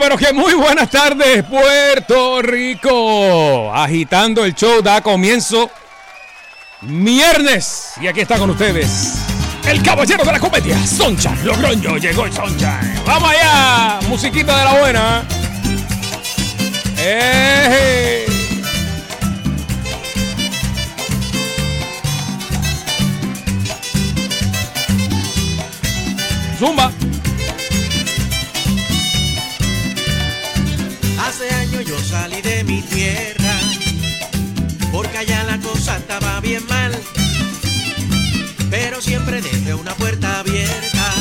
Pero que muy buenas tardes, Puerto Rico. Agitando el show da comienzo viernes. Y aquí está con ustedes el caballero de la comedia, Soncha Logroño. Llegó el Soncha. Vamos allá, musiquita de la buena. Zumba. Cosa estaba bien mal. Pero siempre dejé una puerta abierta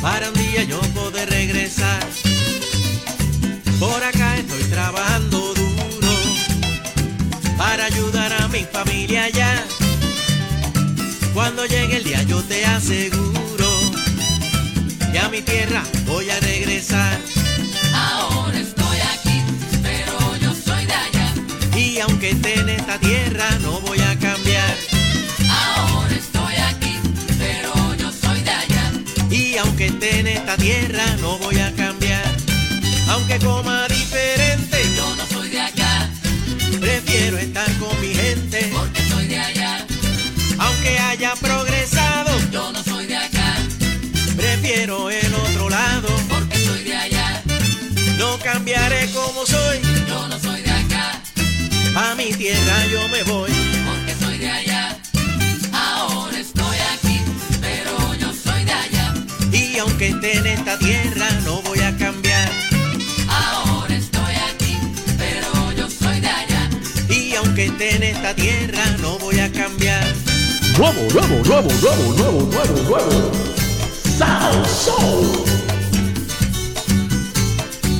para un día yo poder regresar. Por acá estoy trabajando duro para ayudar a mi familia allá. Cuando llegue el día yo te aseguro que a mi tierra voy a regresar. Ahora estoy aquí, pero yo soy de allá. Y aunque en esta tierra no voy a cambiar. Ahora estoy aquí, pero yo soy de allá. Y aunque esté en esta tierra no voy a cambiar. Aunque coma diferente, Yo no soy de acá, prefiero estar con mi gente. porque soy de allá. Aunque haya progresado, Yo no soy de acá, prefiero el otro lado. porque soy de allá. No cambiaré como soy, a mi tierra yo me voy. porque soy de allá. Ahora estoy aquí, pero yo soy de allá. Y aunque esté en esta tierra no voy a cambiar. Ahora estoy aquí, pero yo soy de allá. Y aunque esté en esta tierra no voy a cambiar. Nuevo, nuevo, nuevo, nuevo, nuevo, nuevo, nuevo. Sound Soul.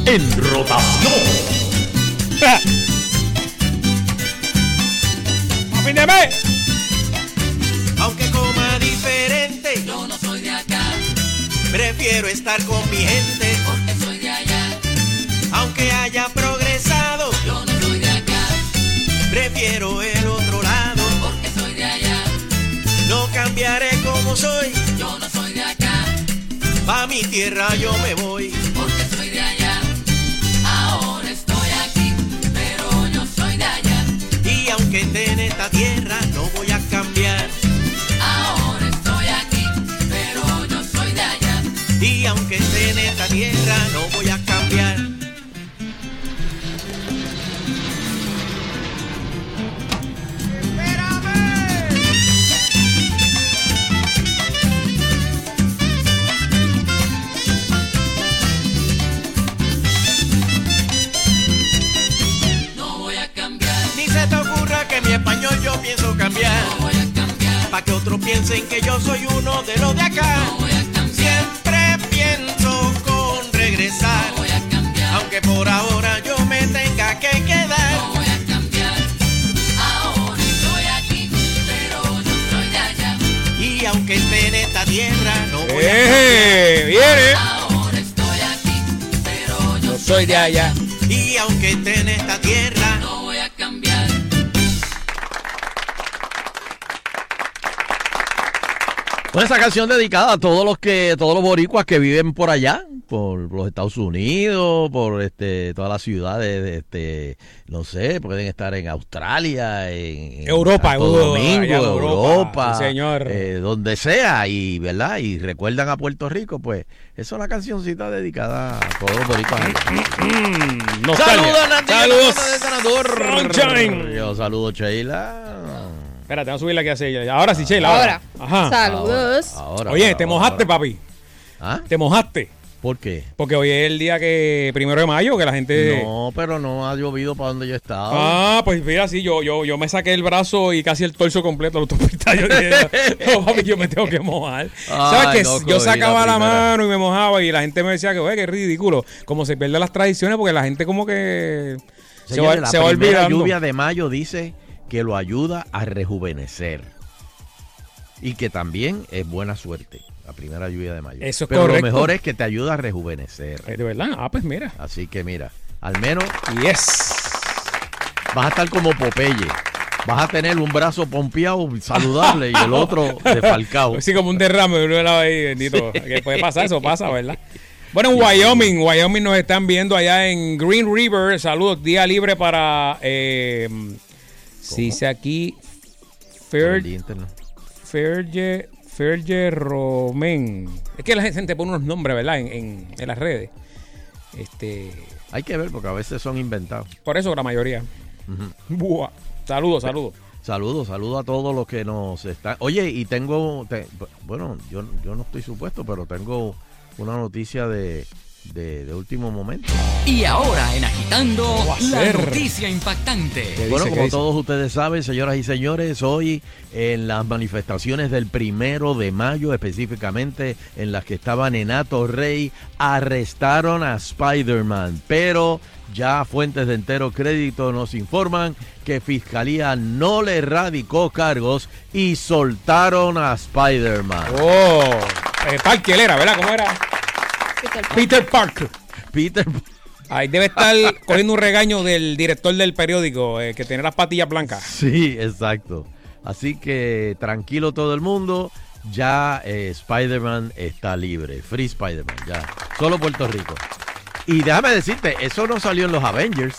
En rotación. ¡A fin de mes! Aunque coma diferente, Yo no soy de acá, prefiero estar con mi gente. porque soy de allá. Aunque haya progresado, Yo no soy de acá, prefiero el otro lado. porque soy de allá. No cambiaré como soy, Yo no soy de acá, a mi tierra yo me voy. Soy uno de los de acá. no voy a cambiar, Siempre pienso con regresar. voy a cambiar, Aunque por ahora yo me tenga que quedar. no voy a cambiar. Ahora estoy aquí, pero yo soy de allá. Y aunque esté en esta tierra, no voy a ¡Eh! ¡Viene! Ahora estoy aquí, pero yo Yo soy de allá. Y aunque esté canción dedicada a todos los que, todos los boricuas que viven por allá, por los Estados Unidos, por este, todas las ciudades, de este, no sé, pueden estar en Australia, en en Europa, Europa, Domingo, allá en Europa, Europa, sí, señor. eh, donde sea, y verdad, y recuerdan a Puerto Rico, pues, esa es una cancioncita dedicada a todos los boricuas. Mm, nostalgia. Saludos, Nandito, Saludos. de Espérate, vamos a subirla que hace. Ahora sí, Sheila. Ahora. Ajá. Saludos. Ahora, Oye, ahora, te mojaste, ahora. papi. ¿Ah? Te mojaste. ¿Por qué? Porque hoy es el día que, primero de mayo, que la gente. No, pero no ha llovido para donde yo estaba. Ah, pues mira, sí, yo, yo, yo me saqué el brazo y casi el torso completo de la autopista. Yo dije, no, papi, yo me tengo que mojar. ¿Sabes Ay, que no, Yo sacaba la la, mano y me mojaba y la gente me decía que, oye, qué ridículo. Como se pierden las tradiciones porque la gente como que se va, la se va olvidando. lluvia de mayo dice que lo ayuda a rejuvenecer. Y que también es buena suerte. La primera lluvia de mayo. Eso es Pero correcto. lo mejor es que te ayuda a rejuvenecer. Eh, De verdad, ah, pues mira. Así que mira, al menos Yes. vas a estar como Popeye. Vas a tener un brazo pompeado, saludable, y el otro defalcado. Así como un derrame de un lado ahí, bendito. Que puede pasar, eso pasa, ¿verdad? Bueno, en Wyoming, Wyoming nos están viendo allá en Green River. Saludos, día libre para. Eh, si dice aquí. Fer. Ferge, Ferge Romen. Es que la gente pone unos nombres, ¿verdad? En, en, en las redes. Este. Hay que ver porque a veces son inventados. Por eso la mayoría. Buah. Saludos, saludos. Saludos, saludos a todos los que nos están. Oye, y tengo, te- bueno, yo, yo no estoy supuesto, pero tengo una noticia de, de, de último momento. Y ahora en Agitando, la noticia impactante. ¿Qué Bueno, como todos ustedes saben, señoras y señores, hoy en las manifestaciones del primero de mayo, específicamente en las que estaban en Ato Rey, arrestaron a Spider-Man, pero ya fuentes de entero crédito nos informan que Fiscalía no le radicó cargos y soltaron a Spider-Man. Oh. Eh, era, ¿verdad? ¿Cómo era? Peter Pan. Peter Parker. Peter, Ahí debe estar cogiendo un regaño del director del periódico eh, que tiene las patillas blancas. Sí, exacto. Así que tranquilo todo el mundo. Ya eh, Spider-Man está libre. Free Spider-Man, ya. Solo Puerto Rico. Y déjame decirte, eso no salió en los Avengers.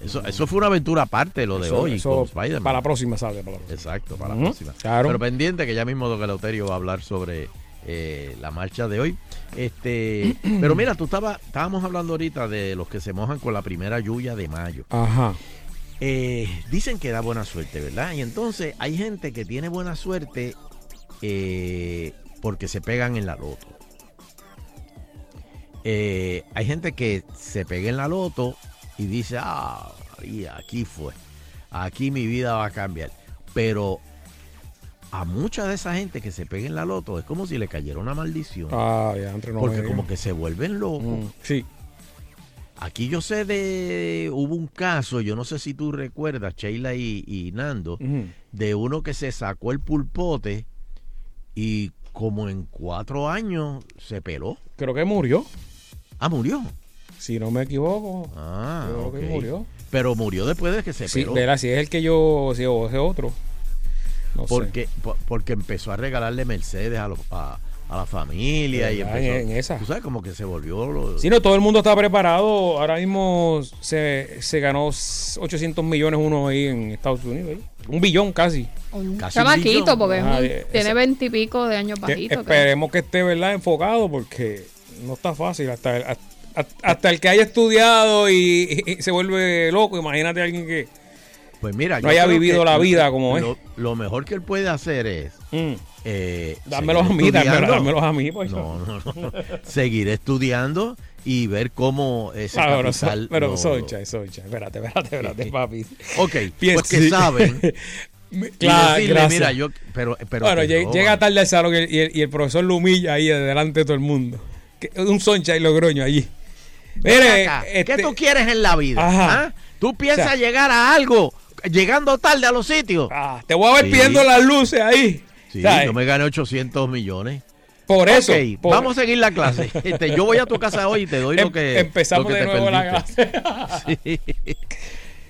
Eso, eso fue una aventura aparte, lo de Eso- hoy eso con Spider-Man. Para la próxima, ¿sabes? Para la próxima. Exacto, para la próxima. claro. Pero pendiente que ya mismo Don Eleuterio va a hablar sobre eh, la marcha de hoy. Este, pero mira, tú estaba, estábamos hablando ahorita de los que se mojan con la primera lluvia de mayo. Ajá. Eh, dicen que da buena suerte, ¿verdad? Y entonces hay gente que tiene buena suerte eh, porque se pegan en la loto. Eh, hay gente que se pega en la loto y dice, ah, María, aquí fue. Aquí mi vida va a cambiar. Pero a mucha de esa gente que se pega en la loto es como si le cayera una maldición. Ah, ya, entre no porque como que se vuelven locos. Mm, Sí. Aquí yo sé de. Hubo un caso, yo no sé si tú recuerdas, Sheila y, y Nando, de uno que se sacó el pulpote y como en cuatro años se peló. Creo que murió. Ah, murió. Si no me equivoco. Ah, Creo que murió. Pero murió después de que se Sí, peló. verá, si es el que yo. Si o ese otro. No sé. porque, po- porque empezó a regalarle Mercedes a, los- a, a la familia y empezó. En- esa. Tú sabes, como que se volvió. lo- Si no, todo el mundo está preparado. Ahora mismo se, se ganó 800 millones uno ahí en Estados Unidos. Un billón casi. Casi chamaquito, porque es un- Ah, eh, tiene veintipico de años Que bajito. creo. esperemos que esté verdad enfocado porque no está fácil. Hasta, hasta, hasta el que haya estudiado y, y se vuelve loco, imagínate a alguien que... Pues mira, no haya vivido la vida como es. lo, Lo mejor que él puede hacer es. Mm, Eh, dámelos a mí, dámelos, dámelos a mí. Pues. No, no, no. Seguir estudiando y ver cómo ese Ah, pero, capital so- pero Soncha, Soncha, espérate, espérate, espérate, papi. Ok, Piensa- pues que saben. Claro, decirle, mira, yo, pero, pero bueno, lleg- llega tarde al salón y el, y el- y el profesor lo humilla ahí delante de todo el mundo. Un Soncha y Logroño allí. Mire, acá, este- ¿qué tú quieres en la vida? Ajá. ¿Ah? ¿Tú piensas O sea- llegar a algo llegando tarde a los sitios? Ah, te voy a ver Sí. pidiendo las luces ahí. Sí, ¿Sabes? yo me gané 800 millones. Por eso. Por- vamos a seguir la clase. Este, yo voy a tu casa hoy y te doy lo em- que empezamos lo que de te nuevo la clase. Sí.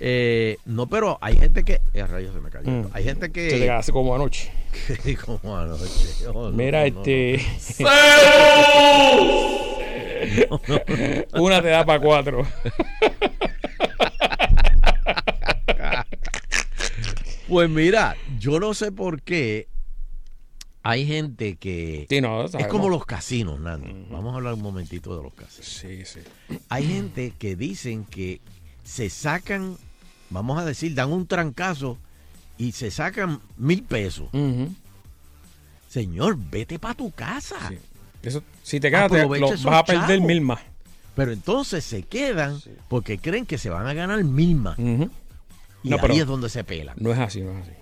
Eh, no, pero hay gente que. Eh, rayos, se me cayó. Mm. Hay gente Se te que. hace como anoche. que como anoche. Oh, no, Mira, no, no, este. Una te da para cuatro. Pues mira, yo no sé por qué hay gente que. Sí, no, Es como los casinos, Nando. Vamos a hablar un momentito de los casinos. Sí, sí. Hay gente que dicen que se sacan, vamos a decir, dan un trancazo y se sacan mil pesos. Señor, vete para tu casa. Sí. Eso, si te quedas, te- lo- vas a perder chavos. mil más. Pero entonces se quedan porque creen que se van a ganar mil más. Ujú. Y No, ahí es donde se pelan. No es así, no es así.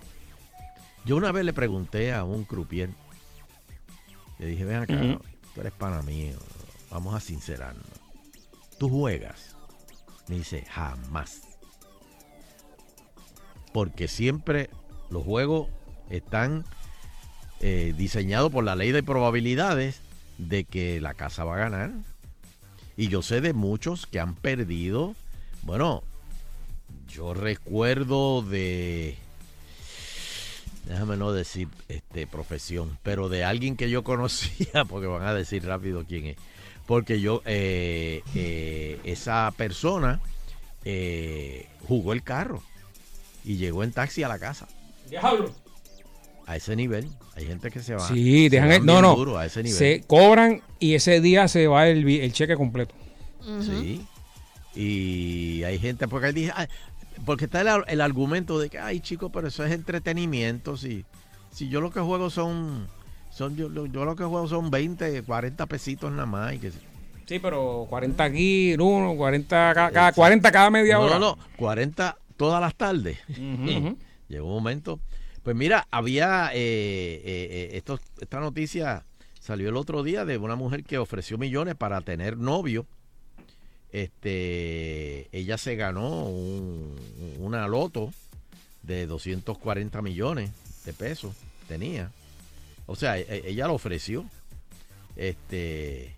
Yo una vez le pregunté a un croupier, le dije, ven acá, tú eres pana mío, vamos a sincerarnos. ¿Tú juegas? Me dice, jamás. Porque siempre los juegos están eh, diseñados por la ley de probabilidades de que la casa va a ganar. Y yo sé de muchos que han perdido. Bueno, yo recuerdo de déjame no decir este profesión, pero de alguien que yo conocía, porque van a decir rápido quién es, porque yo eh, eh, esa persona eh, jugó el carro y llegó en taxi a la casa. Diablo. A ese nivel, hay gente que se va. Sí, dejan el, no, no. duro a ese nivel. Se cobran y ese día se va el, cheque completo. Sí. Y hay gente, porque él dice, "Ay", porque está el, el argumento de que, ay, chico, pero eso es entretenimiento. Si, si yo lo que juego son, son yo, yo lo que juego son 20, 40 pesitos nada más. Y que, Sí, pero 40 aquí, uno, 40 ca- cada, 40 cada media no, hora. no, no, 40 todas las tardes. Llegó un momento. Pues mira, había eh, eh, eh, esto, esta noticia salió el otro día de una mujer que ofreció millones para tener novio. Este, ella se ganó un- una loto de 240 millones de pesos. Tenía. O sea, e- ella lo ofreció. Este,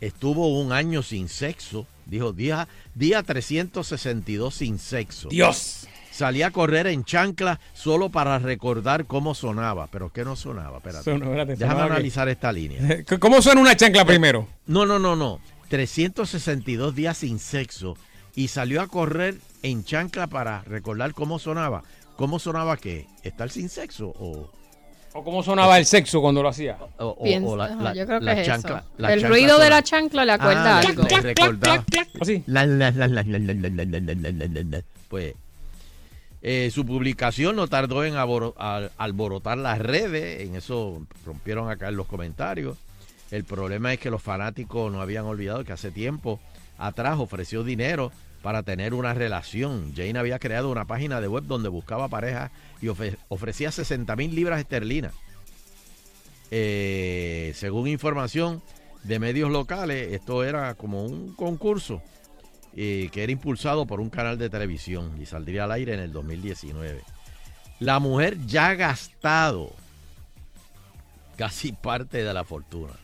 estuvo un año sin sexo. Dijo, día, día 362 sin sexo. Dios. Salí a correr en chancla solo para recordar cómo sonaba. Pero ¿qué no sonaba? Espérate. Déjame sonaba que- analizar esta línea. ¿Cómo suena una chancla primero? No, no, no, no. 362 días sin sexo y salió a correr en chancla para recordar cómo sonaba. ¿Cómo sonaba que estar sin sexo o o cómo sonaba el sexo cuando lo hacía. O, la, que chancla, el ruido de la chancla le acuerda algo. Pues eh, su publicación no tardó en alborotar las redes. En eso rompieron acá en los comentarios. El problema es que los fanáticos no habían olvidado que hace tiempo atrás ofreció dinero para tener una relación. Jane había creado una página de web donde buscaba pareja y ofrecía 60 mil libras esterlinas. Eh, según información de medios locales, esto era como un concurso eh, que era impulsado por un canal de televisión y saldría al aire en el 2019. La mujer ya ha gastado casi parte de la fortuna.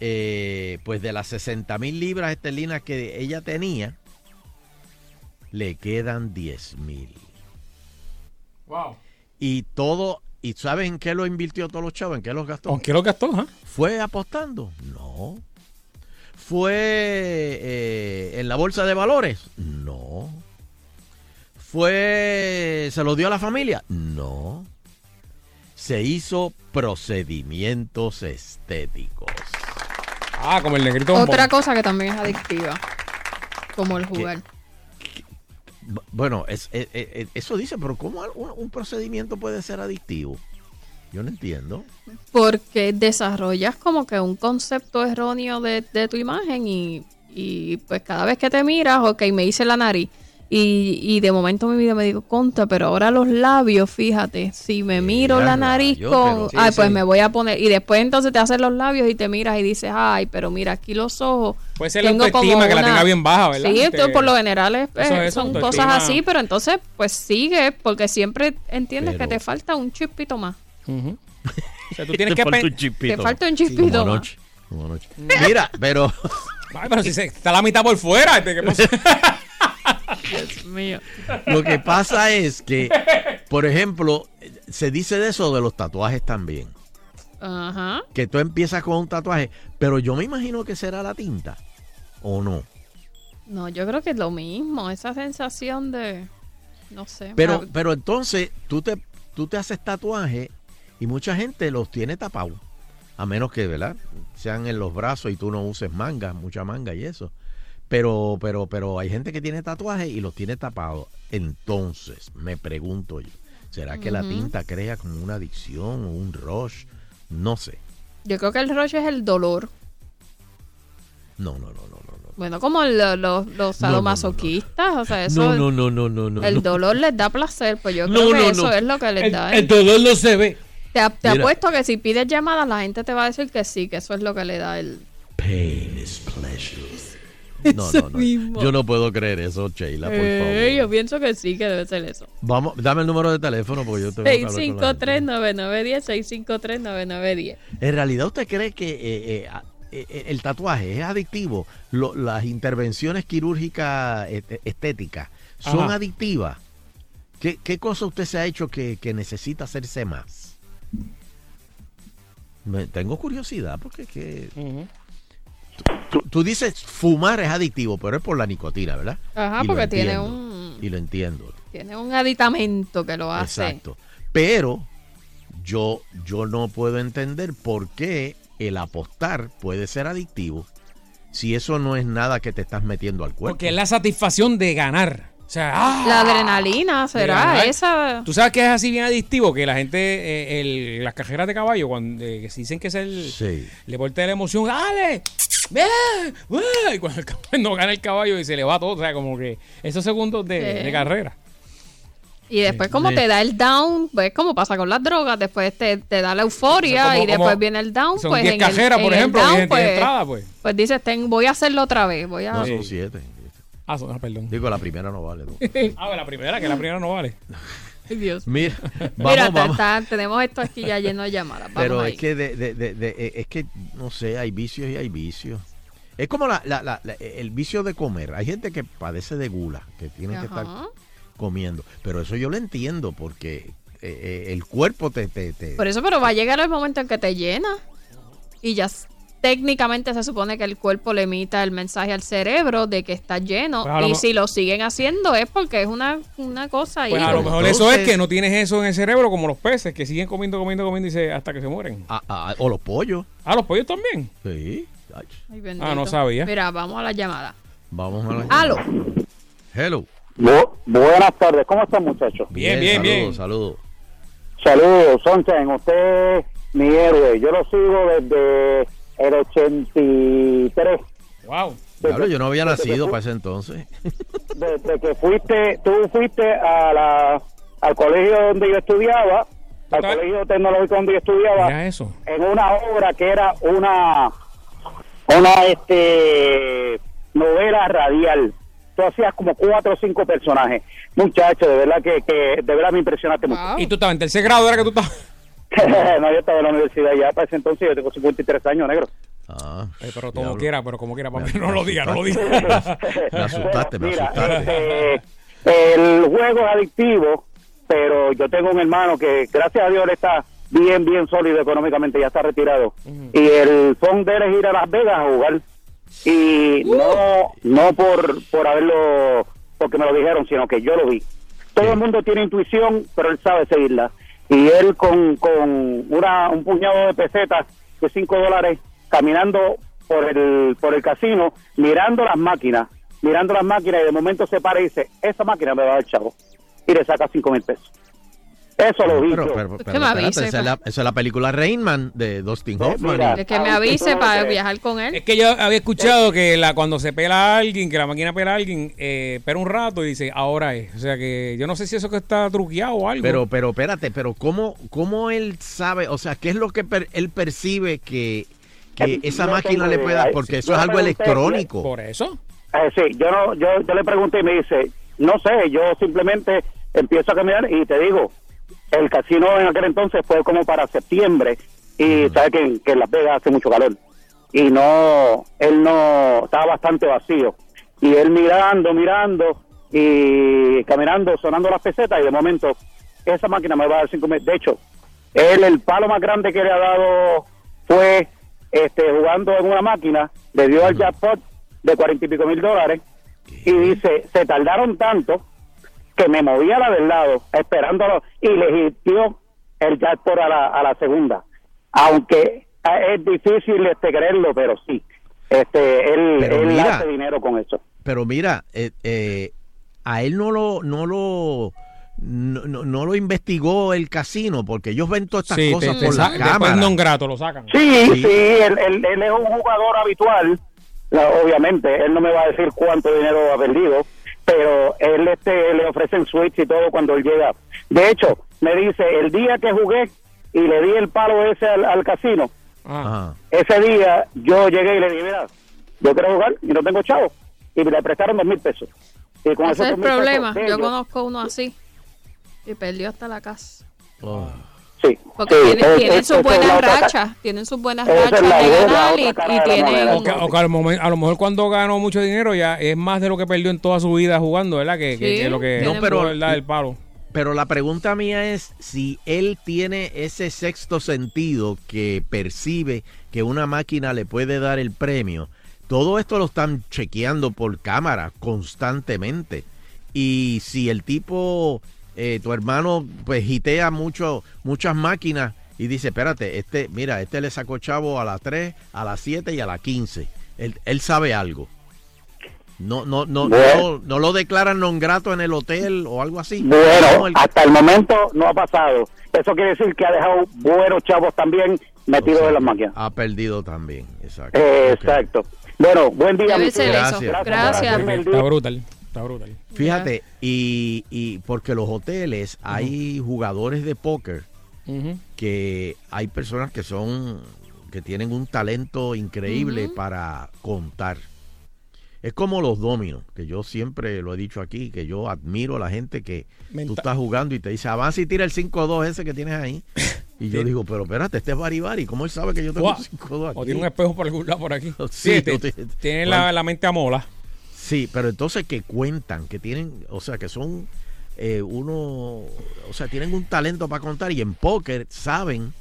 Eh, pues de las 60 mil libras esterlinas que ella tenía, le quedan 10 mil. Wow. Y todo, ¿y saben en qué lo invirtió todos los chavos? ¿En qué los gastó? ¿Con qué lo gastó? ah? ¿Fue apostando? No. ¿Fue eh, en la bolsa de valores? No. ¿Fue... se lo dio a la familia? No. Se hizo procedimientos estéticos. Ah, como el negrito bombón. Otra cosa que también es adictiva, como el jugar. Bueno, es- eh, eh, eh, eso dice, pero ¿cómo un, un procedimiento puede ser adictivo? Yo no entiendo. Porque desarrollas como que un concepto erróneo de, de tu imagen y, y, pues cada vez que te miras, ok, me hice la nariz. Y, y de momento en mi vida me digo, conta, pero ahora los labios, fíjate, si me miro la nariz con, Sí, ay, pues me voy a poner, y después entonces te haces los labios y te miras y dices, ay, pero mira aquí los ojos. Puede ser la tengo como autoestima que la una- tenga bien baja, ¿verdad? Sí, Este, esto por lo general es- eso eh, son cosas así, pero entonces pues sigue, porque siempre entiendes que te falta un chispito más. Ujú. O sea, tú tienes Te que... falta un chispito. Te falta un Como chispito más. anoche, como anoche. Mira, pero... Ay, pero si se, está la mitad por fuera. este, ¿Qué pasa? Mío. Lo que pasa es que, por ejemplo, se dice de eso de los tatuajes también. Ajá. Que tú empiezas con un tatuaje, pero yo me imagino que será la tinta. ¿O no? No, yo creo que es lo mismo, esa sensación de, no sé. Pero, pero entonces tú te, tú te haces tatuaje y mucha gente los tiene tapados. A menos que, ¿verdad? Sean en los brazos y tú no uses manga, mucha manga y eso. Pero, pero, pero hay gente que tiene tatuajes y los tiene tapados. Entonces, me pregunto yo, ¿será que la tinta crea como una adicción o un rush? No sé. yo creo que el rollo es el dolor. No, no, no, no, no. no. Bueno, como lo- lo- los no, no, sadomasoquistas, o sea, eso, No, no, no, no, no, no. el dolor les da placer, pues yo creo que eso es lo que les El, da. el dolor no se ve. Te, te apuesto que si pides llamadas, la gente te va a decir que sí, que eso es lo que le da el... Pain is pleasure. No, no, no. mismo. Yo no puedo creer eso, Sheila, por Eh, favor. yo pienso que sí, que debe ser eso. Vamos, dame el número de teléfono porque yo con la gente. 653-9910, 653-9910. En realidad, ¿usted cree que eh, eh, a- eh, el tatuaje es adictivo? Lo- las intervenciones quirúrgicas eh, eh, estéticas son Ajá. adictivas. ¿Qué, qué cosa usted se ha hecho que, que necesita hacerse más? Me- tengo curiosidad porque es que Ujú. Tú, tú dices fumar es adictivo, pero es por la nicotina, ¿verdad? Ajá, Y porque tiene un, Y lo entiendo. tiene un aditamento que lo hace. Exacto. Pero yo, yo no puedo entender por qué el apostar puede ser adictivo si eso no es nada que te estás metiendo al cuerpo. Porque es la satisfacción de ganar. O sea, ¡ah! La adrenalina será esa. Tú sabes que es así bien adictivo que la gente, eh, el- las cajeras de caballo, cuando eh, dicen que es el Sí. deporte de la emoción, ¡dale! Y cuando el caballo no gana el caballo y se le va todo, o sea, como que esos segundos de, Sí. de carrera. Y después como Sí. te da el down, pues como pasa con las drogas, después te, te da la euforia Como- y después como- viene el down, Son pues 10 en el- cajeras, por en el ejemplo, down, 10 pues, entradas, pues. pues dices, ten, voy a hacerlo otra vez, voy a... No, son siete. Ah, son- ah, perdón. Digo, la primera no vale. ¿no? Ah, la primera, que la primera no vale. Ay, Dios. Mira, Mira, vamos, ta- vamos. tenemos esto aquí ya lleno de llamadas. Vamos Pero ahí. es que, de, de- de- de- eh, es que, no sé, hay vicios y hay vicios. Es como la, la- la- la- el vicio de comer. Hay gente que padece de gula, que tiene que estar comiendo. Pero eso yo lo entiendo porque eh, eh, el cuerpo te... te, te- Por eso, pero va a llegar el momento en que te llena. Y ya técnicamente se supone que el cuerpo le emita el mensaje al cerebro de que está lleno. Pues y si lo siguen haciendo es porque es una, una cosa ahí. Pues a lo mejor entonces- eso es que no tienes eso en el cerebro como los peces, que siguen comiendo, comiendo, comiendo y se- hasta que se mueren. Ah, ah, o los pollos. Ah, los pollos también. Sí. Ay. Ah, no sabía. Mira, vamos a la llamada. Vamos a la Aló. Hello. Bu- buenas tardes, ¿cómo están muchachos? Bien, bien, saludos, bien. Saludos. Saludos, Sonchen, usted es mi héroe, yo lo sigo desde el 83, Wow. Diablo, yo no había nacido para ese entonces. desde que fuiste, tú fuiste a la, al colegio donde yo estudiaba, al colegio tecnológico donde yo estudiaba, Mira eso. en una obra que era una, una este, novela radial. Tú hacías como cuatro o cinco personajes. Muchacho, de verdad que, que de verdad me impresionaste mucho. Wow. Y tú estabas en tercer grado, era que tú estabas. no, yo estaba en la universidad ya para ese entonces, yo tengo 53 años, negro. Ah, Eh, pero como diablo. quiera, pero como quiera, papi. No lo diga, no lo diga. Me asustaste, me Mira, asustaste. este, el juego es adictivo, pero yo tengo un hermano que, gracias a Dios, está bien, bien sólido económicamente, ya está retirado. Y el fondo de él es ir a Las Vegas a jugar. Y no no por, por haberlo, porque me lo dijeron, sino que yo lo vi. Todo el mundo tiene intuición, pero él sabe seguirla. Y él con, con una, un puñado de pesetas de 5 dólares caminando por el, por el casino, mirando las máquinas, mirando las máquinas y de momento se para y dice, esa máquina me va a dar chavo. Y le saca 5 mil pesos. Eso lo vi Pero, yo. pero, que pero me avise, esa, es la, esa es la película Rain Man de Dustin Hoffman. mira. Es que me Ah, avise para viajar con él. Es que yo había escuchado que la cuando se pela a alguien, que la máquina pela a alguien, eh, espera un rato y dice, ahora es. O sea que yo no sé si eso que está truqueado o algo. Pero, pero, espérate, pero ¿cómo, cómo él sabe? O sea, ¿qué es lo que per- él percibe que, que esa no máquina le puede dar? idea. Porque eso Yo es algo pregunté, electrónico. por eso. Eh, sí, yo, no, yo, yo le pregunté y me dice, no sé, yo simplemente empiezo a caminar y te digo, el casino en aquel entonces fue como para septiembre y que, en- que en Las Vegas hace mucho calor y no, él no, estaba bastante vacío y él mirando, mirando y caminando, sonando las pesetas y de momento esa máquina me va a dar cinco mil. De hecho, él el palo más grande que le ha dado fue este jugando en una máquina, le dio al jackpot de cuarenta y pico mil dólares y dice, se tardaron tanto que me movía la del lado esperándolo y le dio el jackpot a la, a la segunda. Aunque eh, es difícil este creerlo, pero sí. Este, él, Pero él mira. hace dinero con eso. Pero mira, eh, eh, a él no lo, no lo, no, no- no lo investigó el casino porque ellos ven todas estas Sí, cosas te por la cámara. grato lo sacan. Sí, Sí. sí, él, él- él es un jugador habitual. No, obviamente, él no me va a decir cuánto dinero ha perdido, pero él este, le ofrecen switch y todo cuando él llega. De hecho, me dice, el día que jugué y le di el palo ese al, al casino, Ah. Ajá. ese día yo llegué y le dije, mira, yo quiero jugar y no tengo chavo. Y me le prestaron dos mil pesos. Y con Ese es el problema. pesos Yo ellos- conozco uno así. Y perdió hasta la casa. Oh. Sí, Porque sí, tienen, es- tienen es- sus es buenas rachas. Tienen sus buenas rachas de ganar y, y de la tienen. moneda. O que, o que a, lo momen- a lo mejor cuando ganó mucho dinero ya es más de lo que perdió en toda su vida jugando, ¿verdad? Que, Sí, que lo que No, pero- el palo. Pero la pregunta mía es si él tiene ese sexto sentido que percibe que una máquina le puede dar el premio. Todo esto lo están chequeando por cámara constantemente. Y si el tipo, eh, tu hermano, pues gitea mucho, muchas máquinas y dice, espérate, este, mira, este le sacó chavo a las 3, a las 7 y a las 15. Él, él sabe algo. No, no, no, Bueno. no, no lo declaran non grato en el hotel o algo así. Bueno, el- hasta el momento no ha pasado. Eso quiere decir que ha dejado buenos chavos también metidos o sea, en las máquinas. Ha perdido también, exacto. Eh. Exacto. Bueno, buen día. Gracias. Gracias. hacerme el Está brutal. Está brutal. Fíjate, y, y porque los hoteles hay jugadores de póker que hay personas que son que tienen un talento increíble para contar. Es como los dominos, que yo siempre lo he dicho aquí, que yo admiro a la gente que Menta- tú estás jugando y te dice, avanza y tira el 5-2 ese que tienes ahí. Y yo Sí. digo, pero espérate, este es Baribari, ¿cómo él sabe que yo tengo Guau. un 5-2 aquí? O tiene un espejo por algún lado por aquí. Sí, Sí, te- no te- tiene la, la mente a mola. Sí, pero entonces que cuentan, que tienen, o sea, que son eh, uno, o sea, tienen un talento para contar y en póker saben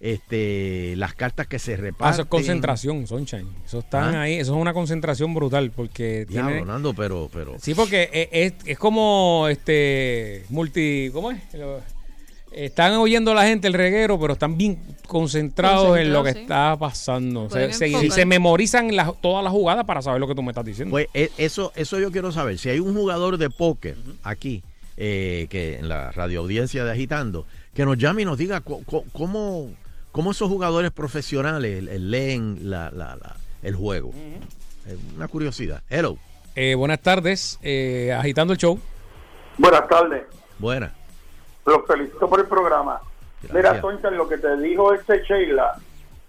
este las cartas que se Ah, reparten. eso es concentración, Sunshine. Eso están Ah. ahí. Eso es una concentración brutal porque Diablo, tiene... Nando, pero, pero. Sí, porque es, es, es como este multi, ¿cómo es? Están oyendo la gente el reguero, pero están bien concentrados en lo que sí. está pasando. Se, memorizan las- todas las jugadas para saber lo que tú me estás diciendo. Pues e- eso, eso yo quiero saber. Si hay un jugador de póker aquí, eh, que en la radioaudiencia de Agitando, que nos llame y nos diga cómo, cómo esos jugadores profesionales eh, leen la, la- la- el juego. Eh, Una curiosidad. Hello. Eh, buenas tardes, eh, agitando el show. Buenas tardes. Buena. Los felicito por el programa. Gracias. Mira, Toncha, lo que te dijo este Sheila,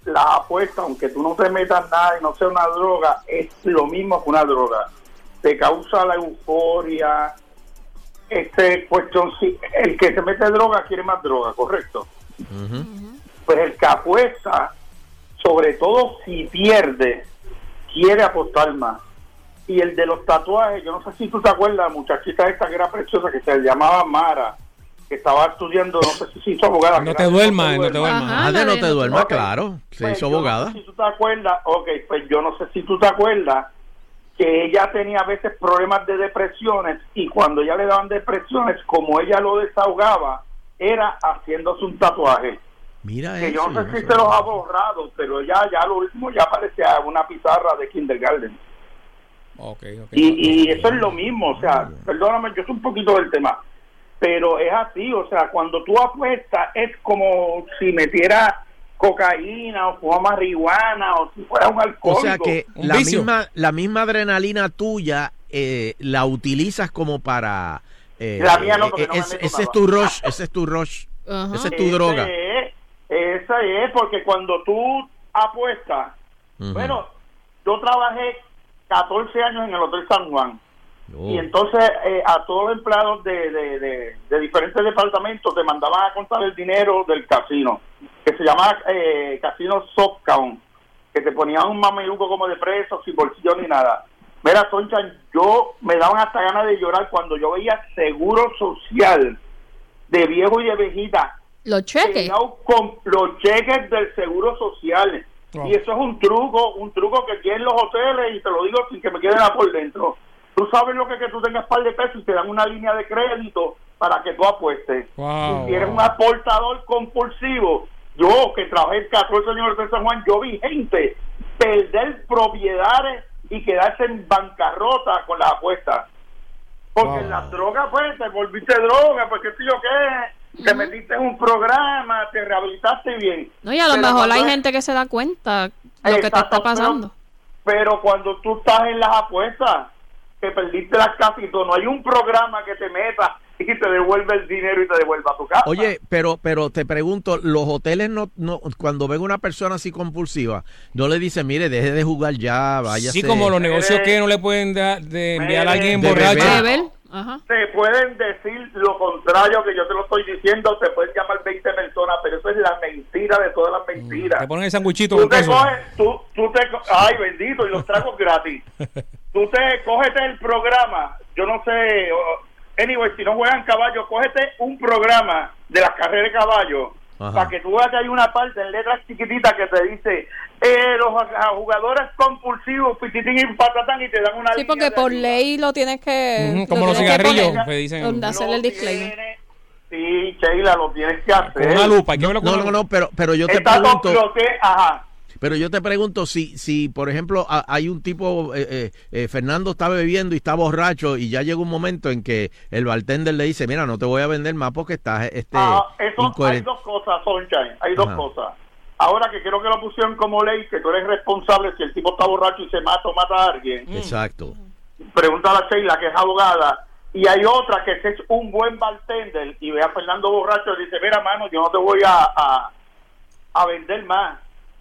la apuesta, aunque tú no te metas nada y no sea una droga, es lo mismo que una droga. Te causa la euforia. Este cuestión, sí, el que se mete droga quiere más droga, correcto. Ujú. Pues el que apuesta, sobre todo si pierde, quiere apostar más. Y el de los tatuajes, yo no sé si tú te acuerdas, muchachita esta que era preciosa, que se llamaba Mara, que estaba estudiando, no sé si se hizo abogada. No te duermas, no te duermas. No te duermas, claro. Se Pues hizo yo no abogada. sé si tú te acuerdas, ok, pues yo no sé si tú te acuerdas que ella tenía a veces problemas de depresiones y cuando ella le daban depresiones, como ella lo desahogaba, era haciéndose un tatuaje. Mira Que eso. yo no sé si se los ha borrado, pero ya, ya lo último ya parecía una pizarra de kindergarten. Ok, ok. Y, y eso es lo mismo, o sea, perdóname, yo soy un poquito del tema, pero es así, o sea, cuando tú apuestas es como si metiera cocaína o fuma marihuana o si fuera un O alcohólico. sea que la vicio. misma, la misma adrenalina tuya eh, la utilizas como para... eh, La mía no, porque eh, no me es- meto ese es tu rush, ese es tu rush, ese es tu Ese droga. es- esa es, porque cuando tú apuestas, bueno, yo trabajé 14 años en el Hotel San Juan. Oh. Y entonces eh, a todos los empleados de, de, de- de diferentes departamentos te mandaban a contar el dinero del casino, que se llama eh, Casino Soft Count, que te ponían un mameluco como de preso, sin bolsillo ni nada. Mira, Sonchan, yo me daban hasta ganas de llorar cuando yo veía seguro social de viejo y de viejita Los cheques. con los cheques del seguro social. Wow. Y eso es un truco, un truco que tienen los hoteles, y te lo digo sin que me quede nada por dentro. Tú sabes lo que es que tú tengas par de pesos y te dan una línea de crédito para que tú apuestes. Wow, si eres wow. un aportador compulsivo, yo que trabajé en 14 años de San Juan, yo vi gente perder propiedades y quedarse en bancarrota con las apuestas. Porque Wow. en las drogas, pues, te volviste droga, porque si yo qué, te metiste en un programa, te rehabilitaste bien. No, y a lo Pero mejor hay es- gente que se da cuenta lo que te está pasando. Pero, pero cuando tú estás en las apuestas, que perdiste las casas y todo, no hay un programa que te meta y te devuelve el dinero y te devuelva a tu casa. Oye, pero pero te pregunto, los hoteles no, no cuando ven una persona así compulsiva, no le dicen, mire, deje de jugar ya, vaya. Sí, como los negocios que no le pueden dar de enviar a alguien De borracho. Ajá. te pueden decir lo contrario que yo te lo estoy diciendo, te pueden llamar 20 personas, pero eso es la mentira de todas las mentiras. Te ponen el sanguchito Tú con te queso. coges, tú, tú te, ay bendito, y los tragos gratis. Tú te, cógete el programa, yo no sé, anyway, si no juegan caballo, cógete un programa de las carreras de caballo, Ajá. para que tú veas que hay una parte en letras chiquititas que te dice, eh, los a- jugadores compulsivos, pititín y patatán, y te dan una Sí, porque por ley lo tienes que. Como lo los cigarrillos poner, que dicen. Donde hacer Lo el disclaimer. Sí, Sheila, lo tienes que hacer. Con una lupa, No, no, no, no, pero pero yo te pregunto, que, ajá. pero yo te pregunto si si por ejemplo a- hay un tipo eh, eh, eh, Fernando está bebiendo y está borracho y ya llega un momento en que el bartender le dice, "Mira, no te voy a vender más porque estás este Ah, eso hay incoherente." dos cosas, Sunshine, hay dos Ajá. cosas. Ahora que creo que lo pusieron como ley, que tú eres responsable si el tipo está borracho y se mata o mata a alguien. Exacto. Pregunta a la Sheila, que es abogada. Y hay otra que es un buen bartender y ve a Fernando borracho y dice, mira, mano, yo no te voy a, a, a vender más.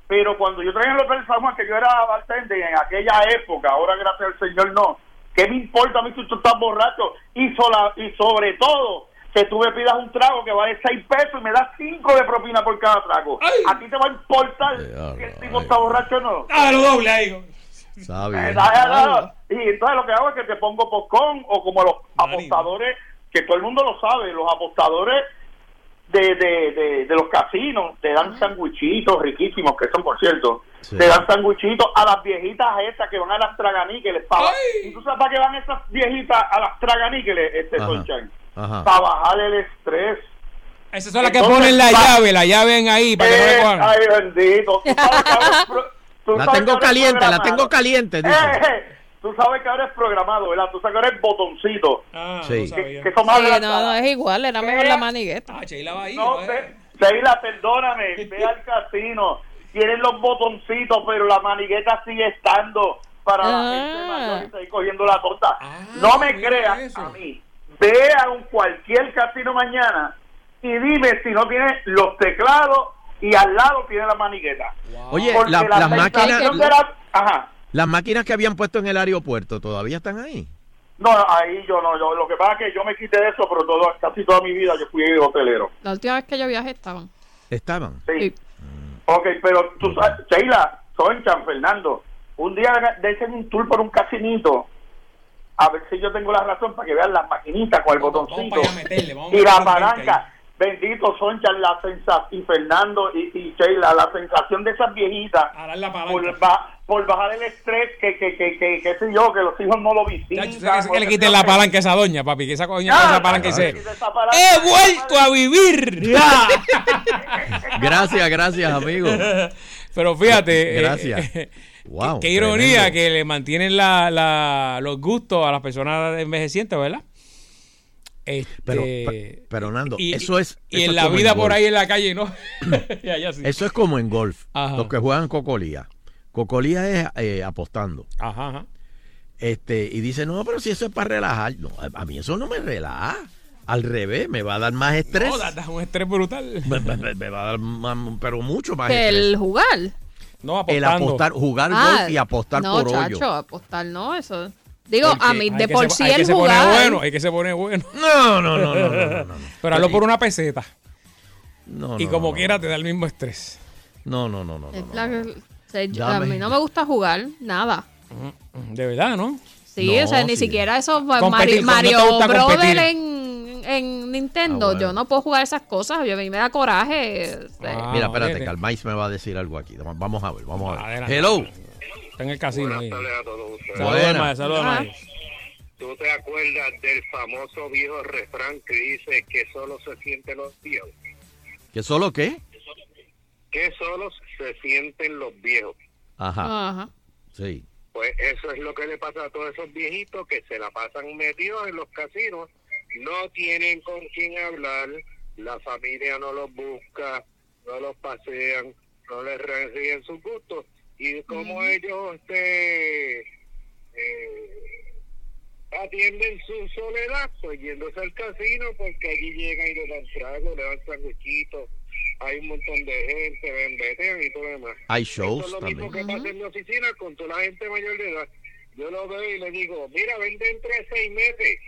Pero cuando yo traía en el Hotel San Juan, que yo era bartender en aquella época, ahora gracias al Señor no, ¿qué me importa a mí si tú estás borracho? Y, sola, y sobre todo, que tú me pidas un trago que vale 6 pesos y me das 5 de propina por cada trago. ¿A ti te va a importar si el tipo está borracho o no? Ah, lo doble ahí. Está Eh. Y entonces lo que hago es que te pongo popcorn o como los apostadores, que todo el mundo lo sabe, los apostadores de, de, de, de los casinos te dan sandwichitos riquísimos, que son por cierto, Sí. te dan sandwichitos a las viejitas estas que van a las traganíqueles. ¿Y tú sabes para qué van esas viejitas a las traganíqueles, este. Sunshine? Ajá. Para bajar el estrés. Esas son las que ponen la llave, la llave en ahí para que no le Eh, cojan. ay, bendito. Tú sabes que ahora es pro- tú La sabes tengo caliente, la tengo caliente, dice. Eh, eh, tú sabes que ahora es programado, ¿verdad? Tú sabes que ahora es botoncito. Ah, Sí. Que, que son más Sí, no, no, es igual, era mejor la manigueta. Ah, Sheila va ahí. No, eh. Sheila, perdóname, ve al casino. Tienen los botoncitos, pero la manigueta sigue estando para la Ah. gente mayor y cogiendo la torta. Ah, no me creas eso. a mí. Ve a un cualquier casino mañana y dime si no tiene los teclados y al lado tiene la manigueta. Oye, la- las máquinas de la- Ajá. las máquinas que habían puesto en el aeropuerto todavía están ahí. No, ahí yo no, yo, lo que pasa es que yo me quité de eso, pero todo, casi toda mi vida yo fui hotelero. La última vez que yo viajé estaban. Estaban. Sí. Sí. Ok, pero tú sabes, Sheila, Sonchan, Fernando, un día dejen un tour por un casinito, a ver si yo tengo la razón para que vean las maquinitas con el Vamos- botoncito vamos para allá a meterle, vamos a y la palanca. Bendito Sonchan, la sensación, y Fernando y, y Sheila, la sensación de esas viejitas la palanca. por, ba- por bajar el estrés, que, que, que, que, qué sé yo, que los hijos no lo visitan. Que, le quiten la palanca a esa doña, papi. Que esa coña Ah, esa palanca y palanca. ¡He vuelto a vivir! Gracias, gracias, amigo. Pero fíjate. eh, Gracias. eh, Wow, qué, qué ironía tremendo. que le mantienen la, la- los gustos a las personas envejecientes, ¿verdad? Este, Pero, pe- pero, Nando, y, eso es- Y eso en es la vida en por ahí en la calle, ¿no? Y allá sí. Eso es como en golf. Ajá. Los que juegan cocolía. Cocolía es eh, apostando. Ajá, ajá. Este, y dice, no, pero si eso es para relajar. No, a mí eso no me relaja. Al revés, me va a dar más estrés. No, da, da un estrés brutal. me, me- me- me va a dar más- pero mucho más estrés. el jugar. No, El apostando. apostar, jugar Ah, golf y apostar no, por chacho, hoyo. apostar no, eso. Digo, Porque a mí, de por se- sí hay que el se pone jugar. bueno, hay que se pone bueno. No, no, no, no, no, no, no. Pero hazlo por una peseta. No, y como no, quiera te da el mismo estrés. No, no, no, no. a mí no me gusta jugar, nada. De verdad, ¿no? Sí, No, o sea, ni siquiera esos pues, Mario, ¿no te gusta Mario? Brother en, en Nintendo. Ah, bueno. Yo no puedo jugar esas cosas. Yo, a mí me da coraje. sea, Ah, Mira, espérate, ok. que Almais me va a decir algo aquí. Vamos a ver, vamos a ver. Adelante. Hello. Está en el casino ahí. Buenas tardes a todos ustedes. Saludos, saludos. ¿Tú te acuerdas del famoso viejo refrán que dice que solo se sienten los viejos? ¿Que solo qué? Que solo se sienten los viejos. Ajá, Ajá. sí. Pues eso es lo que le pasa a todos esos viejitos que se la pasan metidos en los casinos, no tienen con quién hablar, la familia no los busca, no los pasean, no les reciben sus gustos y como ellos este eh, atienden su soledad, pues yéndose al casino porque allí llegan y le dan trago, le dan sanguichitos, hay un montón de gente, vendetean y todo lo demás. Hay shows es lo mismo también. que pasa en mi oficina con toda la gente mayor de edad. Yo lo veo y le digo, mira, vende entre seis meses.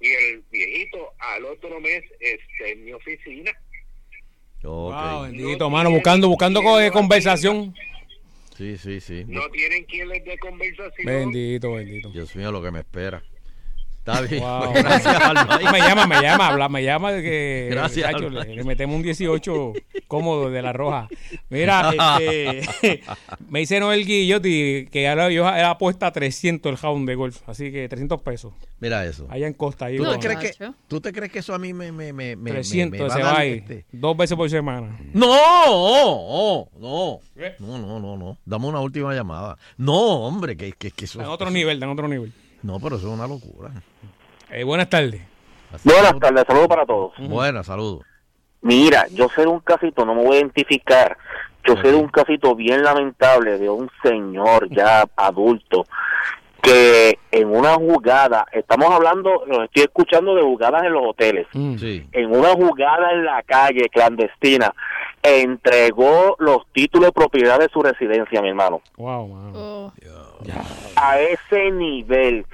Y el viejito al otro mes está en mi oficina. Ok. Wow, bendito, mano, buscando, buscando co- conversación. Sí, sí, sí. No tienen quien les dé conversación. Bendito, bendito. Dios mío, lo que me espera. Está bien. Wow. pues, gracias, me llama, me llama, habla, me llama de que Gracias, chacho, Almais. le, le metemos un 18 cómodo de la roja. Mira, este, me dice Noel Guillotti que ahora yo era apuesta 300 el hound de golf, así que 300 pesos. Mira eso. Allá en Costa ahí. ¿Tú te, crees que. ¿Tú te crees que eso a mí me, me, me, me- 300 me- me se va ahí, este? dos veces por semana. No, no, no. ¿Qué? No, no, no, no. Dame una última llamada. No, hombre, que, que, que eso En otro eso- nivel, en otro nivel. No, pero eso es una locura. Eh, buenas tardes. Buenas tardes, saludos para todos. Buenas, saludos. Mira, yo sé de un casito, no me voy a identificar. Yo sé de un casito bien lamentable de un señor ya adulto que en una jugada, estamos hablando, lo estoy escuchando de jugadas en los hoteles, Mm. Sí. en una jugada en la calle clandestina, entregó los títulos de propiedad de su residencia, mi hermano, Wow, mano. Oh. A ese nivel.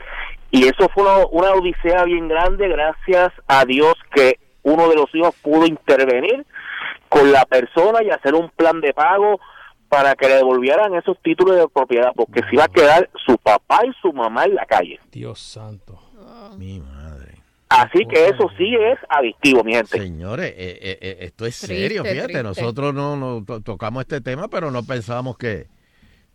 Y eso fue una, una odisea bien grande, gracias a Dios que uno de los hijos pudo intervenir con la persona y hacer un plan de pago para que le devolvieran esos títulos de propiedad, porque se iba a quedar su papá y su mamá en la calle. Dios santo. Mi madre. Así que eso sí es adictivo, mi gente. Señores, eh, eh, eh, esto es Triste, serio, fíjate. triste. Nosotros no, no to- tocamos este tema, pero no pensábamos que,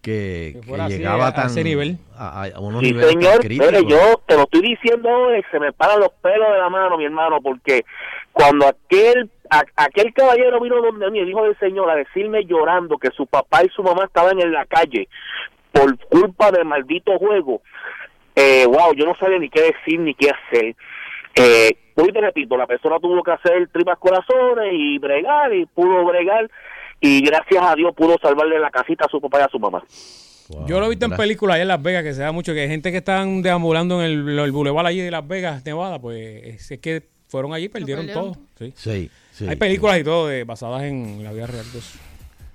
que, Que que fuera así, llegaba a- a tan ese nivel. A, a unos Sí, niveles señor, yo te lo estoy diciendo hoy, se me paran los pelos de la mano, mi hermano, porque cuando aquel a- aquel caballero vino donde mí, el hijo del señor, a decirme llorando que su papá y su mamá estaban en la calle por culpa del maldito juego, eh, wow, yo no sabía ni qué decir ni qué hacer. Eh, hoy te repito, la persona tuvo que hacer tripas corazones y bregar y pudo bregar y gracias a Dios pudo salvarle la casita a su papá y a su mamá. Wow, Yo lo he visto en películas allá en Las Vegas, que se da mucho, que hay gente que están deambulando en el, el boulevard allí de Las Vegas, Nevada, pues es, que fueron allí y perdieron, perdieron todo. Sí. Sí, sí. hay películas y todo de, basadas en la vida real. de eso.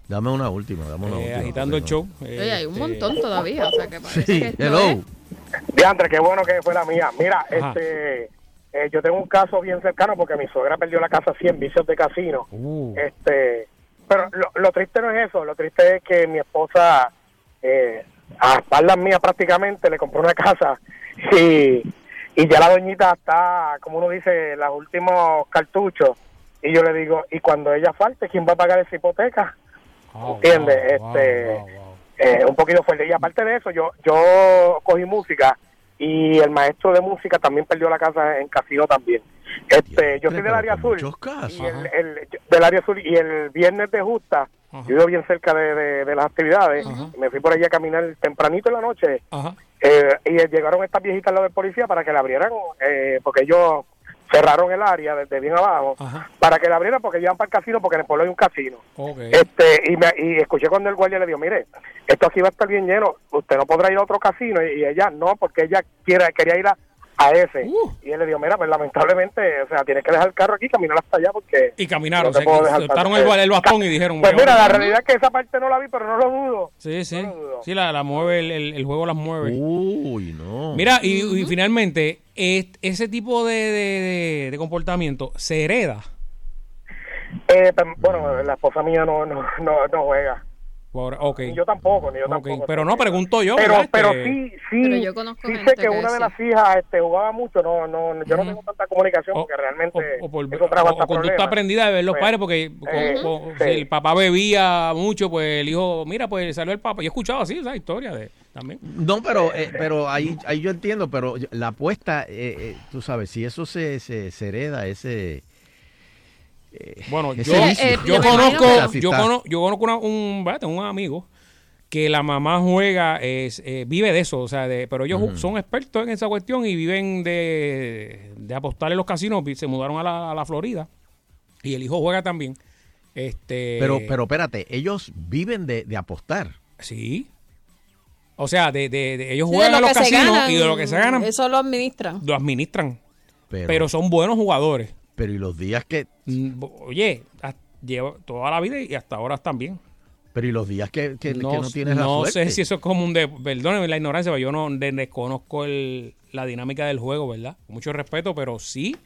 Dame una última, dame una Eh, última. agitando el show. Oye, hay un este, montón todavía, o sea que parece Sí, que hello. es- Diantre, qué bueno que fue la mía. Mira, Ajá. este, eh, yo tengo un caso bien cercano porque mi suegra perdió la casa así en vicios de casino. Uh, Este, pero lo, lo triste no es eso, lo triste es que mi esposa, eh, a espaldas mías prácticamente, le compró una casa y, y ya la doñita está, como uno dice, los últimos cartuchos. Y yo le digo, y cuando ella falte, ¿quién va a pagar esa hipoteca? wow, ¿Entiendes? wow, este, wow, wow. eh, un poquito fuerte. Y aparte de eso, yo yo cogí música y el maestro de música también perdió la casa en casino también. Este, yo soy del área azul. Y el, el- del área azul y el viernes de justa, Ajá. yo vivo bien cerca de, de- de las actividades. Ajá. Me fui por allí a caminar tempranito en la noche eh, y llegaron estas viejitas al lado del policía para que la abrieran, eh, porque ellos cerraron el área desde bien abajo Ajá. para que la abrieran porque llevan para el casino porque en el pueblo hay un casino. Este, y, me, y escuché cuando el guardia le dijo, mire, esto aquí va a estar bien lleno, usted no podrá ir a otro casino, y, y ella no, porque ella quiere, quería ir a, a ese. Uh. Y él le dijo, mira, pues lamentablemente, o sea, tienes que dejar el carro aquí y caminar hasta allá porque... Y caminaron, no dejar soltaron el, el bastón y dijeron... Pues "Mira, la vamos". realidad es que esa parte no la vi, pero no lo dudo. Sí, sí. no lo dudo. Sí, la, la mueve, el, el- el juego las mueve. Uy, no. Mira, y, y finalmente, ese tipo de, de- de- de comportamiento se hereda. Eh, pues, bueno, la esposa mía no, no, no, no juega. Por- ok. Ni yo tampoco, ni yo tampoco. Pero no, pregunto yo. pero, ¿verdad? pero Este, sí, sí, Pero yo conozco sí gente sé que que una de las hijas este, jugaba mucho, no, no, yo no tengo tanta comunicación porque realmente o, por, eso trajo o- hasta o conducta aprendida de ver los Pues, padres, porque eh, sí. si el papá bebía mucho, pues el hijo, mira, pues salió el papá. Yo he escuchado así esa historia de también. No, pero, eh, pero ahí, ahí yo entiendo, pero la apuesta, eh, eh, tú sabes, si eso se, se, se hereda, ese... eh, Bueno, yo, vicio. eh, yo conozco, yo conozco, yo conozco una- un, un amigo que la mamá juega, es, eh, vive de eso, o sea, de, pero ellos son expertos en esa cuestión y viven de, de apostar en los casinos, se mudaron a la, a la Florida y el hijo juega también. Este, Pero, pero espérate, ellos viven de, de apostar. sí. O sea, de, de- de- ellos Sí, juegan lo a los que se casinos ganan, y de lo que se ganan Eso lo administran. lo administran, Pero, pero son buenos jugadores. Pero y los días que... Mm, Oye, lleva toda la vida y hasta ahora también. Pero y los días que, que- que no, no, tienes la no suerte. sé si eso es común de, perdónenme la ignorancia, pero yo no de- desconozco el, la dinámica del juego, ¿verdad? Con mucho respeto, pero sí,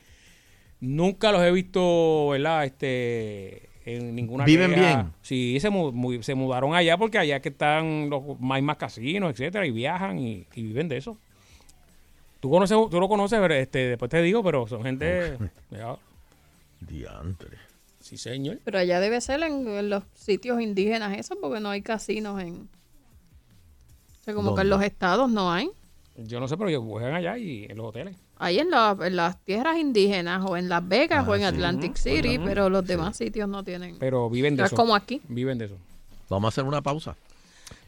nunca los he visto, ¿verdad? Este, en ninguna ¿Viven queja. bien? Sí, se, mu- se mudaron allá porque allá que están los hay más casinos, etcétera, y viajan y, y viven de eso. Tú conoces, tú lo conoces, pero, este, después te digo, pero son gente, Diantre. sí señor. Pero allá debe ser en, en los sitios indígenas eso, porque no hay casinos en... O sea, como que en los estados no hay. Yo no sé, pero ellos juegan allá y en los hoteles. Hay en, la- en las tierras indígenas o en Las Vegas Ah, o en sí. Atlantic City, pero los demás sitios no tienen. Pero viven de Es eso. como aquí. Viven de eso. Vamos a hacer una pausa.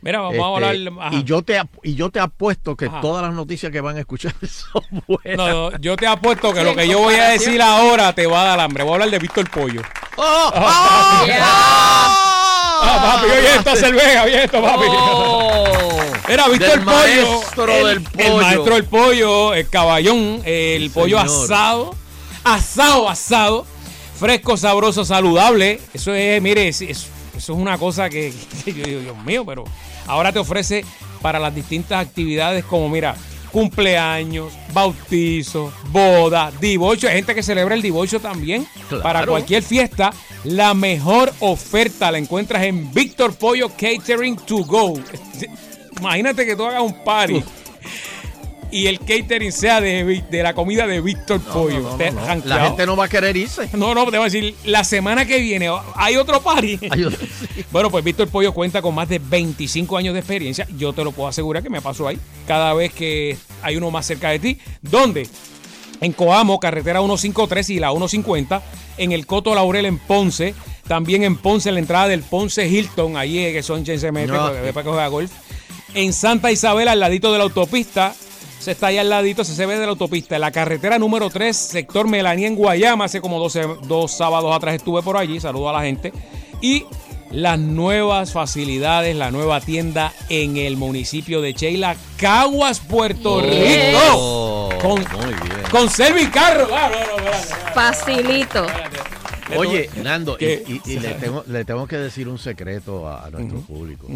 Mira, vamos a Este, hablar. ajá. y yo te y yo te apuesto que Ajá. todas las noticias que van a escuchar son buenas. No, no, yo te apuesto que Sí, lo que yo voy a decir ahora te va a dar hambre. Voy a hablar de Víctor Pollo. ¡Oh! Ah, papi, oye esto, cerveza, oye esto, papi. ¡Oh! Era Víctor Pollo. el, del El pollo. maestro del pollo, el caballón, el Sí, pollo señor. asado. Asado, asado. Fresco, sabroso, saludable. Eso es, mire, es- es- eso es una cosa que, que yo digo, Dios mío, pero ahora te ofrece para las distintas actividades como, mira, cumpleaños, bautizo, boda, divorcio. Hay gente que celebra el divorcio también. Claro. Para cualquier fiesta, la mejor oferta la encuentras en Víctor Pollo Catering to Go. Imagínate que tú hagas un party y el catering sea de, de la comida de Víctor Pollo. No, ranqueado. La gente no va a querer irse. No, no, te voy a decir, la semana que viene hay otro party. Ay, yo- sí. Bueno, pues Víctor Pollo cuenta con más de 25 años de experiencia. Yo te lo puedo asegurar que me pasó ahí. Cada vez que hay uno más cerca de ti. ¿Dónde? En Coamo, carretera 153 y la 150. En el Coto Laurel en Ponce. También en Ponce, en la entrada del Ponce Hilton. Ahí es que son se mete No. porque después que juega golf. En Santa Isabel, al ladito de la autopista. Se está ahí al ladito, se, se ve de la autopista. En la carretera número 3, sector Melanía en Guayama. Hace como 12, dos sábados atrás estuve por allí. Saludo a la gente. Y las nuevas facilidades, la nueva tienda en el municipio de Sheila, Caguas, Puerto Yes. Rico. Oh, Con, muy bien. con Servicarro. Ah, no, no, Facilito. Oye, Nando, y, ¿Qué? y- y le, tengo, le tengo que decir un secreto a, a nuestro público.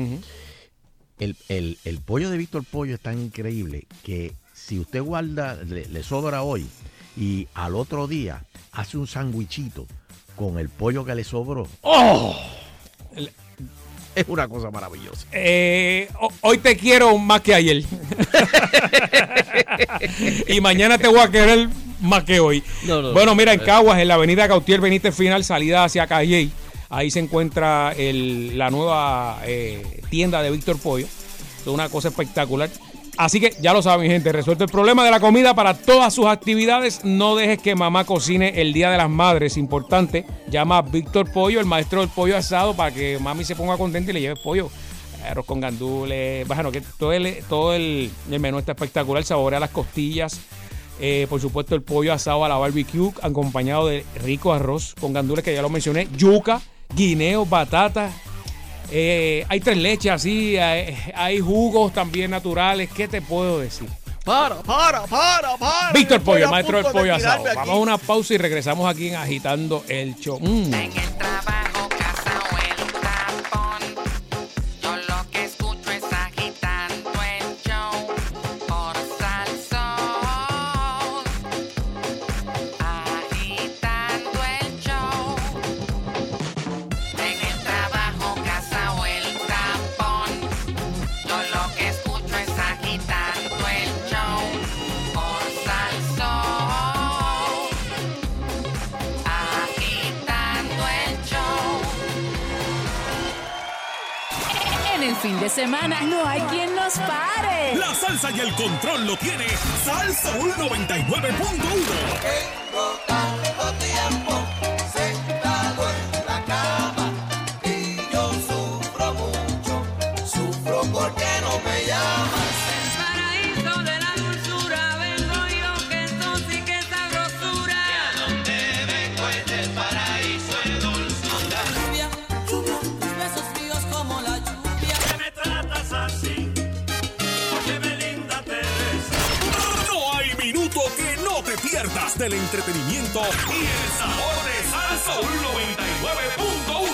El, el- el pollo de Víctor Pollo es tan increíble que si usted guarda, le, le sobra hoy y al otro día hace un sandwichito con el pollo que le sobró. ¡Oh! Es una cosa maravillosa. Eh, ho- hoy te quiero más que ayer. y mañana te voy a querer más que hoy. No, no. bueno, mira, en Caguas, en la avenida Gautier Benítez Final, salida hacia Calle. Ahí se encuentra la nueva eh, tienda de Víctor Pollo. Es una cosa espectacular. Así que ya lo saben, gente. Resuelto el problema de la comida para todas sus actividades. No dejes que mamá cocine el Día de las Madres. Importante. Llama a Víctor Pollo, el maestro del pollo asado, para que mami se ponga contenta y le lleve pollo. Arroz con gandules. Bueno, que todo el, todo el menú está espectacular. Saborea las costillas. Eh, por supuesto, el pollo asado a la barbecue, acompañado de rico arroz con gandules, que ya lo mencioné. Yuca, guineo, batata. Eh, hay tres leches así, hay, hay jugos también naturales. ¿Qué te puedo decir? Para, para, para, para. Víctor Estoy Pollo, a maestro del de pollo asado. Vamos a una pausa y regresamos aquí en Agitando el Show. Mm. El fin de semana no hay quien nos pare. La salsa y el control lo tiene Salsa 99.1. del entretenimiento y el sabor de Salsa 99.1.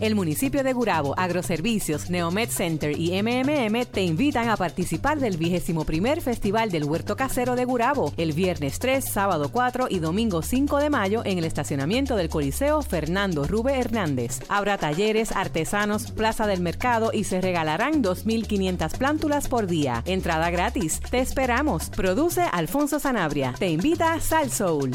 El municipio de Gurabo, Agroservicios, Neomed Center y MMM te invitan a participar del 21 Festival del Huerto Casero de Gurabo, el viernes 3, sábado 4 y domingo 5 de mayo en el estacionamiento del Coliseo Fernando Rube Hernández. Habrá talleres, artesanos, plaza del mercado y se regalarán 2.500 plántulas por día. Entrada gratis. Te esperamos. Produce Alfonso Sanabria. Te invita Sal Soul.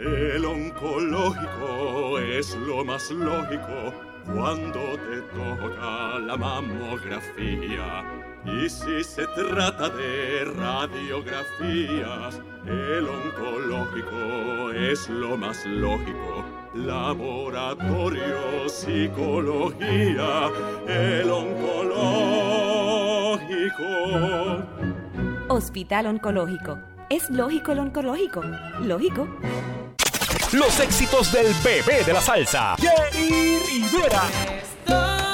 El oncológico es lo más lógico cuando te toca la mamografía. Y si se trata de radiografías, el oncológico es lo más lógico. Laboratorio, psicología, el oncológico. Hospital Oncológico. ¿Es lógico el oncológico? ¿Lógico? Los éxitos del bebé de la salsa, Jerry Rivera.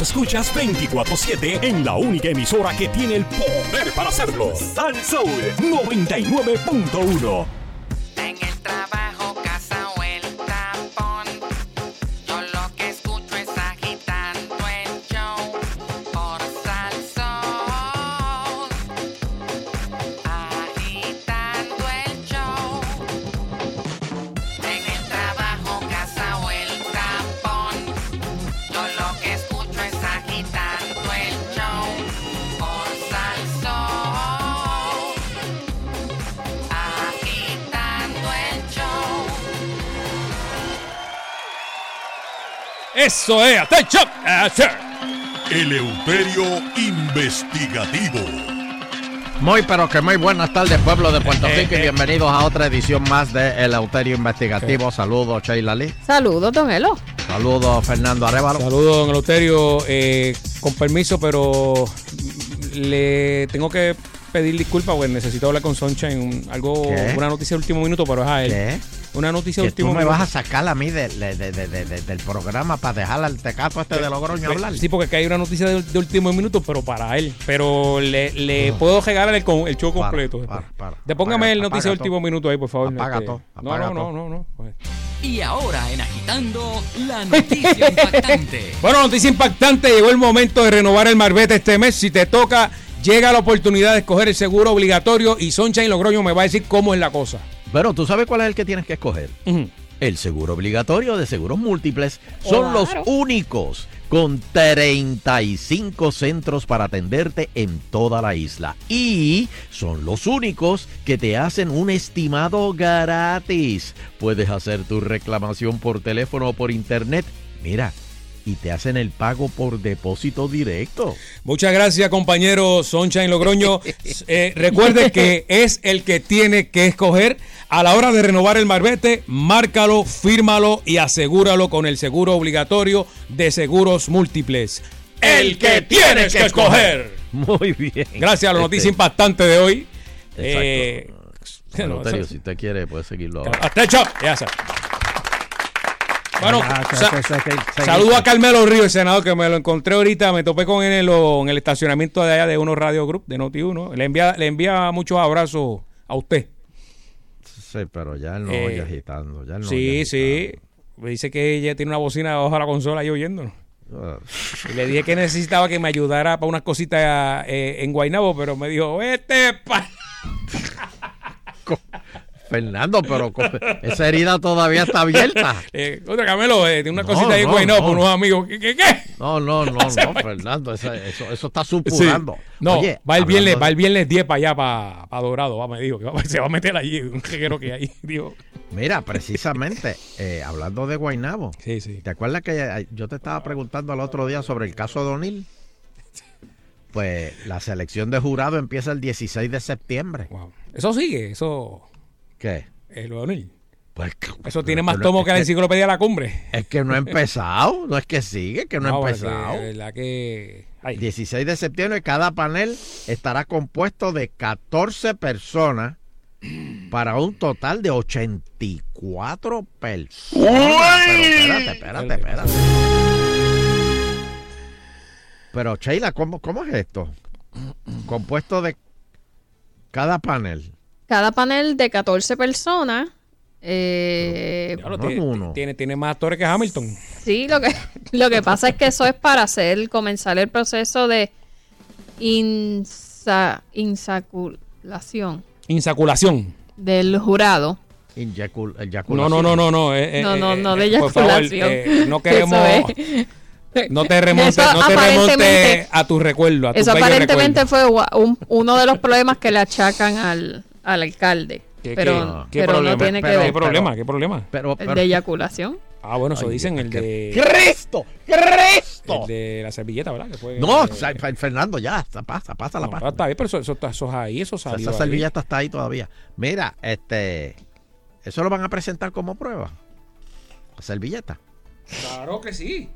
Escuchas 24-7 en la única emisora que tiene el poder para hacerlo. Sal Soul 99.1. Eso es, atención. Eleuterio Investigativo. Muy pero que muy buenas tardes pueblo de Puerto Eh, Rico y eh. bienvenidos a otra edición más de El Euterio Investigativo. Saludos Sheila Lee. Saludos, don Elo. Saludos Fernando Arevalo. Saludos, don Eleuterio. Eh, con permiso, pero le tengo que pedir disculpas porque necesito hablar con Sunshine. un- algo, ¿Qué? una noticia de último minuto, pero es a él. ¿Qué? Una noticia de Que tú último me minuto. vas a sacar a mí de- de- de- de- de- de- del programa para dejar al tecato este de Logroño hablar. Sí, porque aquí hay una noticia de, de último minuto, pero para él. Pero le, le puedo regalar el, show Para, completo. para, para. Depóngame Apaga- el noticia de último minuto ahí, por favor. Apaga Este, todo, No, apaga no, no, todo. no, no. Pues. Y ahora en Agitando, la noticia impactante. Bueno, noticia impactante. Llegó el momento de renovar el Marbete este mes. Si te toca, llega la oportunidad de escoger el seguro obligatorio y Sunshine Logroño me va a decir cómo es la cosa. Pero tú sabes cuál es el que tienes que escoger. El seguro obligatorio de seguros múltiples son los únicos con 35 centros para atenderte en toda la isla. Y son los únicos que te hacen un estimado gratis. Puedes hacer tu reclamación por teléfono o por internet. Mira, y te hacen el pago por depósito directo. Muchas gracias, compañero Sunshine Logroño. Eh, recuerde que es el que tiene que escoger a la hora de renovar el marbete. Márcalo, fírmalo y asegúralo con el seguro obligatorio de seguros múltiples. El que tienes que escoger. Muy bien. Gracias a la noticia Este, impactante de hoy. Exacto. Eh, Bueno, no, Terio, eso- si usted quiere, puede seguirlo ahora. Hasta el chop, ya sabes. Bueno, saludo a Carmelo Río, el senador, que me lo encontré ahorita. Me topé con él en, lo- en el estacionamiento de allá de Uno Radio Group, de Noti1. Le envía, le envía muchos abrazos a usted. Sí, pero ya él no Eh, oye agitando. Ya él no sí, oye sí. Me dice que ella tiene una bocina debajo de la consola y oyéndonos. Ah. Y le dije que necesitaba que me ayudara para unas cositas eh, en Guaynabo, pero me dijo, este pa Fernando, pero esa herida todavía está abierta. eh, otra Camelo, eh, tiene una No, cosita ahí en no, por unos amigos. ¿Qué, qué, qué? No, no, no, no, Fernando, eso, eso, eso está Sí. supurando. No, Oye, va el viernes, va el viernes 10 para allá, para, Dorado, va, me dijo, que va- se va a meter allí, un reguero que hay, digo. Mira, precisamente, eh, hablando de Guainabo, sí, sí. ¿te acuerdas que eh, yo te estaba preguntando el otro día sobre el caso de O'Neill? Pues la selección de jurado empieza el 16 de septiembre. Eso sigue, eso. ¿Qué? El O'Neill. Pues, Eso tiene más tomo es que la enciclopedia de la cumbre. Es que no ha empezado, no es que sigue, que no, ha porque empezado. verdad que. ay. 16 de septiembre, cada panel estará compuesto de 14 personas para un total de 84 personas. Pero espérate, espérate, espérate. Pero Sheila, ¿cómo, cómo es esto? Compuesto de cada panel. Cada panel de 14 personas. eh, Diablo, tiene, tiene, tiene más actores que Hamilton. Sí, lo que, lo que pasa es que eso es para hacer, comenzar el proceso de insa- insaculación Insaculación. del jurado. Inyacul- No, eyaculación. no, no, no, no. eh, eh, No, no, eh, no, de eh, eyaculación. eh, no queremos. Eso es. No te remontes, no te remontes a tu recuerdo, a tu Eso aparentemente recuerdo. fue un- uno de los problemas que le achacan al, al alcalde. ¿Qué- pero qué- qué pero problema? no tiene que ver. ¿Qué problema? ¿Qué problema? Pero, El de eyaculación. Ah, bueno, eso Ay, dicen el de. ¡Cristo! ¡Cristo! El de la servilleta, ¿verdad? Que fue- No, eh, Fernando, ya, pasa, pasa la pasta. está bien, pero eso, eso, ahí, eso salió. Esa ahí. servilleta está ahí todavía. Mira, este, eso lo van a presentar como prueba. La servilleta. Claro que sí.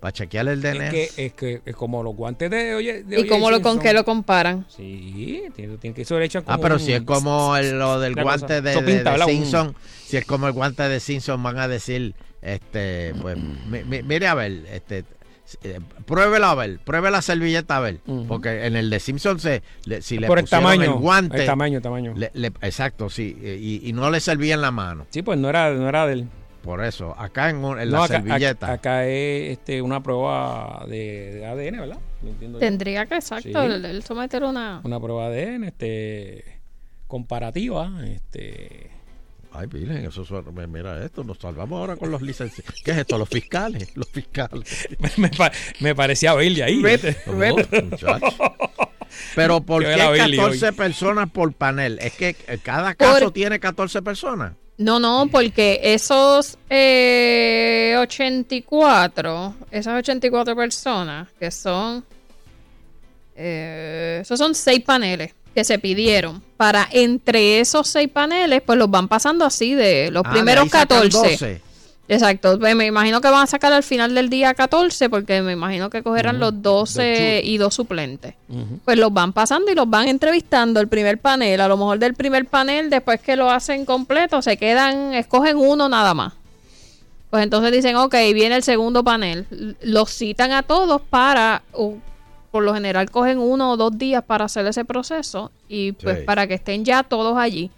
Para chequear el DNA. Es que, es que es como los guantes de oye. de ¿Y cómo lo, con qué lo comparan? Sí, tiene, tiene que eso echan Ah, pero un- si es como el- lo del guante cosa. de, de- pinta, de Simpson, si es como el guante de Simpson, van a decir, este, pues, mi- mi- mire a ver, este, eh, pruébela a ver, pruebe la servilleta a ver, porque en el de Simpson se, le- si le Por el tamaño, el guante, el tamaño, tamaño. le- le- exacto, sí, y, y no le servía en la mano. Sí, pues no era, no era del. Por eso, acá en, un- en No, la acá, servilleta. acá- es este, una prueba de, de ADN, ¿verdad? Tendría que, exacto, Sí. el, el someter una... Una prueba de ADN, este, comparativa, este. Ay, miren, eso suena- mira esto, nos salvamos ahora con los licenciados. ¿Qué es esto? Los fiscales, los fiscales. me, pa- me parecía oírle ahí. ¿viste? No, muchacho. Pero ¿por qué Billy 14 hoy. personas por panel? Es que eh, cada caso Por- tiene 14 personas. No, no, porque esos eh, 84, esas 84 personas que son, eh, esos son seis paneles que se pidieron. Para entre esos seis paneles, pues los van pasando así de los Ah, de primeros sacan 14. 12. Exacto, pues me imagino que van a sacar al final del día 14 porque me imagino que cogerán los 12 y dos suplentes. Pues los van pasando y los van entrevistando el primer panel. A lo mejor del primer panel, después que lo hacen completo, se quedan, escogen uno nada más. Pues entonces dicen, ok, viene el segundo panel. Los citan a todos para, uh, por lo general cogen uno o dos días para hacer ese proceso y pues Sí. para que estén ya todos allí.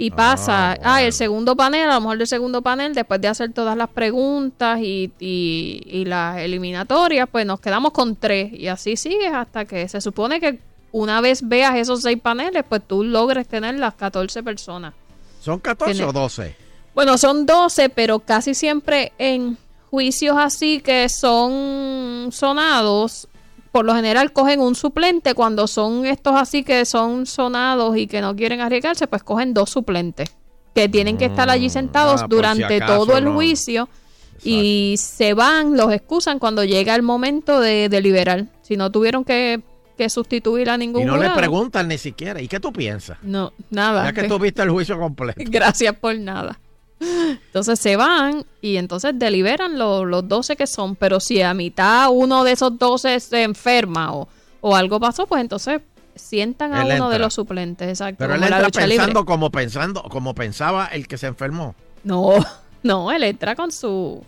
Y pasa, ah, el segundo panel, a lo mejor del segundo panel, después de hacer todas las preguntas y, y, y las eliminatorias, pues nos quedamos con tres. Y así sigues hasta que se supone que una vez veas esos seis paneles, pues tú logres tener las 14 personas. ¿Son 14 Tiene- o 12? Bueno, son 12, pero casi siempre en juicios así que son sonados, por lo general cogen un suplente. Cuando son estos así que son sonados y que no quieren arriesgarse, pues cogen dos suplentes que tienen que estar allí sentados ah, si durante acaso todo el no. juicio y se van, los excusan cuando llega el momento de deliberar. Si no tuvieron que, que sustituir a ningún Y no le preguntan ni siquiera. ¿Y qué tú piensas? No, nada. Ya que tú viste el juicio completo. Gracias por nada. Entonces se van y entonces deliberan lo- los 12 que son, pero si a mitad uno de esos 12 se enferma o, o algo pasó, pues entonces sientan a Él uno de los suplentes, exacto. Pero él entra libre. pensando como pensando, como pensaba el que se enfermó. No, no, él entra con su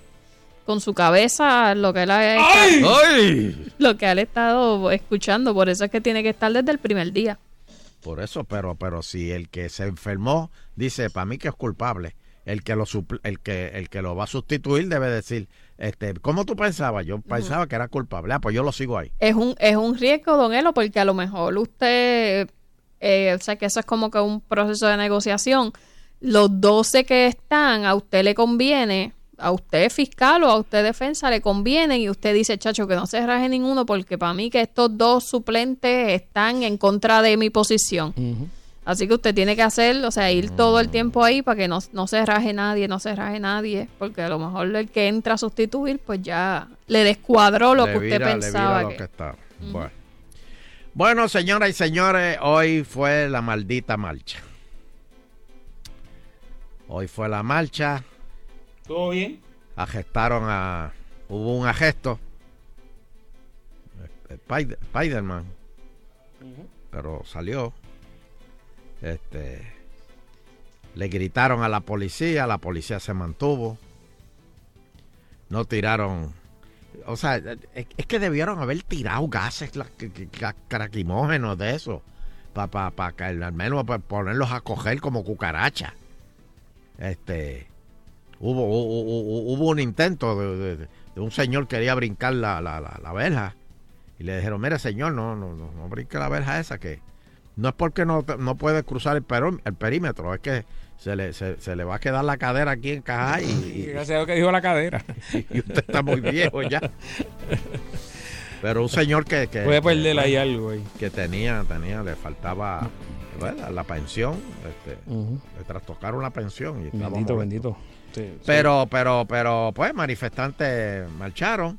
con su cabeza lo que él ha estado- ¡Ay! lo que él ha estado escuchando, por eso es que tiene que estar desde el primer día. Por eso, pero, pero si el que se enfermó dice, para mí que es culpable, el que lo el que el que lo va a sustituir debe decir, este, ¿cómo tú pensabas? Yo pensaba que era culpable. Ah, pues yo lo sigo ahí. Es un, es un riesgo, don Elo, porque a lo mejor usted, eh, o sea, que eso es como que un proceso de negociación. Los 12 que están, a usted le conviene, a usted fiscal o a usted defensa le conviene y usted dice, chacho, que no se raje ninguno porque para mí que estos dos suplentes están en contra de mi posición. Así que usted tiene que hacer, o sea, ir todo el tiempo ahí para que no, no se raje nadie, no se raje nadie, porque a lo mejor el que entra a sustituir, pues ya le descuadró lo Le que usted vira- le pensaba. vira lo que-. Bueno. Bueno, señoras y señores, hoy fue la maldita marcha. Hoy fue la marcha. ¿Todo bien? Agestaron a. Hubo un agesto. Eh, Spider- Spiderman. Pero salió. Este. Le gritaron a la policía. La policía se mantuvo. No tiraron. O sea, es, que debieron haber tirado gases craquimógenos de eso. Para pa, que al menos pa ponerlos a coger como cucaracha. Este. Hubo, hubo, un intento de, un señor que quería brincar la, la, la, la verja. Y le dijeron, mire señor, no, no, no, no brinque la verja esa que no es porque no, no puede cruzar el, peró- el perímetro, es que se le, se, se le va a quedar la cadera aquí en caja y, Gracias a lo que dijo la cadera. y usted está muy viejo ya. Pero un señor que, que Puede perder ahí algo ahí. que tenía, tenía, le faltaba ¿verdad? la pensión, este, le trastocaron la pensión y estaba Bendito, bendito. Sí, sí. Pero, pero, pero, pues, manifestantes marcharon.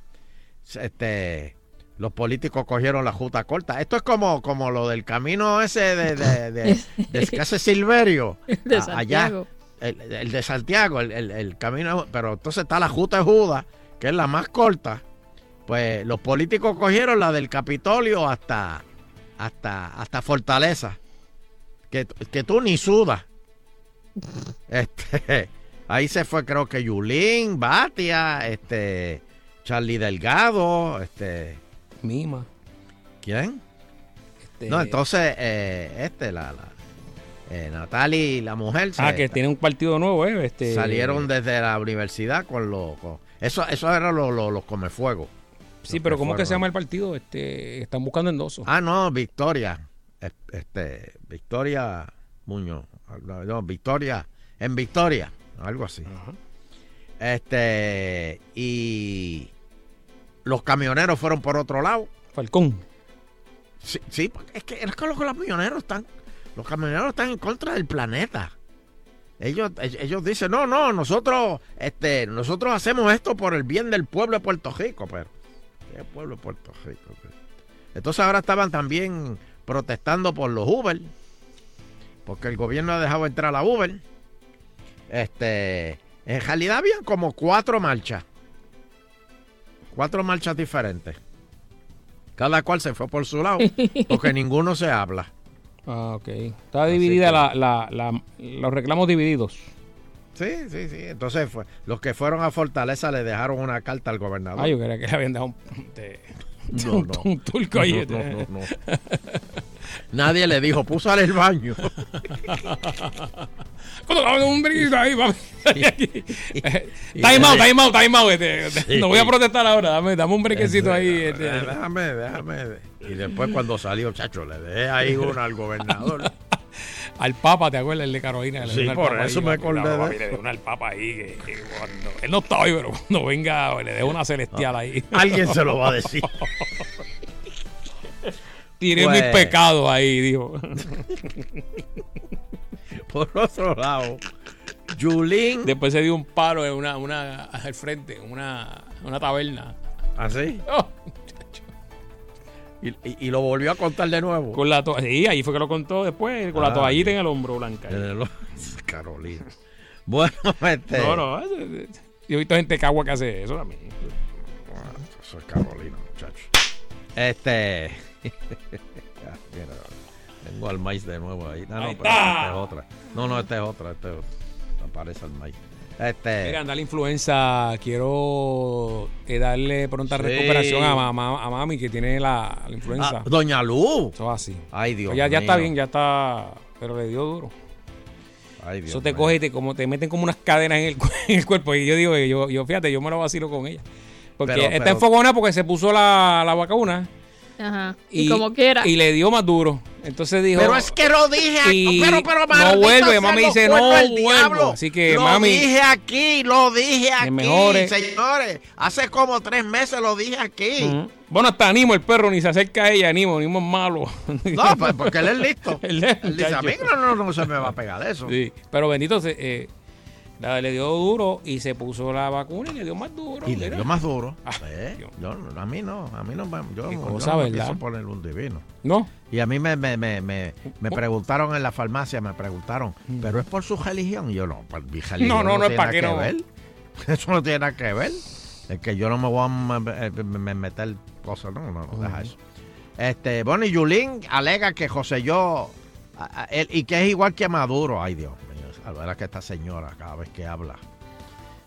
Este, los políticos cogieron la justa corta. Esto es como, como lo del camino ese de, de, de, de Silverio. De a- allá. El, el de Santiago, el, el- el camino. Pero entonces está la justa de Judas, que es la más corta. Pues los políticos cogieron la del Capitolio hasta, hasta, hasta Fortaleza. Que, que tú ni sudas. Este, ahí se fue, creo que Yulín, Batia, este, Charlie Delgado, este. Mima. ¿Quién? Este- No, entonces, eh, este, la, la eh, Natalie, la mujer. Ah, se- que tiene un partido nuevo, ¿eh? Este, salieron desde la universidad con los. con- eso, eso eran los, los, los comefuegos. Sí, Los pero ¿cómo que se llama el partido? Este, están buscando endosos. Ah, no, Victoria. Es- Este, Victoria Muñoz. No, no, Victoria. En Victoria. Algo así. Este. Y. Los camioneros fueron por otro lado. Falcón. Sí, sí, porque es que, es que los camioneros están. Los camioneros están en contra del planeta. Ellos, ellos dicen, no, no, nosotros, este, nosotros hacemos esto por el bien del pueblo de Puerto Rico, pero. ¿Qué pueblo de Puerto Rico? Entonces ahora estaban también protestando por los Uber. Porque el gobierno ha dejado entrar a Uber. Este. En realidad habían como cuatro marchas. Cuatro marchas diferentes. Cada cual se fue por su lado. Porque ninguno se habla. Ah, ok. Está dividida la, la, la- los reclamos divididos. Sí, sí, sí. Entonces fue- los que fueron a Fortaleza le dejaron una carta al gobernador. Ah, yo creía que le habían dado un, de- No, un, no. un turco ahí. No, no, no, no. Nadie le dijo, puso el baño. Un brinquito ahí, papi. Time out, time out, time out. este, No voy a protestar ahora. Dame, dame un brequecito ahí. este. Déjame, déjame. Y después cuando salió, chacho, le dejé ahí una al gobernador. Al Papa, ¿te acuerdas? El de Carolina. Sí, por Papa eso ahí, me acordé de. Le una al Papa ahí. Que, que cuando, él no está hoy, pero cuando venga, le dejo una celestial ahí. Alguien se lo va a decir. Tiré Pues- mis pecados ahí, dijo. Por otro lado, Yulín. Después se dio un palo en una, una al frente, en una, una taberna. ¿Así? Oh, Y, y- y lo volvió a contar de nuevo. con la sí, ahí fue que lo contó después, con Ah, la toallita en el hombro blanca. En el- Carolina. Bueno, este. No, no, yo he visto gente cagua que hace eso también. Eso es Carolina, muchacho. Este. Tengo al maíz de nuevo ahí. No, no, pero esta es otra. No, no, esta es otra. Este. Aparece el maíz. Este. Mira, anda la influenza. Quiero eh, darle pronta Sí. recuperación a, mamá, a mami que tiene la, la influenza. Ah, Doña Luz. Eso es así. Ay, Dios ya, ya está bien, ya está. Pero le dio duro. Ay, Dios Eso te mío. coge y te, como, te meten como unas cadenas en el, en el cuerpo. Y yo digo, yo, yo fíjate, yo me lo vacilo con ella. Porque Pero- está pero- enfocona porque se puso la, la vacuna. Ajá. Y, como quiera. Y le dio más duro. Entonces dijo. Pero es que lo dije aquí. y Pero, pero, no vuelve. sea Mami dice, no vuelvo. diablo. Así que, lo mami. dije aquí, lo dije aquí, señores. Hace como tres meses lo dije aquí. Ujú. Bueno, hasta Nimo, el perro, ni se acerca a ella. Nimo, Nimo es malo. No, pues, porque él es listo. Él es, Él dice, a mí no, no, no se me va a pegar eso. Sí, pero bendito, se, eh, le dio duro y se puso la vacuna y le dio más duro. Y le dio más duro. Ah, ¿Eh? Yo, a mí no, a mí no me. Yo, yo cosa, no pienso poner un divino. No. Y a mí me, me, me, me, me preguntaron en la farmacia, me preguntaron, ¿pero es por su religión? Y yo, no, pues mi religión No, no, no es tiene pa' nada que no. ver. Eso no tiene nada que ver. Es que yo no me voy a me- meter cosas, no, no, no, deja eso. Este, bueno, y Yulín alega que José yo, y que es igual que Maduro. Ay, Dios mío, a ver a que esta señora cada vez que habla.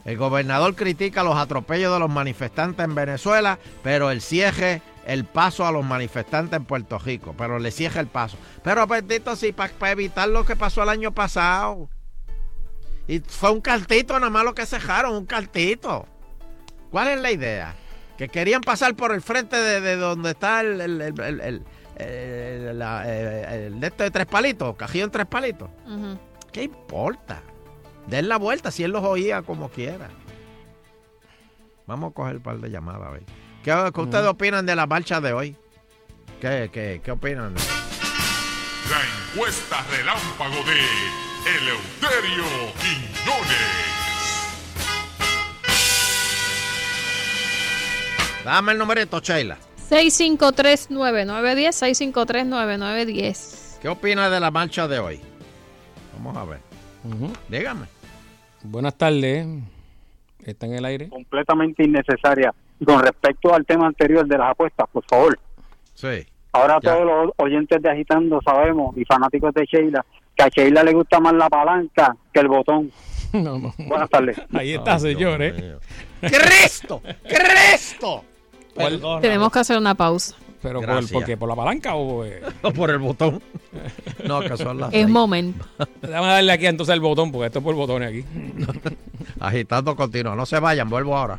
El gobernador critica los atropellos de los manifestantes en Venezuela, pero el cierre el paso a los manifestantes en Puerto Rico, pero le cierra el paso. Pero bendito sí, para evitar lo que pasó el año pasado. Y fue un cartito nada más lo que cejaron, un cartito. ¿Cuál es la idea? Que querían pasar por el frente de, de donde está el, la- de este de tres palitos, cajillo en tres palitos. Ujú. ¿Qué importa? Den la vuelta si él los oía como quiera. Vamos a coger un par de llamadas, a ver. ¿Qué, qué ustedes opinan de la marcha de hoy? ¿Qué, qué, qué opinan? La encuesta relámpago de Eleuterio Quiñones. Dame el numerito, Sheila. 6539910, 6539910. ¿Qué opinas de la marcha de hoy? Vamos a ver. Dígame. Buenas tardes. ¿Está en el aire? completamente innecesaria. Y con respecto al tema anterior de las apuestas, por favor, Sí. ahora Ya. todos los oyentes de Agitando sabemos y fanáticos de Sheila que a Sheila le gusta más la palanca que el botón. No, no. Buenas tardes. Ahí está, señores. ¡Cristo! ¡Cristo! ¿Cuál- Tenemos que hacer una pausa. ¿Pero por, por qué? ¿Por la palanca o...? eh? O por el botón. No, que son las Es momento. Déjame darle aquí entonces el botón, porque esto es por botones aquí. Agitando continuo. No se vayan, vuelvo ahora.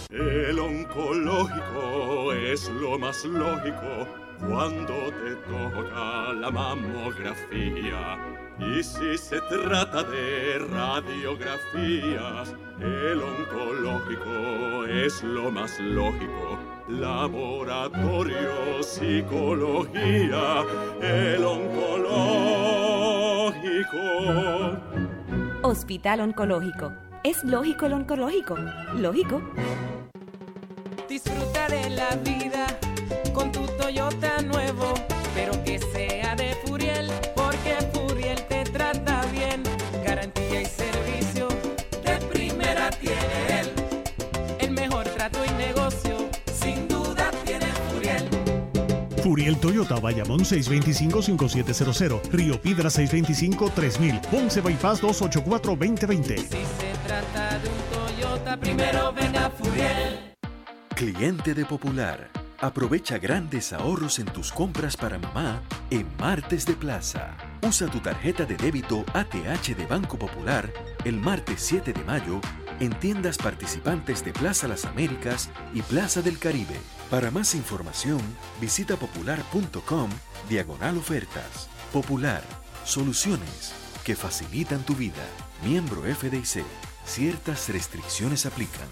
El oncológico es lo más lógico cuando te toca la mamografía. Y si se trata de radiografías, el oncológico es lo más lógico. Laboratorio, psicología, el oncológico. Hospital Oncológico. ¿Es lógico el oncológico? Lógico. Disfruta de la vida con tu Toyota nuevo, Furiel. Toyota, Bayamón 625-5700, Río Piedra 625-3000, Ponce Bypass 284-2020. Se trata de un Toyota, primero ven a Furiel. Cliente de Popular. Aprovecha grandes ahorros en tus compras para mamá en Martes de Plaza. Usa tu tarjeta de débito ATH de Banco Popular el martes 7 de mayo en tiendas participantes de Plaza Las Américas y Plaza del Caribe. Para más información, visita popular.com diagonal ofertas. Popular, soluciones que facilitan tu vida. Miembro FDIC. Ciertas restricciones aplican.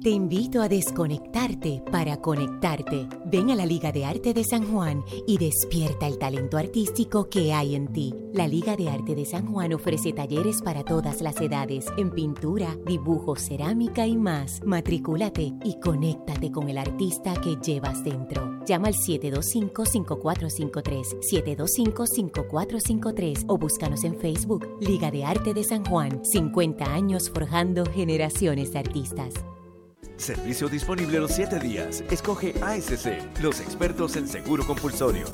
Te invito a desconectarte para conectarte. Ven a la Liga de Arte de San Juan y despierta el talento artístico que hay en ti. La Liga de Arte de San Juan ofrece talleres para todas las edades en pintura, dibujo, cerámica y más. Matricúlate y conéctate con el artista que llevas dentro. Llama al 725-5453, 725-5453 o búscanos en Facebook. Liga de Arte de San Juan, 50 años forjando generaciones de artistas. Servicio disponible los 7 días. Escoge ASC, los expertos en seguro compulsorio.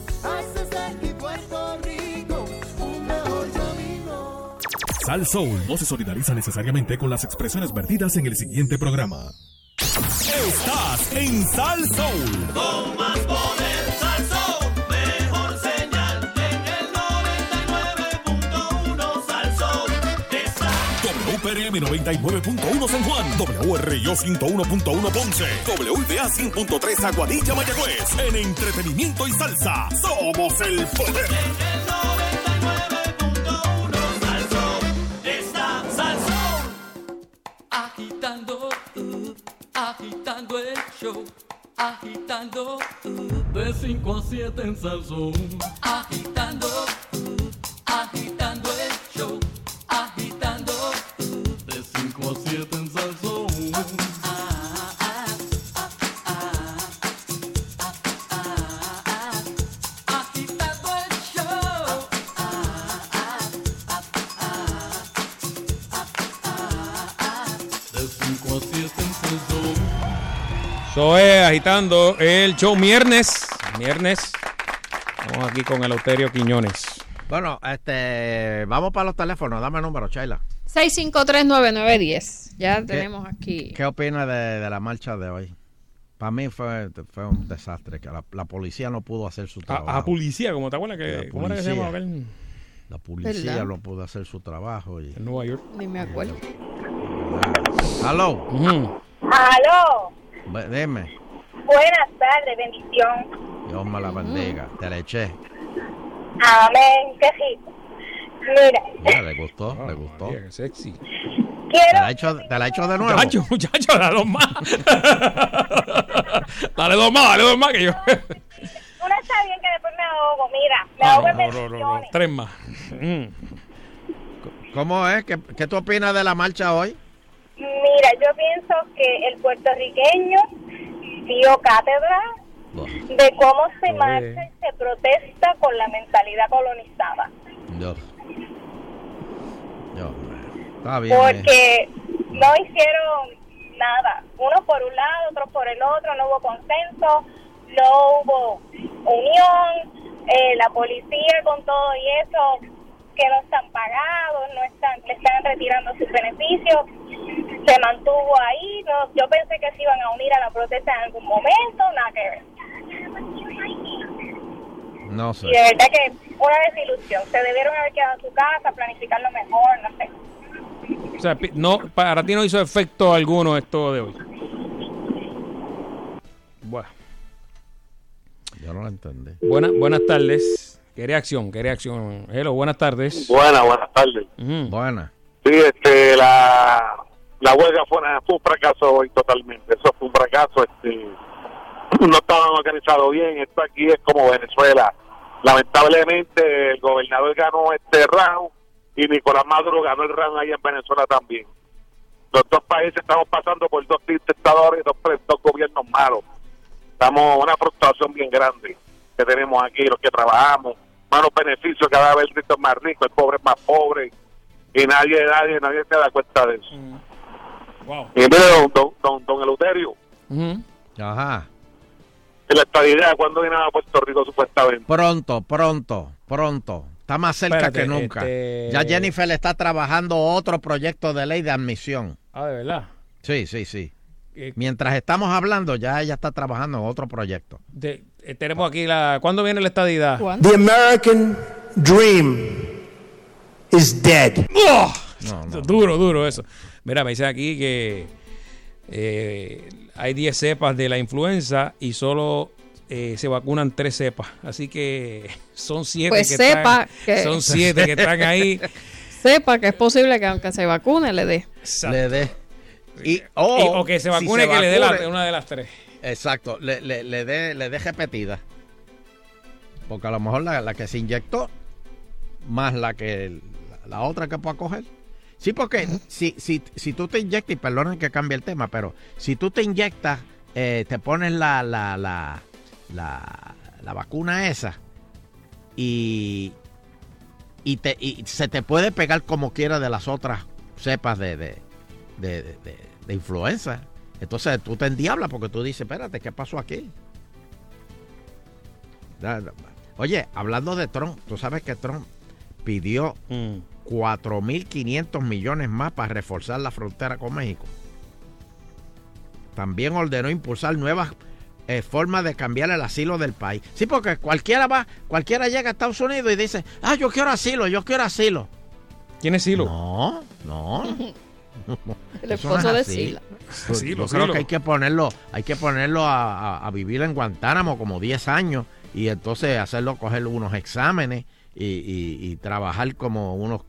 Sal Soul no se solidariza necesariamente con las expresiones vertidas en el siguiente programa. Estás en Sal Soul. Con más WPRM 99.1 San Juan, WRIO 101.1 Ponce, WDA 100.3 Aguadilla Mayagüez. En entretenimiento y salsa, somos el poder. Agitando, uh, agitando el show. Agitando, uh, de 5 a 7 en Salsón. Agitando, Agitando el show viernes. Viernes. Vamos aquí con el Euterio Quiñones. Bueno, este, vamos para los teléfonos. Dame el número, Chayla. 6539910. Ya tenemos aquí. ¿Qué opina de, de la marcha de hoy? Para mí fue, fue un desastre, que la, la policía no pudo hacer su trabajo. A, a policía, como te acuerdas que. La ¿Cómo era que se policía. llamaba aquel? La policía ¿Verdad? no pudo hacer su trabajo. Y... En Nueva York. Ni me acuerdo. Aló. Aló, Dime. buenas tardes, bendición. Dios me la bendiga. Te la eché. Amén, qué rico. Mira, Mira, le gustó, le gustó. Qué sexy. ¿Te quiero, la, echo, ¿Te la echo de nuevo? Muchacho, muchacho, dale dos más. dale dos más, dale dos más que yo. uno está bien que después me ahogo, mira, me Ah, ahogo en no, no, no. Tres más. Mm. ¿Cómo es? ¿Qué, qué tú opinas de la marcha hoy? Mira, yo pienso que el puertorriqueño dio cátedra de cómo se marcha y se protesta con la mentalidad colonizada. Dios. Dios. Está bien. eh. porque no hicieron nada. Uno por un lado, otro por el otro, no hubo consenso, no hubo unión, eh, la policía con todo y eso, que no están pagados, no están, le están retirando sus beneficios, se mantuvo ahí, no, yo pensé que se iban a unir a la protesta en algún momento, nada que ver. No sé. Y de verdad que una desilusión, se debieron haber quedado en su casa, planificarlo mejor, no sé. O sea, no, para ti no hizo efecto alguno esto de hoy. Bueno, Yo no lo entendí. buena- buenas tardes. ¿Qué reacción? ¿Qué reacción? Hello, buenas tardes. Buenas, buenas tardes. Buena. Sí, este, la, la huelga fue, una- fue un fracaso hoy totalmente. Eso fue un fracaso. Este, no estaban organizados bien. Esto aquí es como Venezuela. Lamentablemente, el gobernador ganó este round y Nicolás Maduro ganó el round ahí en Venezuela también. Los dos países estamos pasando por dos dictadores, dos, dos gobiernos malos. Estamos una frustración bien grande que tenemos aquí, los que trabajamos. Malos beneficios, cada vez el rico es más rico, el pobre es más pobre. Y nadie, nadie, nadie se da cuenta de eso. Wow. Y mire, don, don, don, don Eleuterio, Ajá. de la estabilidad, ¿cuándo viene a Puerto Rico supuestamente? Pronto, pronto, pronto. Está más cerca Espérate, que nunca. este- Ya Jennifer está trabajando otro proyecto de ley de admisión. Ah, de verdad. Sí, sí, sí. Eh, Mientras estamos hablando, ya ella está trabajando en otro proyecto. De- tenemos aquí la. ¿Cuándo viene la estadidad? The American dream is dead. ¡Oh! Duro, duro eso. Mira, me dice aquí que eh, hay 10 cepas de la influenza y solo eh, se vacunan 3 cepas. Así que son 7 Pues que sepa están, que- son siete que están ahí. Sepa que es posible que aunque se vacune le dé. Le dé. Y, Y- o que se si vacune que le dé una de las tres. Exacto, le, le, le dé le dé repetida. Porque a lo mejor la, la que se inyectó, más la que la, la otra que pueda coger. Sí, porque si, si, si tú te inyectas, y perdonen que cambie el tema, pero si tú te inyectas, eh, te pones la, la, la, la, la vacuna esa y, y, te, y se te puede pegar como quiera de las otras cepas de, de, de, de- de- de influenza. Entonces tú te endiablas porque tú dices, espérate, ¿qué pasó aquí? Oye, hablando de Trump, tú sabes que Trump pidió Mm. 4.500 millones más para reforzar la frontera con México. También ordenó impulsar nuevas eh, formas de cambiar el asilo del país. Sí, porque cualquiera va, cualquiera llega a Estados Unidos y dice, ah, yo quiero asilo, yo quiero asilo. ¿Quién es Silo? No, no. El no esposo es de. Sila. Yo- Silo, yo creo que hay que ponerlo, hay que ponerlo a, a- a vivir en Guantánamo como 10 años y entonces hacerlo coger unos exámenes y, y- y trabajar como unos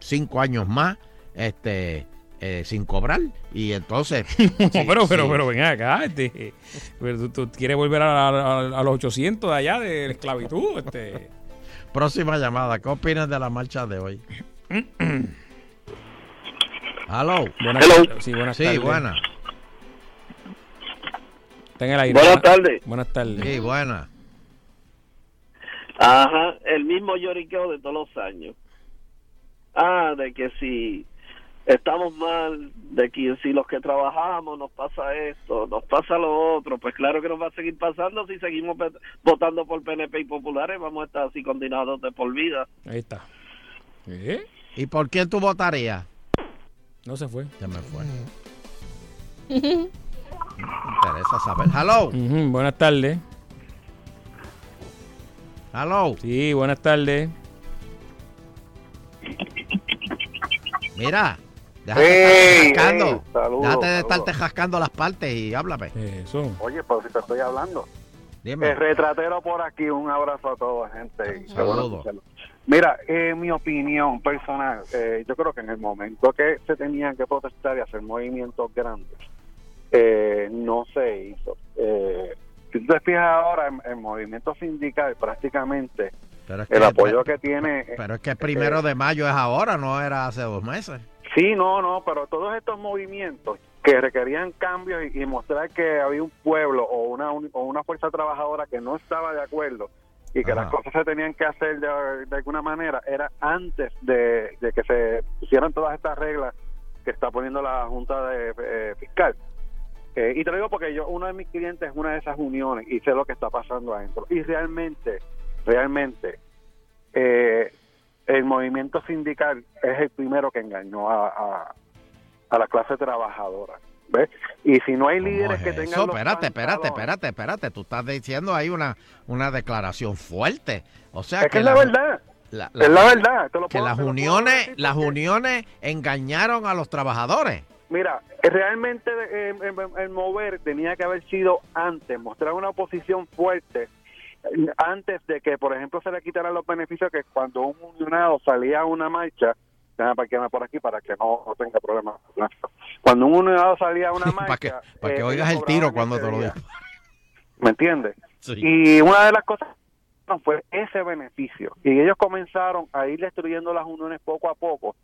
5 años más este eh, sin cobrar y entonces No, sí, pero, pero, sí. pero ven acá, este, pero tú, tú quieres volver a, a- a los 800 de allá de la esclavitud, este. próxima llamada ¿qué opinas de la marcha de hoy? Hello. Buenas Hello. tardes. Sí, buenas Sí, tardes. buena. Está en el aire. Buenas tardes. Buenas tardes. Sí, buena. Ajá, el mismo lloriqueo de todos los años. Ah, de que si estamos mal, de que si los que trabajamos nos pasa esto, nos pasa lo otro, pues claro que nos va a seguir pasando si seguimos votando por PNP y populares, vamos a estar así condenados de por vida. Ahí está. ¿Eh? ¿Y por quién tú votarías? No se fue. Se me fue. Me interesa saber. Hello. Ujú, buenas tardes. Hello. Sí, buenas tardes. Mira, déjate de Hey, estar rascando. hey, saludos, déjate de saludos. estarte jascando las partes y háblame. Eso. Oye, pues si te estoy hablando. Dime. El retratero por aquí, un abrazo a toda gente. Saludos. Mira, en mi opinión personal, eh, yo creo que en el momento que se tenían que protestar y hacer movimientos grandes, eh, no se hizo. Eh, si tú te fijas ahora, en el movimiento sindical prácticamente el apoyo que tiene... Pero es que el primero de mayo es ahora, no era hace dos meses. Sí, no, no, pero todos estos movimientos que requerían cambios y, y mostrar que había un pueblo o una, uni- o una fuerza trabajadora que no estaba de acuerdo y que Ajá. las cosas se tenían que hacer de, de alguna manera, era antes de, de que se pusieran todas estas reglas que está poniendo la Junta de, eh, Fiscal. Eh, y te lo digo porque yo, uno de mis clientes es una de esas uniones y sé lo que está pasando adentro. Y realmente, realmente, eh, el movimiento sindical es el primero que engañó a, a, a la clase trabajadora. ¿Ves? Y si no hay líderes que tengan Eso, espérate, espérate, espérate, espérate. Tú estás diciendo ahí una, una declaración fuerte. O sea Es que es la verdad. la- es la verdad. te lo Que puedo- las te uniones, decir las uniones engañaron a los trabajadores. Mira, realmente eh, el, el mover tenía que haber sido antes, mostrar una oposición fuerte eh, antes de que, por ejemplo, se le quitaran los beneficios que cuando un unionado salía a una marcha, déjame parquearme por aquí para que no, no tenga problemas. Cuando un unionado salía a una marcha, Para que, para que eh, oigas el tiro cuando te lo digo. ¿Me entiendes? Sí. Y una de las cosas fue ese beneficio. Y ellos comenzaron a ir destruyendo las uniones poco a poco,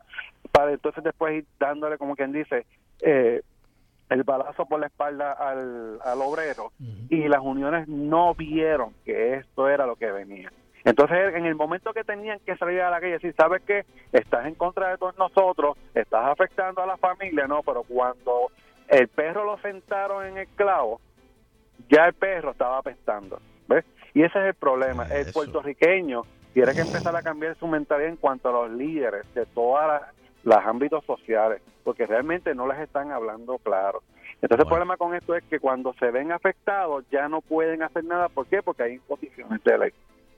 para entonces después ir dándole, como quien dice, eh, el balazo por la espalda al, al obrero. Y las uniones no vieron que esto era lo que venía. Entonces, en el momento que tenían que salir a la calle decir, ¿sabes qué? Estás en contra de todos nosotros, estás afectando a la familia, no, pero cuando el perro lo sentaron en el clavo, ya el perro estaba apestando. ¿Ves? Y ese es el problema. El puertorriqueño tiene que empezar a cambiar su mentalidad en cuanto a los líderes de todos los ámbitos sociales, porque realmente no les están hablando claro. Entonces el problema con esto es que cuando se ven afectados ya no pueden hacer nada. ¿Por qué? Porque hay imposiciones de ley.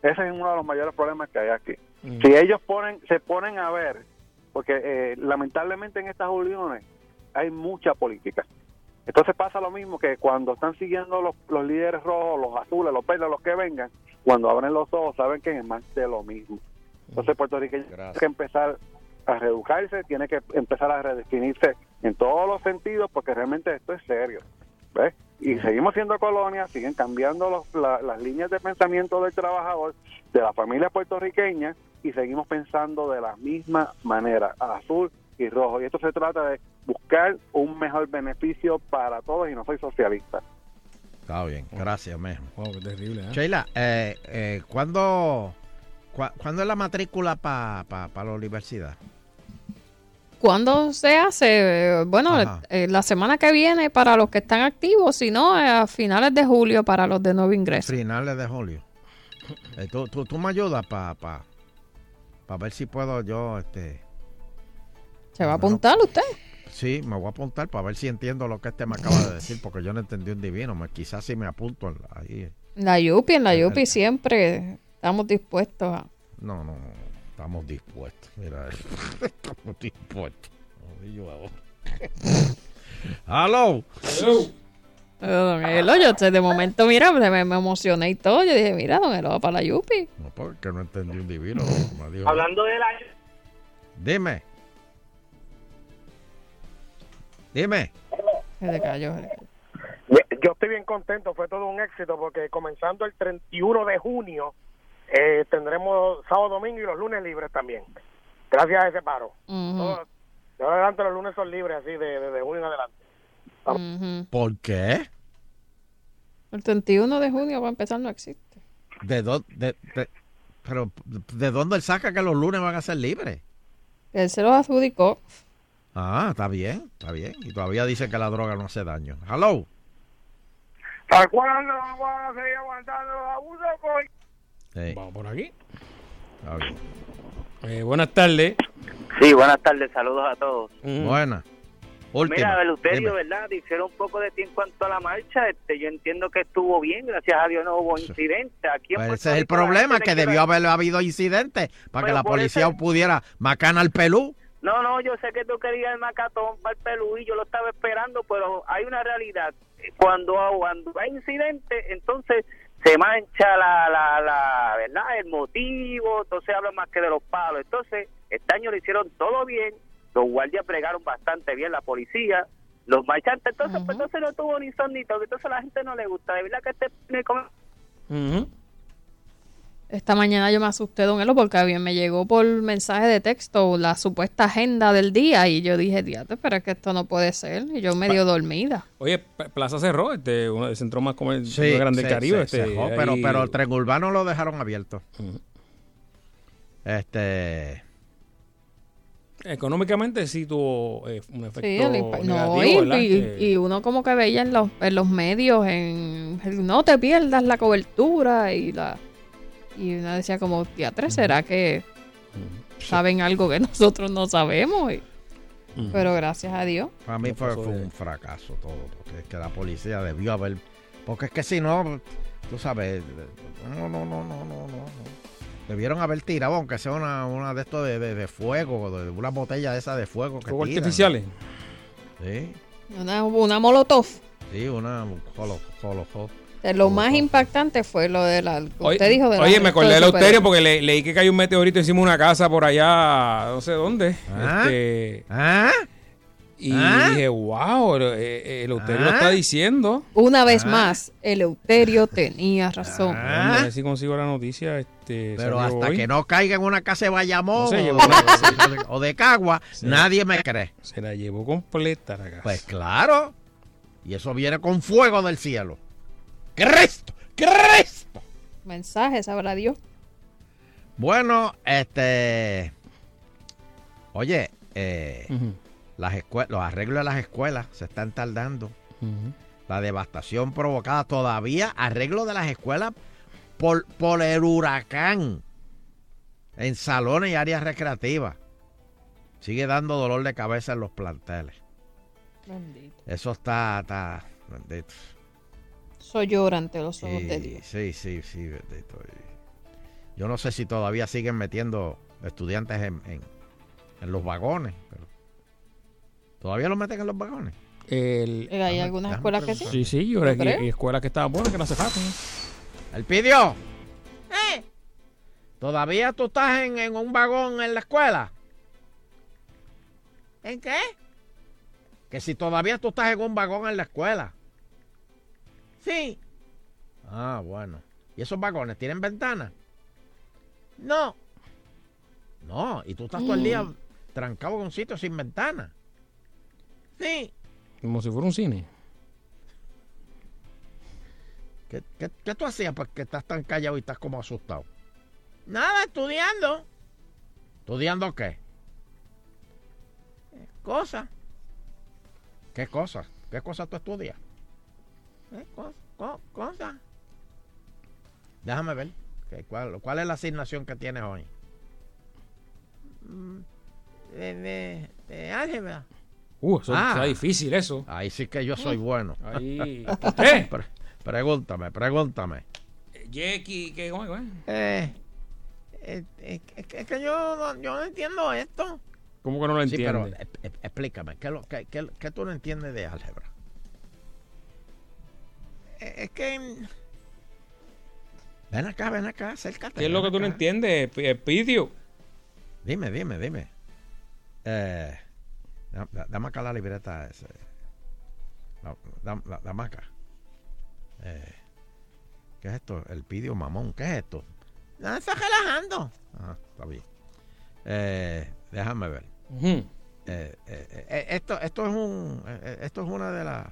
Ese es uno de los mayores problemas que hay aquí. Si ellos ponen, se ponen a ver, porque eh, lamentablemente en estas uniones hay mucha política. Entonces pasa lo mismo que cuando están siguiendo los, los líderes rojos, los azules, los verdes, los que vengan, cuando abren los ojos saben que es más de lo mismo. Entonces Puerto Rico tiene que empezar a reeducarse, tiene que empezar a redefinirse en todos los sentidos porque realmente esto es serio. ¿ves? Y seguimos siendo colonia, siguen cambiando los- la- las líneas de pensamiento del trabajador, de la familia puertorriqueña y seguimos pensando de la misma manera, azul y rojo. Y esto se trata de buscar un mejor beneficio para todos y no soy socialista. Está bien, gracias, Mejo. Wow, qué terrible, ¿eh? Sheila, eh, eh, ¿cuándo, cua- ¿cuándo es la matrícula para la universidad? ¿Cuándo se hace? Eh, Bueno, eh, la semana que viene para los que están activos, si no, eh, a finales de julio para los de nuevo ingreso. Finales de julio. Eh, tú, tú, tú me ayudas para pa, pa ver si puedo yo, este... ¿Se va a apuntar usted? Sí, me voy a apuntar para ver si entiendo lo que este me acaba de decir, porque yo no entendí un divino. Me, quizás si me apunto en la- ahí. La Yupi, en la El- Yupi siempre estamos dispuestos a... No, no, no, estamos dispuestos. Mira, estamos dispuestos. Ahora. ¡Aló! Eh, Don Elo, yo de momento, mira, me, me emocioné y todo. Yo dije, mira, Don Elo va para la Yupi. No, porque no entendí un divino. dijo. Hablando de la... Dime. Dime. Se le cayó. se le cayó. Yo estoy bien contento, fue todo un éxito porque comenzando el 31 de junio eh, tendremos sábado, domingo y los lunes libres también. Gracias a ese paro. De adelante los lunes son libres así de, de, de junio en adelante. ¿Por qué? El 31 de junio va a empezar, no existe. ¿De dónde? pero, ¿de dónde él saca que los lunes van a ser libres? Él se los adjudicó. Ah, está bien, está bien. Y todavía dice que la droga no hace daño. Hello. ¿Hasta cuándo vamos a seguir aguantando los abusos? Vamos por aquí. Eh, buenas tardes. Sí, buenas tardes, saludos a todos. Buena. Última. Mira, Eleuterio. ¿verdad? Dijeron un poco de ti en cuanto a la marcha. Este, yo entiendo que estuvo bien, gracias a Dios no hubo incidente. Aquí en Pues ese es el problema, que debió haber habido incidentes para que la policía pudiera macana al pelú. No, no, yo sé que tú querías el macatón para el pelú y yo lo estaba esperando, pero hay una realidad. Cuando, cuando hay incidente, entonces se mancha la, la, la, ¿verdad? El motivo, entonces hablan más que de los palos. Entonces, este año lo hicieron todo bien, los guardias pregaron bastante bien, la policía, los marchantes, entonces, pues, entonces no tuvo ni son ni todo, entonces a la gente no le gusta. De verdad que este me come- Esta mañana yo me asusté, Don Elo, porque bien me llegó por mensaje de texto la supuesta agenda del día y yo dije, diate, pero es que esto no puede ser. Y yo medio dormida. Oye, Plaza cerró, este, uno del centro más comercial Sí, grande del Caribe. este, cerró, pero, ahí- pero el tren urbano lo dejaron abierto. Este. Económicamente sí tuvo eh, un efecto Sí, el impa- no, negativo, y, uno como que veía en los, en los medios, en no te pierdas la cobertura y la y uno decía como, teatro, ¿será que saben algo que nosotros no sabemos? Y- Pero gracias a Dios. Para mí fue, un fracaso todo. Porque es que la policía debió haber. Porque es que si no, tú sabes. No, no, no, no, no, no. no. Debieron haber tirado, aunque sea una, una de estos de, de, de fuego, de una botella de esa de fuego. Que ¿Fuegos tiran. artificiales? Sí, Una, una molotov. sí, una. Eh, Lo más impactante fue lo de la. Oye, Usted dijo de la oye, me acordé de super- Eleuterio porque le- leí que cayó un meteorito encima de una casa por allá, no sé dónde. ¿Ah? Este, ¿Ah? y ¿Ah? dije, wow, eh, eh, Eleuterio lo ¿Ah? está diciendo. Una vez más, Eleuterio tenía razón. A ver si consigo la noticia. Este, Pero hasta hoy. que no caiga en una casa de Bayamón No o, de- o de Cagua, nadie me cree. Se la llevó completa la casa. Pues claro. Y eso viene con fuego del cielo. ¡Cristo! ¡Cristo! Mensaje, sabrá Dios. Bueno, este. Oye, eh, las escue- los arreglos de las escuelas se están tardando. La devastación provocada todavía, arreglo de las escuelas por, por el huracán en salones y áreas recreativas. Sigue dando dolor de cabeza en los planteles. Bendito. Eso está, está bendito. Soy llora ante los ojos Sí, de Dios. Sí, sí, sí, bendito. Y Yo no sé si todavía siguen metiendo estudiantes en, en- en los vagones. Pero ¿Todavía los meten en los vagones? El, Eh, Hay algunas escuelas que sí. sí, sí, yo hay escuelas que estaban buenas que no se sacan. ¡El pidió! ¿Todavía tú estás en, en un vagón en la escuela? ¿En qué? Que si todavía tú estás en un vagón en la escuela. Sí. Ah, bueno. ¿Y esos vagones tienen ventanas? No. No, y tú estás todo el día trancado en un sitio sin ventana. Sí. Como si fuera un cine. ¿Qué, qué, qué tú hacías porque estás tan callado y estás como asustado? Nada, estudiando. ¿Estudiando qué? Cosas. ¿Qué cosas? ¿Qué cosas tú estudias? ¿Qué cos- co- cosas? Déjame ver. ¿Qué- cuál, cuál es la asignación que tienes hoy? Mm, De, de- de álgebra. Uh, eso Ah. está difícil eso. Ahí sí que yo soy bueno. Ahí. ¿Usted? Pre- pregúntame, pregúntame. Jackie, ¿qué? ¿Cómo? Eh, eh, eh, es, que, yo, no- yo no entiendo esto. ¿Cómo que no lo Sí, pero eh, eh, explícame, ¿qué, es lo- qué- qué- qué tú no entiendes de álgebra? Eh, Es que... Ven acá, ven acá, acércate. ¿Qué es lo que tú no entiendes, P- Pidio? Dime, dime, dime. Eh, da- da- dame acá la libreta. ese. La. Eh, ¿Qué es esto? El pidio mamón. ¿Qué es esto? No, está relajando. Ah, está bien. Eh, déjame ver. Eh, eh, eh, esto, esto es un, eh, eh, esto es una de las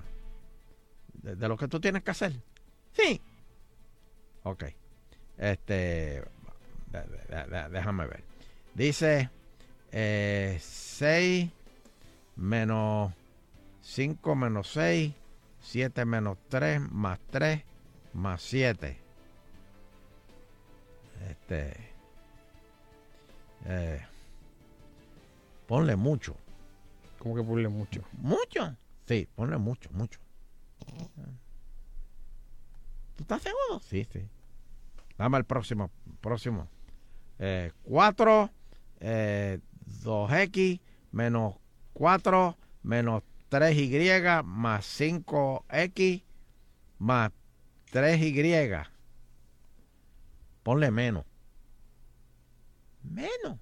de, de lo que tú tienes que hacer. Sí. Ok. Este, déjame ver. Dice eh, 6 menos 5 menos 6, 7 menos 3 más 3 más 7. Este, eh, ponle mucho. ¿Cómo que ponle mucho? ¿Mucho? Sí, ponle mucho, mucho. ¿Tú estás seguro? Sí, sí. Dame el próximo, próximo. Eh, 4, eh, 2x menos 4 menos 3y más 5x más 3y. Ponle menos. Menos.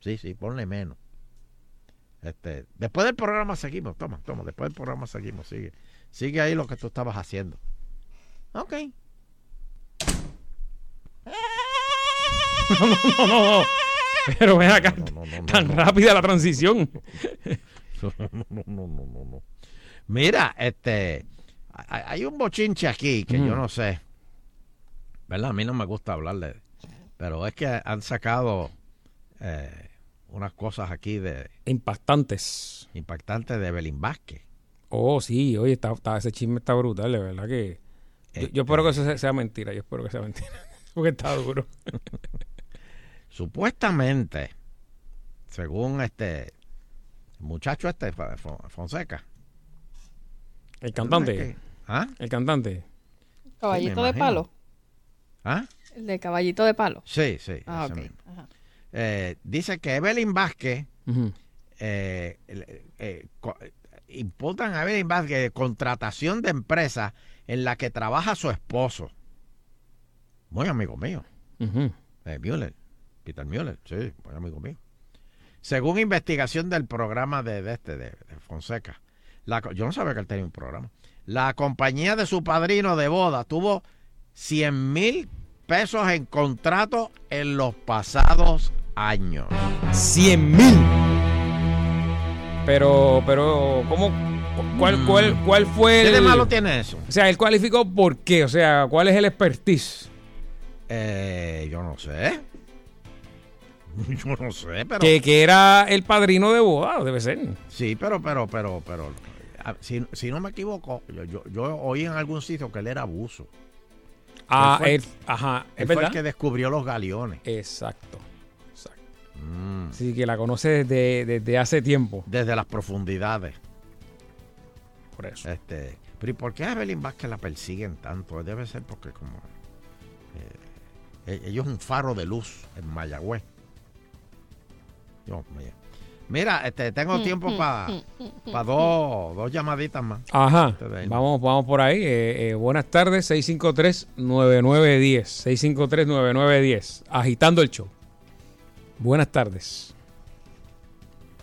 Sí, sí, ponle menos. Este, después del programa seguimos, toma, toma, después del programa seguimos, sigue. Sigue ahí lo que tú estabas haciendo. Ok. No, no, no, no. Pero ven acá, tan rápida la transición. No, no, no, no, no, no, no. Mira, este, hay, un bochinche aquí que yo Ujú. no sé. ¿Verdad? A mí no me gusta hablarle. Pero es que han sacado eh, unas cosas aquí de Impactantes. impactantes de Belín Vázquez. Oh, sí, oye, está, está- ese chisme está brutal, de verdad que. Yo, yo espero que eso sea, sea mentira, yo espero que sea mentira. Porque está duro. Supuestamente, según este muchacho este, Fonseca. El cantante. que- ¿Ah? El cantante. Caballito Sí, de palo. ¿Ah? El de caballito de palo. Sí, sí. Ah, ese ok. mismo. Ajá. Eh, dice que Evelyn Vázquez eh, eh, imputan a Evelyn Vázquez contratación de empresa en la que trabaja su esposo. Muy amigo mío. Eh, Müller, Peter Müller, sí, muy amigo mío. Según investigación del programa de, de este, de, de Fonseca, la yo no sabía que él tenía un programa. La compañía de su padrino de boda tuvo 100 mil pesos en contrato en los pasados años. 100 mil. Pero, pero, ¿cómo? ¿Cuál, cuál, cuál fue ¿Qué de el- malo tiene eso? O sea, él cualificó por qué, o sea, ¿cuál es el expertise? Eh, yo no sé. Yo no sé, pero. Que, que era el padrino de boda, debe ser. Sí, pero, pero, pero, pero. si, si no me equivoco, yo, yo, yo oí en algún sitio que él era abuso. Ah, fue- él- ajá, es fue verdad. el que descubrió los galeones. Exacto. Mm. Sí, que la conoce desde, desde hace tiempo. Desde las profundidades. Por eso. Este, pero ¿y por qué a Evelyn Vázquez la persiguen tanto? Debe ser porque como eh, ellos es un faro de luz en Mayagüez. Dios mío. Mira, este, tengo Mm, tiempo para mm, mm, dos, dos llamaditas más. Ajá. Vamos, vamos por ahí. Eh, eh, buenas tardes, 653-9910. 653-9910. Agitando el show. Buenas tardes.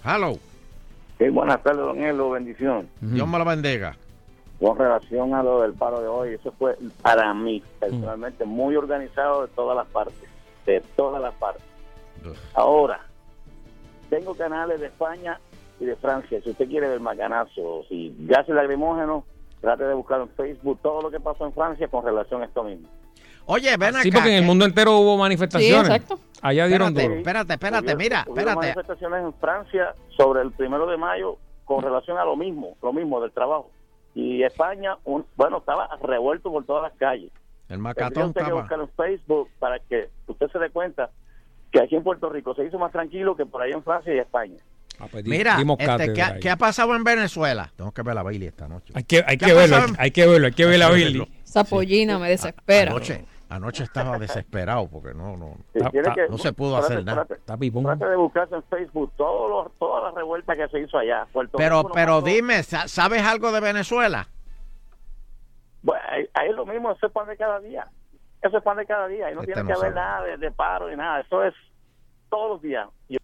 Hello. Sí, buenas tardes, don Elo, bendición. Dios me lo bendiga. Con relación a lo del paro de hoy, eso fue para mí, personalmente, muy organizado de todas las partes, de todas las partes. Ahora, tengo canales de España y de Francia. Si usted quiere ver macanazo, si gases lacrimógenos, trate de buscar en Facebook todo lo que pasó en Francia con relación a esto mismo. Oye, ven Sí, acá. porque en el que- mundo entero hubo manifestaciones. Sí, exacto. Allá dieron Espérate, duro. espérate, espérate, mira, hubieron espérate. manifestaciones en Francia sobre el primero de mayo con relación a lo mismo, lo mismo del trabajo. Y España, un- bueno, estaba revuelto por todas las calles. El macatón usted que estaba. buscar en Facebook para que usted se dé cuenta que aquí en Puerto Rico se hizo más tranquilo que por ahí en Francia y España. Mira, dimos este, cátedra ¿qué, qué ha pasado en Venezuela? Tengo que ver la Bailey esta noche. Hay que, hay ¿Qué que verlo, hay, que verlo, hay que ver que Billy. verlo. Esa pollina me desespera. Anoche, anoche estaba desesperado porque no, no, Sí, ta- tiene ta- que- no se pudo trate- hacer nada. trate- Está pipón. Trate de buscarse en Facebook todos los, toda la revuelta que se hizo allá. Puerto Pero, pero pasó- dime, ¿sa- ¿sabes algo de Venezuela? Bueno, ahí, ahí es lo mismo, eso es pan de cada día. Eso es pan de cada día. Y no Este tiene no que haber nada de, de paro ni nada. Eso es todos los días. Y-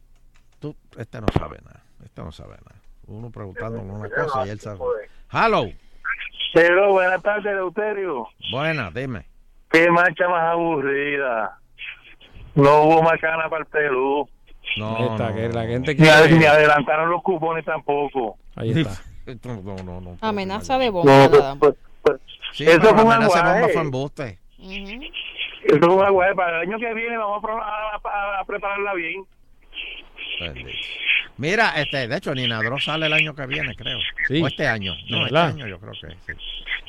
Tú, este no sabe nada. Este no sabe nada. Uno preguntándole una cosa y él sabe. Hello. Pero buenas tardes, Deuterio. Buena, dime. Qué marcha más aburrida. No hubo macana para el Perú. No, Esta, que la gente Ni, quiere- ni adelantaron los cupones tampoco. Ahí está. No, no, no, no. Amenaza de bomba. No, pues, pues, Sí, eso fue un bomba aguaje. Eso fue una guay. Para el año que viene vamos a- a- a prepararla bien. Mira, este, de hecho, Ninadro sale el año que viene, creo. Sí. O este año. No, este año yo creo que sí.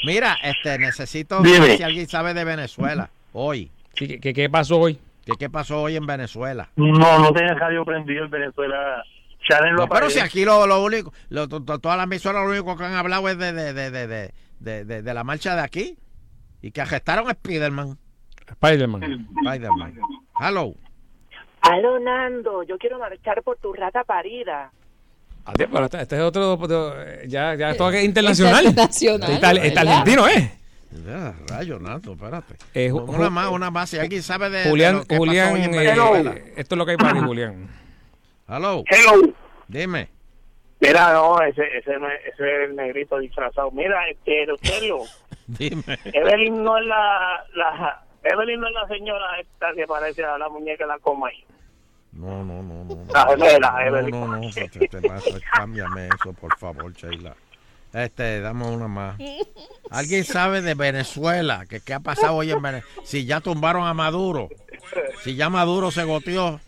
Mira, este, necesito saber si alguien sabe de Venezuela hoy. Sí, ¿qué- ¿qué, qué pasó hoy? ¿Qué, ¿Qué pasó hoy en Venezuela? No, no tenía radio prendido en Venezuela. No, pero si aquí lo, lo único, lo- to- to- todas las emisoras lo único que han hablado es de, de, de, de, de, de- de- de la marcha de aquí y que arrestaron a Spiderman. Spider-Man. Spiderman. Hello. Aló, Nando, yo quiero marchar por tu rata parida. Adiós, pero este, este es otro. otro- Ya, ya esto es internacional. internacional, ¿verdad? argentino, ¿eh? Ya, rayo, Nato, espérate. Eh, Ju- una más, una más. Si alguien sabe de, de Julián, lo que pasó Julián, hoy en eh, esto es lo que hay para ti, Julián. Hello. Hello. Dime. Mira, no, ese, ese, no es- ese es el negrito disfrazado. Mira, este, Deuterio, Dime. Evelyn no es la, la, Evelyn no es la señora esta que parece a la muñeca de la coma ahí. No, no, no, no. La gemela, no, Evelyn. no, no, te, te, te pasa, cámbiame eso, por favor, Sheila. Este, dame una más. ¿Alguien sabe de Venezuela? ¿Qué, qué ha pasado hoy en Venezuela? Si ya tumbaron a Maduro. Si ya Maduro se goteó.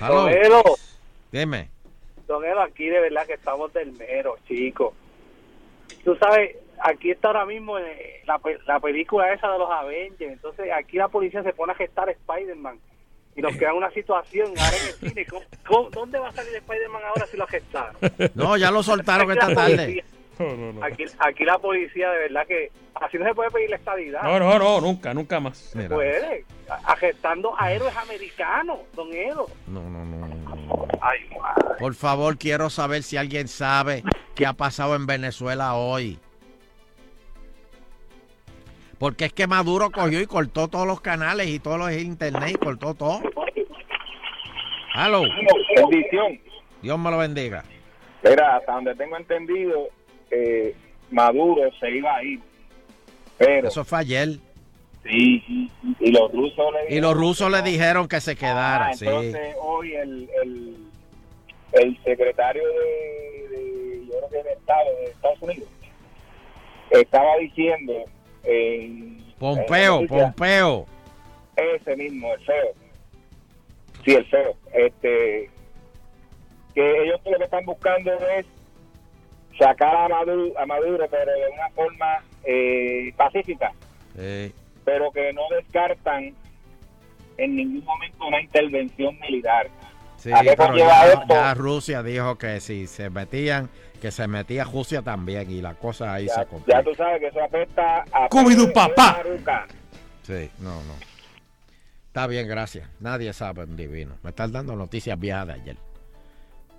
Don Elo, Dime. Don Elo, aquí de verdad que estamos del mero, chico. Tú sabes, aquí está ahora mismo eh, la, pe- la película esa de los Avengers. Entonces, aquí la policía se pone a gestar a Spider-Man. Y nos queda una situación ahora en el cine. ¿Cómo- cómo- dónde va a salir Spider-Man ahora si lo gestaron? No, ya lo soltaron Aquí esta tarde. Aquí, aquí la policía, de verdad que así no se puede pedir la estadidad. No, no, no, nunca, nunca más. Mira. Puede, agestando a héroes americanos, don Elo. No, no, no, no, no. Ay, madre. Por favor, quiero saber si alguien sabe qué ha pasado en Venezuela hoy. Porque es que Maduro cogió y cortó todos los canales y todos los internet y cortó todo. Hello. Bendición. Dios me lo bendiga. Mira, hasta donde tengo entendido, eh, Maduro se iba a ir. Pero, Eso fue ayer. sí, y los rusos le Y los rusos le dijeron que se quedara, Ah, sí. entonces hoy el, el, el secretario de, de, yo creo que de Estado de Estados Unidos estaba diciendo en Pompeo, en Pompeo. ese mismo, el feo. Sí, el feo. Este, que ellos lo que están buscando es sacar a Maduro, a Maduro pero de una forma eh, pacífica, pero que no descartan en ningún momento una intervención militar. sí, ya Rusia dijo que si se metían, que se metía Rusia también y la cosa ahí se complica. Ya tú sabes que eso afecta a... Cubidu papá. Sí, no, no. Está bien, gracias. Nadie sabe un divino. Me están dando noticias viejas de ayer.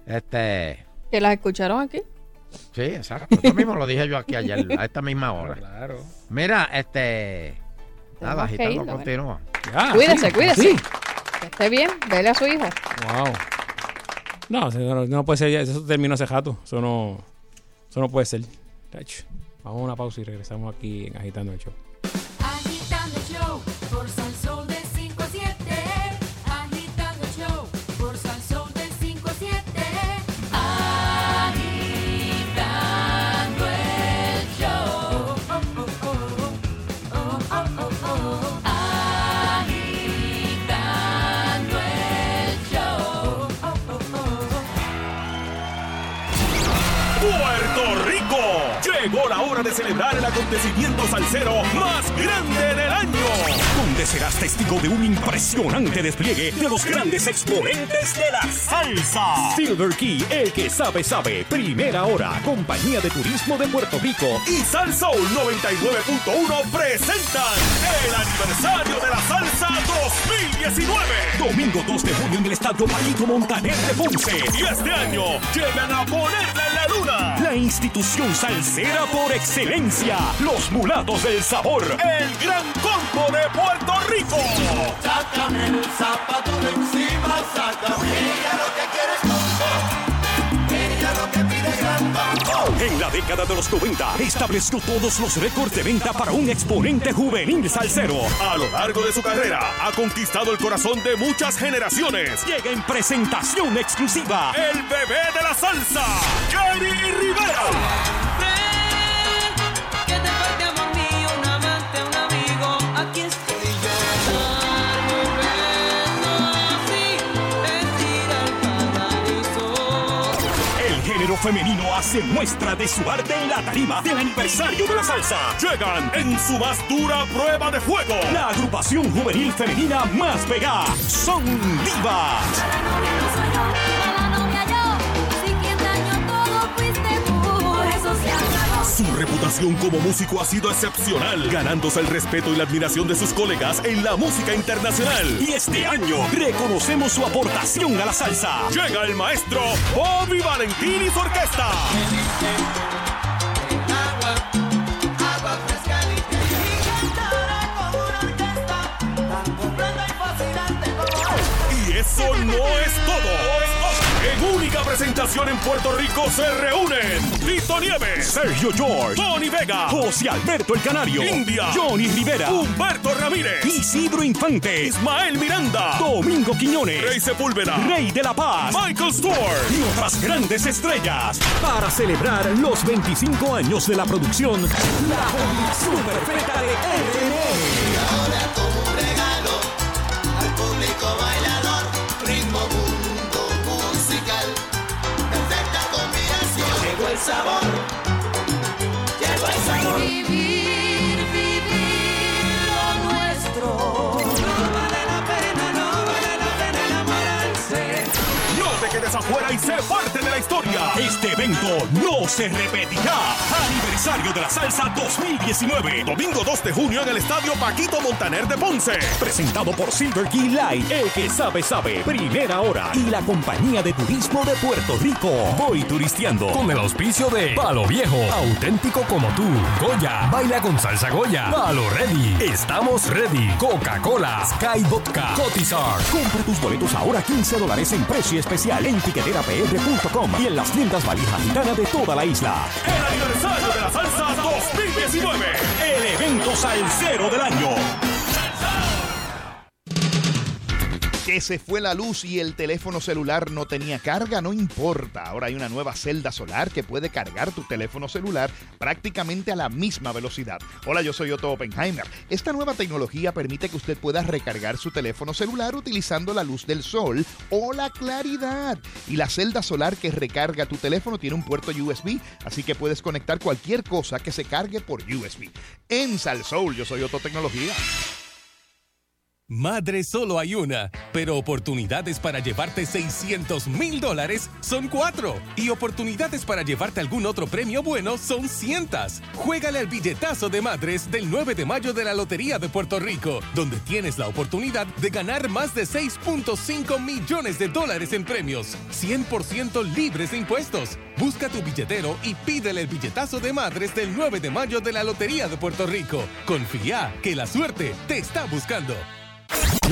Este, ¿Que las escucharon aquí? sí, exacto. Esto mismo lo dije yo aquí ayer, a esta misma hora. Claro. Mira, este. Nada, agitando continúa. cuídese, cuídese. Que esté bien, vele a su hijo. Wow. No, no, puede ser. Eso terminó hace jato. Eso no, eso no puede ser. Vamos a una pausa y regresamos aquí en Agitando el Show. Hora de celebrar el acontecimiento salsero más grande del año, donde serás testigo de un impresionante despliegue de los grandes exponentes de la salsa. Silver Key, el que sabe sabe, primera hora, compañía de turismo de Puerto Rico y Salsoul 99.1 presentan el aniversario de la salsa 2019. Domingo 2 de junio en el estadio Paquito Montaner de Ponce. Y este año llegan a ponerla en la luna. La institución salsera por excelencia. Los mulatos del sabor. El gran combo de Puerto Rico. Sácame el zapato de encima, sácame. Ella lo que quiere es combo. Ella lo que pide gran combo. En la década de los 90 estableció todos los récords de venta para un exponente juvenil salsero. A lo largo de su carrera ha conquistado el corazón de muchas generaciones. Llega en presentación exclusiva el bebé de la salsa, Jerry Rivera. Femenino hace muestra de su arte en la tarima del aniversario de la salsa. Llegan en su más dura prueba de fuego. La agrupación juvenil femenina más pegada. Son divas. Su reputación como músico ha sido excepcional, ganándose el respeto y la admiración de sus colegas en la música internacional. Y este año reconocemos su aportación a la salsa. Llega el maestro Bobby Valentín y su orquesta. Eso no es todo. En única presentación en Puerto Rico se reúnen Tito Nieves, Sergio George, Tony Vega, José Alberto el Canario, India, Johnny Rivera, Humberto Ramírez, Isidro Infante, Ismael Miranda, Domingo Quiñones, Rey Sepúlveda, Rey de la Paz, Michael Stewart y otras grandes estrellas para celebrar los 25 años de la producción La Perfecta de RNE. Sabor, no se repetirá. Aniversario de la Salsa 2019. Domingo 2 de junio en el Estadio Paquito Montaner de Ponce. Presentado por Silver Key Light. El que sabe, sabe. Primera hora. Y la compañía de turismo de Puerto Rico. Voy turisteando. Con el auspicio de Palo Viejo. Auténtico como tú. Goya. Baila con salsa Goya. Palo Ready. Estamos ready. Coca-Cola. Sky Vodka. Cotizar. Compra tus boletos ahora 15 dólares en precio especial en tiqueterapr.com y en las tiendas valija gitana de toda la isla. El aniversario de la salsa 2019. El evento salsero del año. Que se fue la luz y el teléfono celular no tenía carga, no importa. Ahora hay una nueva celda solar que puede cargar tu teléfono celular prácticamente a la misma velocidad. Hola, yo soy Otto Oppenheimer. Esta nueva tecnología permite que usted pueda recargar su teléfono celular utilizando la luz del sol o la claridad. Y la celda solar que recarga tu teléfono tiene un puerto USB, así que puedes conectar cualquier cosa que se cargue por USB. En Salsoul, yo soy Otto Tecnología. Madre solo hay una, pero oportunidades para llevarte 600 mil dólares son cuatro. Y oportunidades para llevarte algún otro premio bueno son cientas. Juégale al billetazo de madres del 9 de mayo de la Lotería de Puerto Rico, donde tienes la oportunidad de ganar más de 6.5 millones de dólares en premios, 100% libres de impuestos. Busca tu billetero y pídele el billetazo de madres del 9 de mayo de la Lotería de Puerto Rico. Confía que la suerte te está buscando.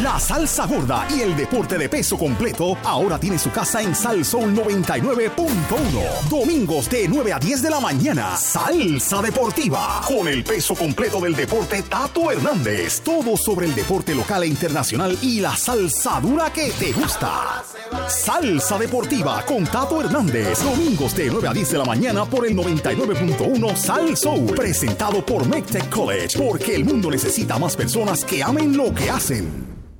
La salsa gorda y el deporte de peso completo ahora tiene su casa en Salsoul 99.1. Domingos de 9 a 10 de la mañana. Salsa deportiva. Con el peso completo del deporte Tato Hernández. Todo sobre el deporte local e internacional y la salsa dura que te gusta. Salsa deportiva con Tato Hernández. Domingos de 9 a 10 de la mañana por el 99.1 Sal Soul. Presentado por McTech College. Porque el mundo necesita más personas que amen lo que hacen.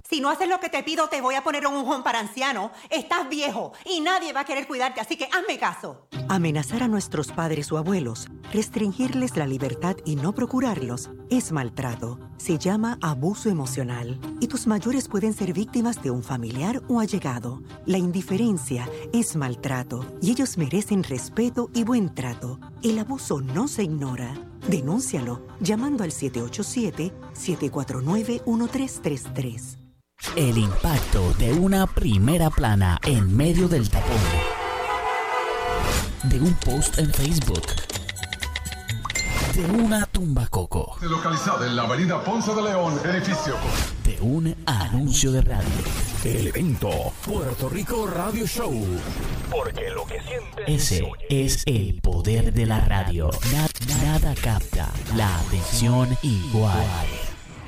Si no haces lo que te pido, te voy a poner un home para anciano. Estás viejo y nadie va a querer cuidarte, así que hazme caso. Amenazar a nuestros padres o abuelos, restringirles la libertad y no procurarlos es maltrato. Se llama abuso emocional y tus mayores pueden ser víctimas de un familiar o allegado. La indiferencia es maltrato y ellos merecen respeto y buen trato. El abuso no se ignora. Denúncialo llamando al 787-749-1333. El impacto de una primera plana en medio del tapón. De un post en Facebook. De una tumba coco. Localizada en la avenida Ponce de León, edificio. De un anuncio de radio. El evento Puerto Rico Radio Show. Porque lo que sientes. Ese es el poder de la radio. Na- nada capta la atención igual.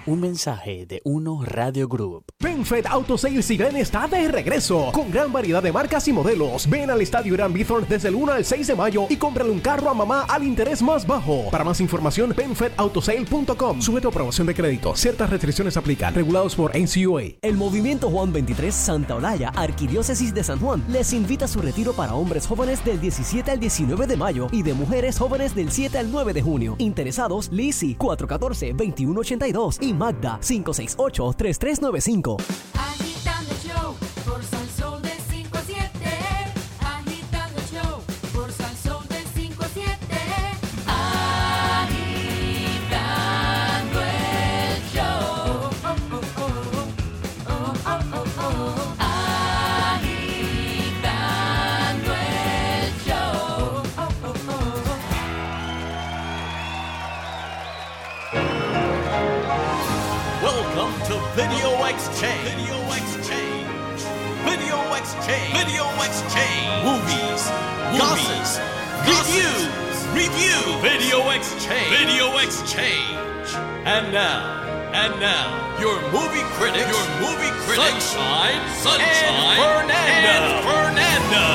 Un mensaje de Uno Radio Group. PenFed Auto Sales Sirene está de regreso con gran variedad de marcas y modelos. Ven al Estadio Irán Bithorn desde el 1 al 6 de mayo y cómprale un carro a mamá al interés más bajo. Para más información, penfedautosale.com. Sujeto a aprobación de crédito. Ciertas restricciones aplican. Regulados por NCUA. El Movimiento Juan 23 Santa Olaya, Arquidiócesis de San Juan, les invita a su retiro para hombres jóvenes del 17 al 19 de mayo y de mujeres jóvenes del 7 al 9 de junio. Interesados, Lisi 414-2182 y Magda 568-3395. Exchange. Video Exchange. Video Exchange. Video Exchange. Movies. Gossips. Reviews. Review. Video Exchange. Video Exchange. And now. And now. Your movie critic. Your movie critic. Sunshine. Sunshine. And Fernando. And Fernando.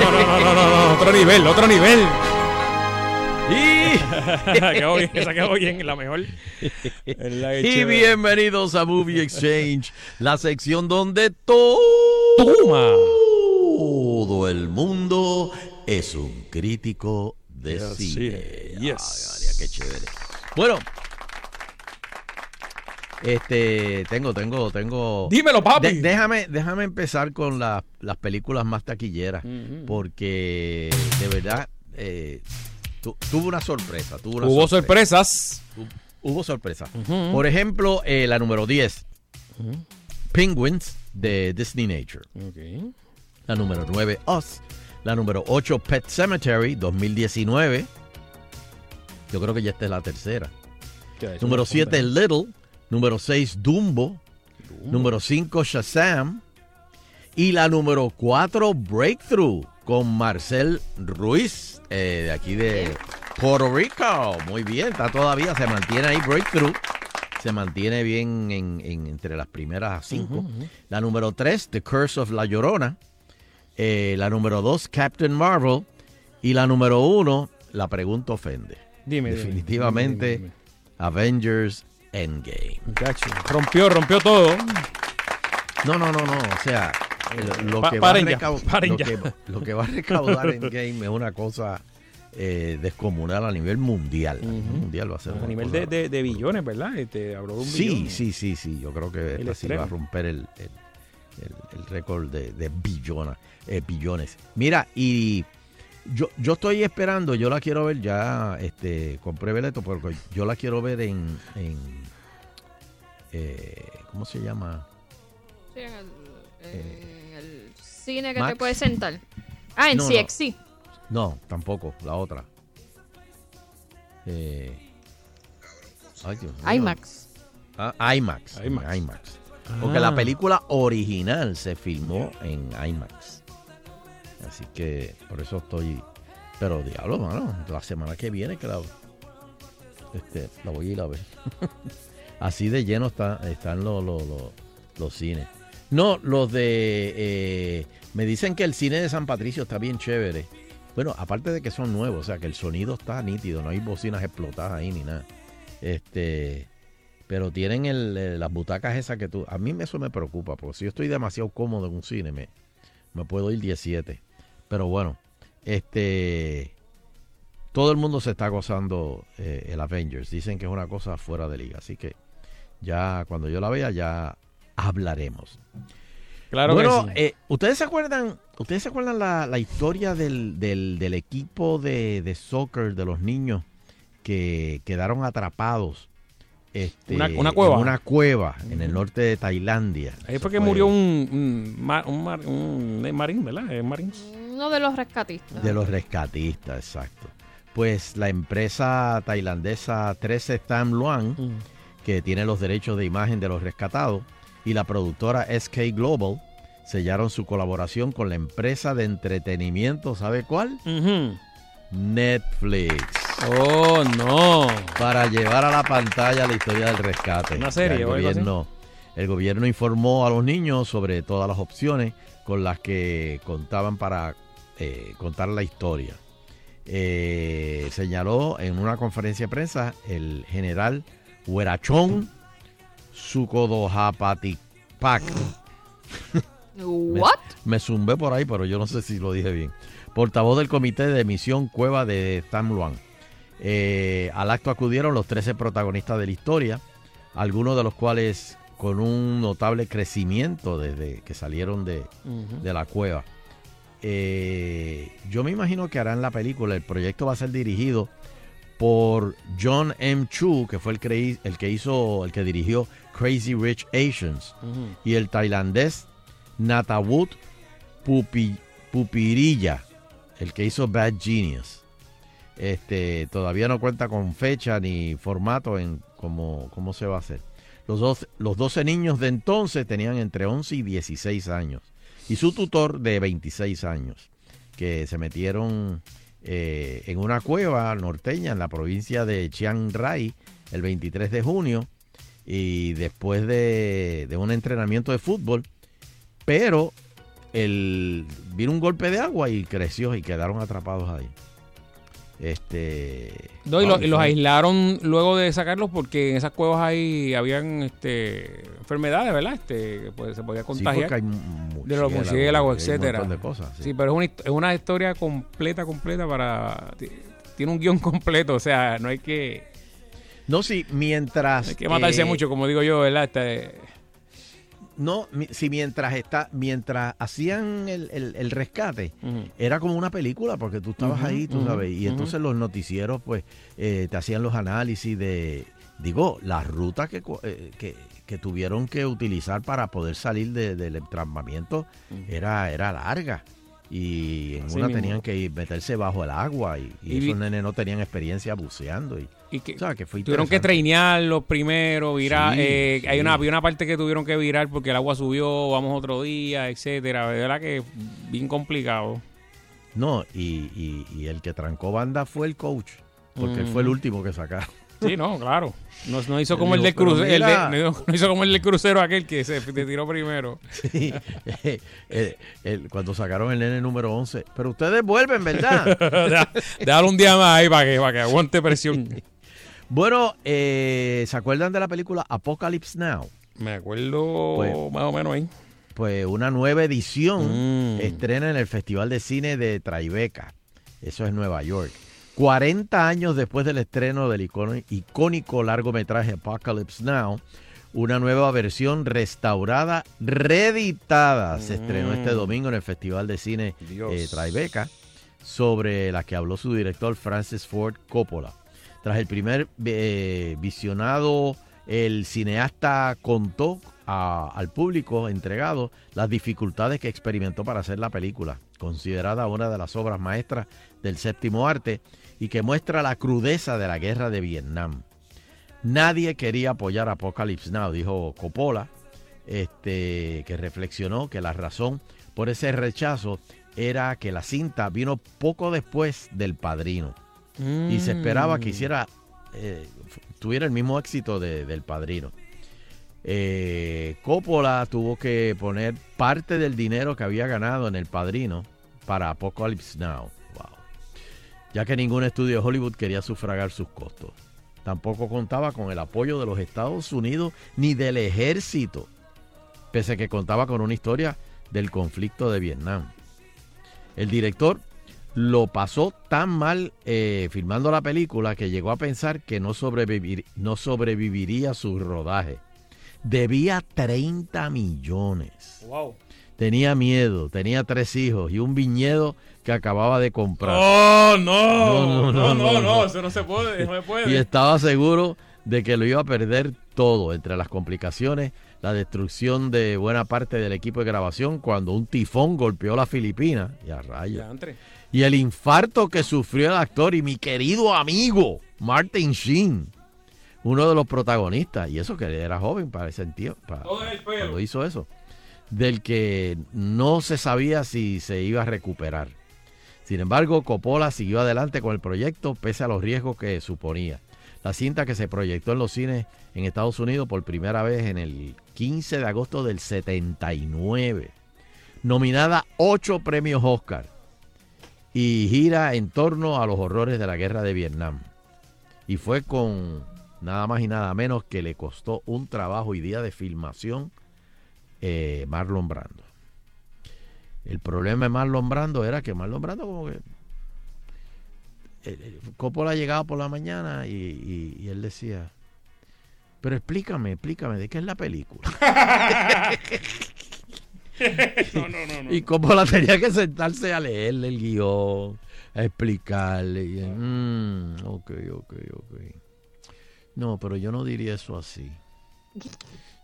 No, no, no, no, no, no, otro nivel, otro nivel. Y bien, la mejor. La Y chévere. bienvenidos a Movie Exchange, la sección donde todo el mundo es un crítico de Yes, cine. sí. Yes. Ay, María, qué chévere. Bueno, este, tengo, tengo, tengo. Dímelo, papi. De- déjame, déjame empezar con la- las películas más taquilleras, porque de verdad eh, tu- tuvo una sorpresa. Tuvo una Hubo sorpresa. sorpresas. Hubo sorpresa. Ujú. Por ejemplo, eh, la número 10, Penguins de Disney Nature. La número 9, Us. La número 8, Pet Cemetery 2019. Yo creo que ya esta es la tercera. Número no 7, convence. Little. Número 6, Dumbo. Número 5, Shazam. Y la número 4, Breakthrough, con Marcel Ruiz, eh, de aquí de Puerto Rico. Muy bien, está todavía, se mantiene ahí Breakthrough. se mantiene bien en, en- entre las primeras cinco. La número 3, The Curse of La Llorona. Eh, la número 2, Captain Marvel. Y la número 1, La Pregunta Ofende. Dime, Definitivamente, dime, dime, Avengers Endgame. Rompió, rompió todo. No, no, no, no. O sea, lo, Pa- que, va a paren ya, recau- paren lo, ya. que, lo que va a recaudar Endgame es una cosa eh, descomunal a nivel mundial. A nivel mundial va a ser A nivel de, de- de billones, ¿verdad? Este, habló de un Sí, billón. sí, sí, sí. Yo creo que esta sí va a romper el, el- el- el récord de, de billona- eh, billones. Mira, y yo, yo estoy esperando, yo la quiero ver ya, este, compré boleto porque yo la quiero ver en, en eh, ¿cómo se llama? Sí, en el, en el cine que Max. te puedes sentar. Ah, en No, no. CXC. No, tampoco, la otra. Eh, ay, Dios mío. IMAX. Ah, IMAX. IMAX. IMAX. Porque Ah. la película original se filmó en IMAX. Así que por eso estoy. Pero diablo, mano, la semana que viene la, este, la voy a ir a ver. Así de lleno está, están los, los, los- los cines. No, los de. eh, me dicen que el cine de San Patricio está bien chévere. Bueno, aparte de que son nuevos, o sea que el sonido está nítido, no hay bocinas explotadas ahí ni nada. Este. Pero tienen el, eh, las butacas esas que tú... A mí eso me preocupa, porque si yo estoy demasiado cómodo en un cine, me, me puedo ir 17. Pero bueno, este... Todo el mundo se está gozando eh, el Avengers. Dicen que es una cosa fuera de liga. Así que ya cuando yo la vea, ya hablaremos. Claro bueno, que sí. eh, ¿ustedes se acuerdan, ustedes se acuerdan la, la historia del, del- del equipo de, de soccer de los niños que quedaron atrapados? este, Una- una cueva. En una cueva en el norte de Tailandia. Ahí fue que murió un, un, un mar- un marín, ¿verdad? Eh, marín. Uno de los rescatistas. De los rescatistas, exacto. Pues la empresa tailandesa 13 Tam Luang, que tiene los derechos de imagen de los rescatados, y la productora SK Global sellaron su colaboración con la empresa de entretenimiento, ¿sabe cuál? Netflix. Oh, no. Para llevar a la pantalla la historia del rescate. Una serie el gobierno, el gobierno informó a los niños sobre todas las opciones con las que contaban para eh, contar la historia. Eh, señaló en una conferencia de prensa el general Huerachón Sukodojapatipak. ¿What? Me zumbé por ahí, pero yo no sé si lo dije bien. Portavoz del Comité de Emisión Cueva de Tam Luang. Eh, al acto acudieron los 13 protagonistas de la historia, algunos de los cuales con un notable crecimiento desde que salieron de la cueva. Eh, yo me imagino que harán la película. El proyecto va a ser dirigido por John M. Chu, que fue el, que- el que hizo, el que dirigió Crazy Rich Asians, y el tailandés Natawut Pupi, Pupirilla, el que hizo Bad Genius. Este, todavía no cuenta con fecha ni formato en cómo, cómo se va a hacer. Los, dos, los 12 niños de entonces tenían entre 11 y 16 años. Y su tutor de 26 años, que se metieron eh, en una cueva norteña en la provincia de Chiang Rai el 23 de junio. Y después de, de un entrenamiento de fútbol, pero el, vino un golpe de agua y creció y quedaron atrapados ahí. Este. No, y, lo- wow, y los aislaron luego de sacarlos porque en esas cuevas ahí habían este, enfermedades, ¿verdad? Este, pues, se podía contagiar. porque hay de los murciélagos, etcétera. cosas, sí. pero es una, es una historia completa, completa para... ti- Tiene un guion completo, o sea, no hay que... No, sí, mientras. Hay que matarse eh, mucho, como digo yo, ¿verdad? Este, No, si mientras está, mientras hacían el, el- el rescate, era como una película, porque tú estabas ahí, tú sabes, y entonces los noticieros, pues, eh, te hacían los análisis de, digo, las rutas que, eh, que, que tuvieron que utilizar para poder salir de- del entrampamiento era, era larga. Y en Así una mismo. tenían que ir- meterse bajo el agua y, y Y esos nenes no tenían experiencia buceando. Y, y que, o sea, que fue tuvieron que trainearlos primero, virar. Sí, eh, Hay una, había una parte que tuvieron que virar porque el agua subió, vamos otro día, etcétera. De verdad que bien complicado. No, y, y- y el que trancó banda fue el coach, porque él fue el último que sacaron. Sí, no, claro. No, no hizo como el del dijo, "Pero crucero. mira". no hizo como el del crucero aquel que se te tiró primero. Sí, eh, el- cuando sacaron el nene número 11. Pero ustedes vuelven, ¿verdad? Deja- Déjalo un día más ahí para que, para que aguante presión. Bueno, eh, ¿se acuerdan de la película Apocalypse Now? Me acuerdo Pues- más o menos ahí. Pues una nueva edición Mm. estrena en el Festival de Cine de Tribeca. Eso es Nueva York. 40 años después del estreno del icónico largometraje Apocalypse Now, una nueva versión restaurada, reeditada, se estrenó este Mm. domingo en el Festival de Cine eh, Tribeca, sobre la que habló su director Francis Ford Coppola. Tras el primer eh, visionado, el cineasta contó a- al público entregado las dificultades que experimentó para hacer la película, considerada una de las obras maestras del séptimo arte y que muestra la crudeza de la guerra de Vietnam. Nadie quería apoyar Apocalypse Now, dijo Coppola, este, que reflexionó que la razón por ese rechazo era que la cinta vino poco después del Padrino y se esperaba que Mm. hiciera eh, tuviera el mismo éxito de- del Padrino. Eh, Coppola tuvo que poner parte del dinero que había ganado en El Padrino para Apocalypse Now. Wow. Ya que ningún estudio de Hollywood quería sufragar sus costos. Tampoco contaba con el apoyo de los Estados Unidos ni del ejército, pese a que contaba con una historia del conflicto de Vietnam. El director lo pasó tan mal eh, filmando la película que llegó a pensar que no, sobrevivir- no sobreviviría su rodaje. Debía 30 millones. Wow. Tenía miedo, tenía tres hijos y un viñedo que acababa de comprar. Oh, no. No, no, no, eso no se puede, no se puede. Y estaba seguro de que lo iba a perder todo, entre las complicaciones, la destrucción de buena parte del equipo de grabación cuando un tifón golpeó la Filipina. Y a rayos. Y el infarto que sufrió el actor y mi querido amigo Martin Sheen, uno de los protagonistas, y eso que era joven para ese tío, para, cuando hizo eso, del que no se sabía si se iba a recuperar. Sin embargo, Coppola siguió adelante con el proyecto pese a los riesgos que suponía. La cinta que se proyectó en los cines en Estados Unidos por primera vez en el 15 de agosto del 79, nominada a ocho premios Oscar y gira en torno a los horrores de la guerra de Vietnam. Y fue con nada más y nada menos que le costó un trabajo y día de filmación eh, Marlon Brando. El problema de Marlon Brando era que Marlon Brando como que... eh, eh, Coppola llegaba por la mañana y, y- y él decía, pero explícame, explícame, ¿de qué es la película? Y Coppola tenía que sentarse a leerle el guion, a explicarle. Y, "Mm, ok, ok, ok. No, pero yo no diría eso así.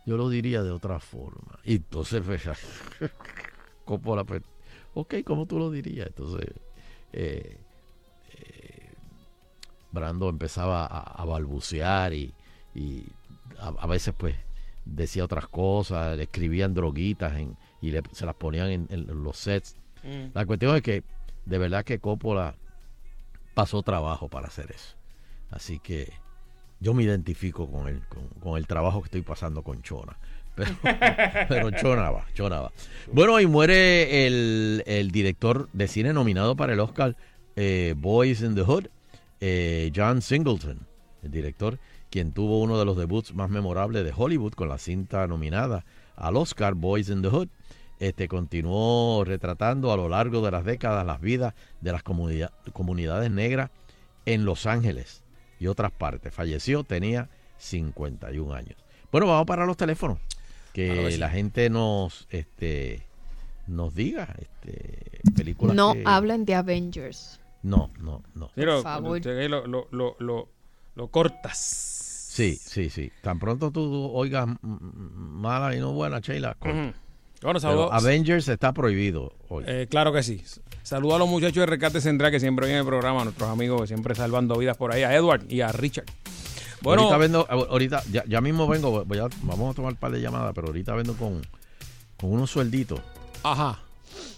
Yo lo diría de otra forma. Y entonces, Coppola, pues, ok, ¿cómo tú lo dirías? Entonces, eh, eh, Brando empezaba a, balbucear y, a veces, pues, decía otras cosas, le escribían droguitas en- y le- se las ponían en, en los sets. Mm. La cuestión es que, de verdad que Coppola pasó trabajo para hacer eso. Así que yo me identifico con él, con, con el trabajo que estoy pasando con Chona. Pero, pero Chona va, Chona va. Bueno, y muere el, el director de cine nominado para el Oscar eh, Boys in the Hood, eh, John Singleton, el director, quien tuvo uno de los debuts más memorables de Hollywood con la cinta nominada al Oscar Boys in the Hood. Este continuó retratando a lo largo de las décadas las vidas de las comunidad- comunidades negras en Los Ángeles y otras partes. Falleció, tenía 51 años. Bueno, vamos para los teléfonos. Que Claro que sí. la gente nos este nos diga este películas No que- hablen de Avengers. No, no, no. Lo, Por favor. lo, lo, lo, lo, lo cortas. Sí, sí, sí. Tan pronto tú oigas mala y no buena, Sheila. corta. Bueno, saludos. Avengers está prohibido hoy. Eh, claro que sí. Saludos a los muchachos de Rescate Central que siempre vienen en el programa, a nuestros amigos que siempre salvando vidas por ahí, a Edward y a Richard. Bueno, ahorita vendo, ahorita, ya, ya mismo vengo, voy a- vamos a tomar un par de llamadas, pero ahorita vendo con, con unos suelditos. Ajá.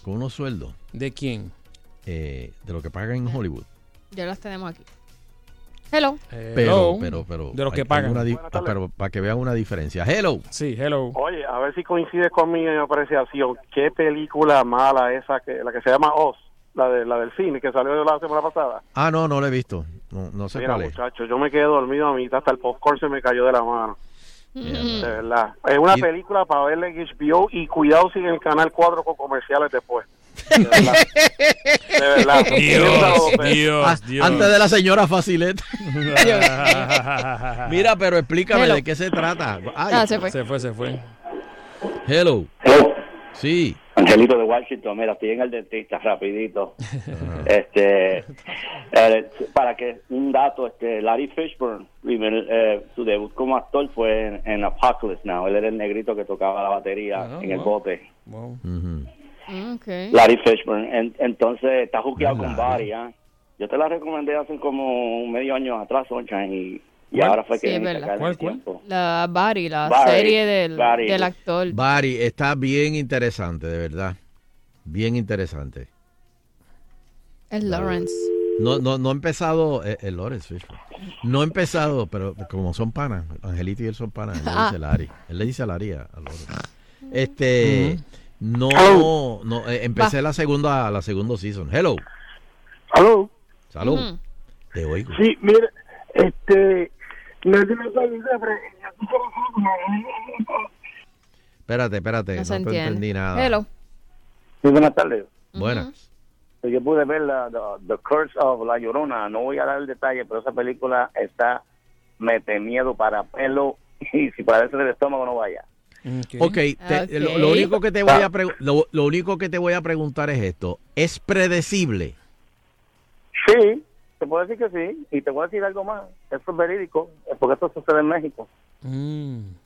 Con unos sueldos. ¿De quién? Eh, de lo que pagan en Hollywood. Ya las tenemos aquí. Hello. Pero, pero, pero. De los que pagan. ah, pero para que vean una diferencia. Hello. Sí, hello. Oye, a ver si coincide con mi apreciación. ¿Qué película mala esa, que la que se llama Oz? La, de, la del cine que salió la semana pasada. Ah, no, no lo he visto. No, no sé Mira, cuál es. muchachos, yo me quedé dormido a mitad, hasta el popcorn se me cayó de la mano. De verdad. Es una Y- película para verla en HBO y cuidado si en el canal 4 con comerciales después. De verdad. De verdad. Dios, Dios, Dios. Antes de la señora Facileta. Mira, pero explícame Hello. de qué se trata. Ay. Ah, se fue. Se fue, se fue. Hello. Sí. Angelito de Washington, mira, estoy en el dentista, rapidito. este, eh, para que un dato, este, Larry Fishburne, primer, eh, su debut como actor fue en, en Apocalypse Now. Él era el negrito que tocaba la batería Ah, en el wow. bote. Ok. Larry Fishburne. En- entonces está juqueado Ah, con. Barry. ¿ah? Yo te la recomendé hace como medio año atrás, Sunshine, y, y ¿Cuál? ahora fue que Sí, ¿Cuál, el cuál? tiempo. La Barry, la Barry, serie del, Barry. del actor. Barry, está bien interesante, de verdad. Bien interesante. Es Lawrence. No, no, no he empezado, eh, el Lawrence Fishburne. No he empezado, pero como son panas, Angelito y él son panas, él le Ah. dice Larry. Él le dice Larry a, a Lawrence. Este, no, no, eh, empecé Va. la segunda, la segunda season. Hello, ¿Aló? salud. Ujú. Te oigo. Sí, mire, este... No tiene Espérate, espérate, No no, te entendí nada. Hello. Sí, buenas tardes. Buenas. Yo pude ver la, the, The Curse of La Llorona. No voy a dar el detalle, pero esa película está mete miedo para pelo y si parece del estómago no vaya. Ok, te- Lo, lo único que te voy a lo, lo único que te voy a preguntar es esto. ¿Es predecible? Sí, te puedo decir que sí. Y te voy a decir algo más. Eso es verídico, porque esto sucede en México.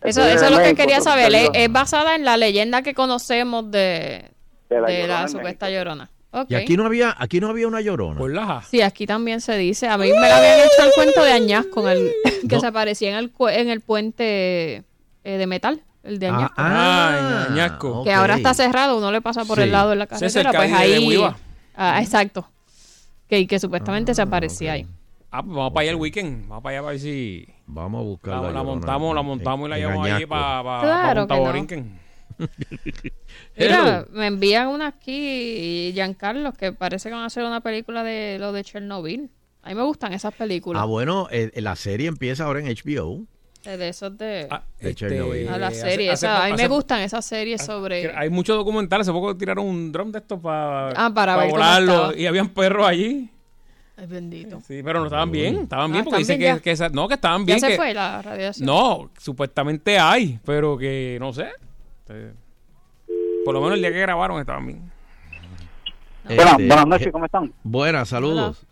Eso, eso es lo que quería saber. ¿Es, es basada en la leyenda que conocemos de, De la de Llorona la en supuesta llorona. Y aquí no había, aquí no había una llorona. Sí, aquí también se dice. A mí me la habían hecho el cuento de Añaz con el que No. se aparecía en el, en el puente eh, de metal, el de Añasco. Ah, en Añasco. que ahora está cerrado, uno le pasa por Sí. el lado de la es carretera, el pues ahí. Ah, exacto. Que, que supuestamente se aparecía ahí. Ah, pues vamos para allá el weekend. Vamos para allá para ver si. Vamos a buscar La, la montamos, la en- montamos y la llevamos ahí para pa, Claro. Mira, me envían una aquí, Giancarlo, que parece que van a hacer una película de lo de Chernobyl. A mí me gustan esas películas. Ah, bueno, eh, la serie empieza ahora en HBO. De esos de... de Chernobyl. a la serie. hace esa- a mí me gustan esas series sobre... Hay muchos documentales. Hace poco tiraron un dron de estos para Ah, para cómo volarlo. Y habían perros allí. Ay, bendito. Sí, pero no estaban bien. Estaban bien Ah, porque ¿están dicen bien que, ya? que esa- no, que estaban Ya bien. se que- fue la radiación. No, supuestamente hay, pero que no sé. Eh, Por lo menos el día que grabaron estaban bien. Este, buenas noches, ¿cómo están? Buenas, saludos.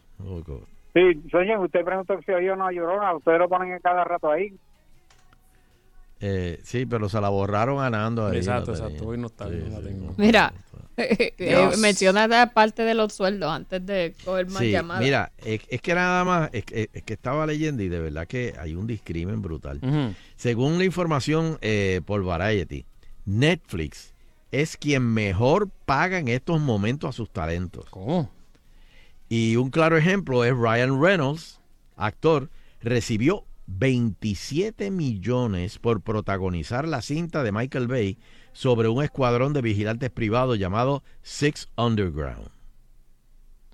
Sí, señor, usted preguntó si había una llorona, ustedes lo ponen cada rato ahí. Eh, sí, pero se la borraron a Nando ahí. Exacto, exacto. Hoy no está bien, la tengo. Mira, eh, Dios. menciona la parte de los sueldos antes de coger más Sí, llamadas. mira, es, es que nada más, es, que- es que estaba leyendo y de verdad que hay un discrimen brutal. Según la información eh, por Variety, Netflix es quien mejor paga en estos momentos a sus talentos. ¿Cómo? Y un claro ejemplo es Ryan Reynolds, actor, recibió 27 millones por protagonizar la cinta de Michael Bay sobre un escuadrón de vigilantes privados llamado Six Underground.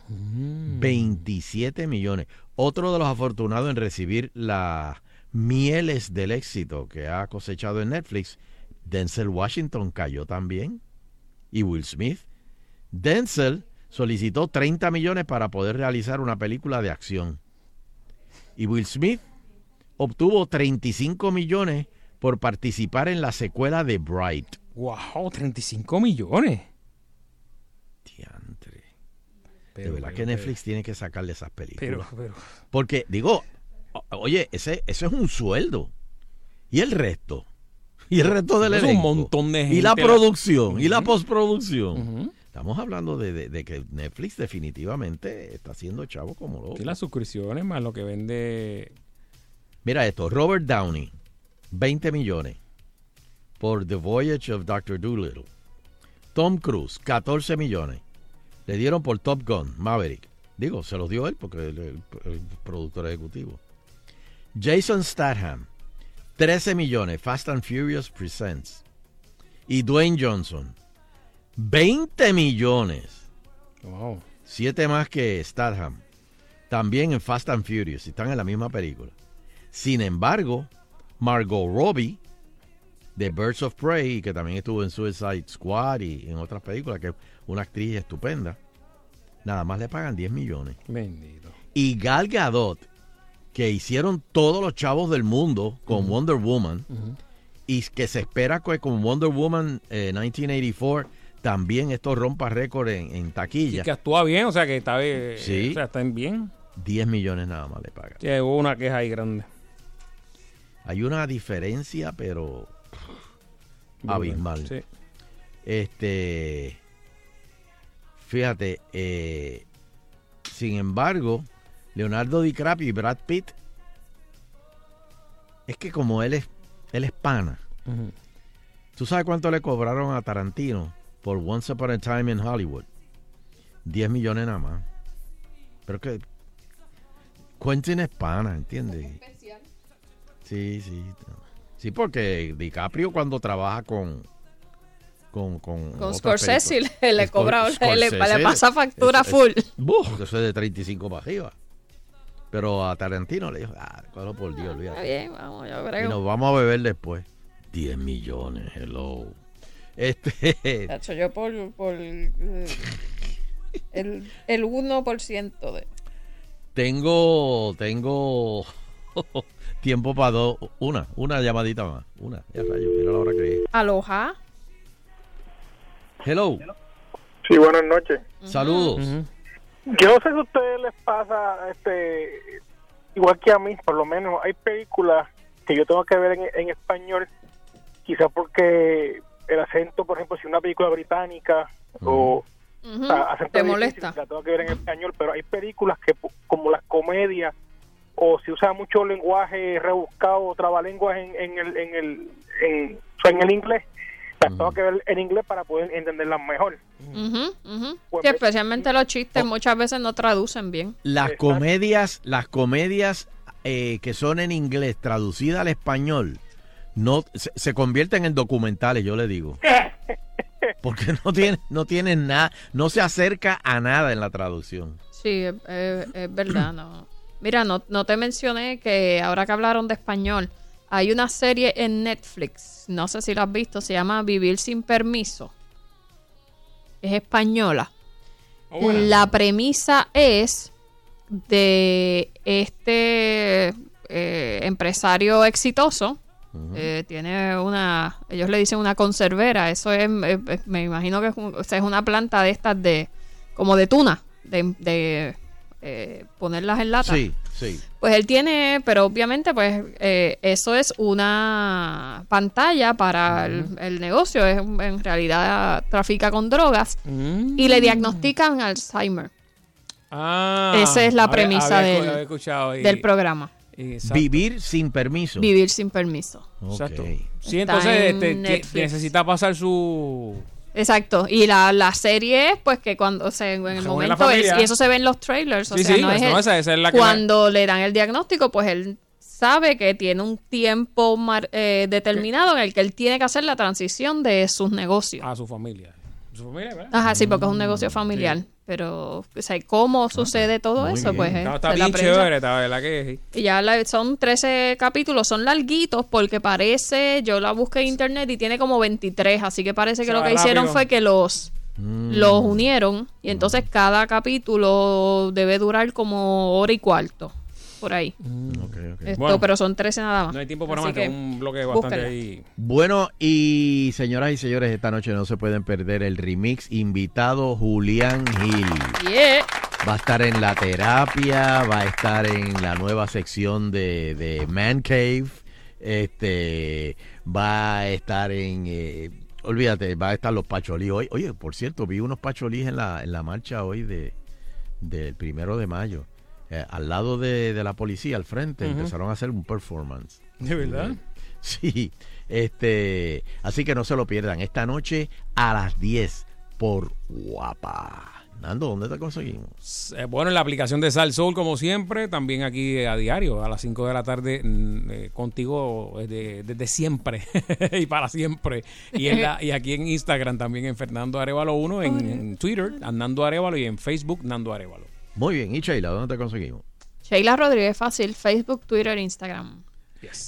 27 millones. Otro de los afortunados en recibir las mieles del éxito que ha cosechado en Netflix, Denzel Washington cayó también. Y Will Smith. Denzel solicitó 30 millones para poder realizar una película de acción. Y Will Smith obtuvo 35 millones por participar en la secuela de Bright. Wow, 35 millones. de verdad que Netflix tiene que sacarle esas películas. Pero, pero. Porque, digo, oye, ese, ese es un sueldo. ¿Y el resto? ¿Y el resto del Es un elenco? montón de Y la gente. producción, y la postproducción. Estamos hablando de, de- de que Netflix definitivamente está haciendo chavo como loco. Sí, las suscripciones más lo que vende. Mira esto, Robert Downey, 20 millones por The Voyage of Dr. Dolittle. Tom Cruise, 14 millones. Le dieron por Top Gun, Maverick. Digo, se los dio él porque él es el, el productor ejecutivo. Jason Statham, 13 millones. Fast and Furious Presents. Y Dwayne Johnson, 20 millones. Wow. Siete más que Statham. También en Fast and Furious. y Están en la misma película. Sin embargo, Margot Robbie, de Birds of Prey, que también estuvo en Suicide Squad y en otras películas, que es una actriz estupenda, nada más le pagan 10 millones. Bendito. Y Gal Gadot, que hicieron todos los chavos del mundo con. Wonder Woman, y que se espera que con Wonder Woman eh, 1984 también esto rompa récord en, en Y taquilla. que actúa bien, o sea que está bien. Sí. O sea, está bien. 10 millones nada más le pagan. Sí, hubo una queja ahí grande. Hay una diferencia, pero abismal. Sí. Este, fíjate, eh, sin embargo, Leonardo DiCaprio y Brad Pitt, es que como él es, él es pana. Ujú. ¿Tú sabes cuánto le cobraron a Tarantino por Once Upon a Time in Hollywood? 10 millones nada más. Pero que Quentin es pana, ¿entiendes? Sí, sí. Sí, porque DiCaprio cuando trabaja con con con, Scorsese le- cobra- le- le- Scorsese, le pasa factura full. Buf, eso es de 35 para arriba. Pero a Tarantino le dijo, ah, cógelo por Dios, Está olvídate. bien, vamos, yo Y creo. nos vamos a beber después. 10 millones, hello. Este, Tacho, yo por, por eh, el, el 1% de... tengo, tengo tiempo para dos, una, una llamadita más. Una, ya rayo, mira la hora que es. Aloha. Hello, Sí, buenas noches. saludos. Yo no sé si a ustedes les pasa, este, igual que a mí, por lo menos, hay películas que yo tengo que ver en, en español, quizá porque el acento, por ejemplo, si una película británica o sea, acento Te difícil, molesta. La tengo que ver en español, pero hay películas que, como las comedias, o si usa mucho lenguaje rebuscado o trabalenguas en, en el, en el, en, en el inglés, las tengo que ver en inglés para poder entenderlas mejor. Ujú, ujú. Pues me- especialmente los Oh. chistes muchas veces no traducen bien. Las comedias, las comedias eh, que son en inglés traducidas al español, no se, se convierten en documentales, yo le digo. Porque no tiene, no tienen nada, no se acerca a nada en la traducción. Sí, es, es- es verdad, no. Mira, no, no te mencioné que ahora que hablaron de español, hay una serie en Netflix, no sé si la has visto, se llama Vivir sin permiso. Es española. La premisa es de este eh, empresario exitoso. eh, tiene una, ellos le dicen una conservera. Eso es, eh, me imagino que es, un- o sea, es una planta de estas de, como de tuna, de, de, eh, ponerlas en lata. Sí, sí. Pues él tiene, pero obviamente, pues eh, eso es una pantalla para el, el negocio. Es, en realidad trafica con drogas y le diagnostican Alzheimer. Ah, Esa es la había- premisa había del- había escuchado y- del programa. exacto. Vivir sin permiso. Vivir sin permiso. Exacto. Sí, entonces en este, necesita pasar su... Exacto. Y la, la serie es, pues, que cuando, o sea, en el Según momento, es- y eso se ve en los trailers, o Sí, sea, sí, no es no, el- esa- esa es la que cuando le dan el diagnóstico, pues él sabe que tiene un tiempo mar- eh, determinado en el que él tiene que hacer la transición de sus negocios. A su familia. Su familia, ¿verdad? Ajá, sí, porque es un Mm, negocio familiar. Pero, o sea, ¿cómo sucede todo Muy eso? bien. Pues Está- eh, está la chévere, está verdad que sí. Y ya la- son 13 capítulos, son larguitos porque parece, yo la busqué en internet y tiene como 23, así que parece que lo que hicieron fue que los, Mm. los unieron y entonces cada capítulo debe durar como hora y cuarto, por ahí. Esto, Bueno. pero son 13 nada más. No hay tiempo para Así más, que que un bloque bastante búsquenla. ahí. Bueno, y señoras y señores, esta noche no se pueden perder el remix invitado Julián Gil. Yeah. Va a estar en la terapia, va a estar en la nueva sección de, de Man Cave, este, va a estar en, eh, olvídate, va a estar los pacholí hoy. Oye, por cierto, vi unos pacholís en la, en la marcha hoy de del primero de mayo. Eh, al lado de, de la policía, al frente, empezaron a hacer un performance. ¿De verdad? Sí, este, así que no se lo pierdan. Esta noche a las 10 por Guapa Nando, ¿dónde te conseguimos? Eh, bueno, en la aplicación de Sal Soul, como siempre, también aquí a diario, a las 5 de la tarde, mm, eh, contigo eh, de- desde siempre y para siempre. Y, en la- y aquí en Instagram también en Fernando Arevalo 1, en, en Twitter, a Nando Arevalo y en Facebook, Nando Arevalo. Muy bien, y Sheila, ¿dónde te conseguimos? Sheila Rodríguez, fácil. Facebook, Twitter, Instagram.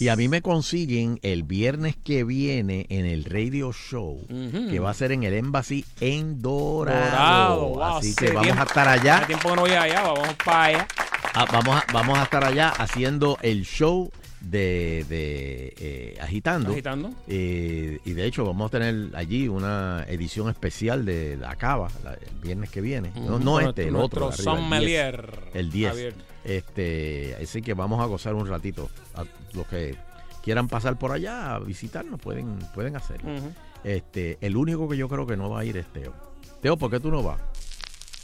Y a mí me consiguen el viernes que viene en el radio show, que va a ser en el Embassy en Dorado. Dorado, wow, Así que vamos tiempo- a estar allá. Hace tiempo que no voy allá, vamos para allá. Ah, vamos, a, vamos a estar allá haciendo el show de, de, eh, Agitando. Agitando. Eh, y de hecho vamos a tener allí una edición especial de la Cava la- el viernes que viene. No, este, el otro. de arriba, el 10. sommelier, El 10. Javier. Este, así que vamos a gozar un ratito. A los que quieran pasar por allá a visitarnos pueden, pueden hacerlo. Este, el único que yo creo que no va a ir es Teo. Teo, ¿por qué tú no vas?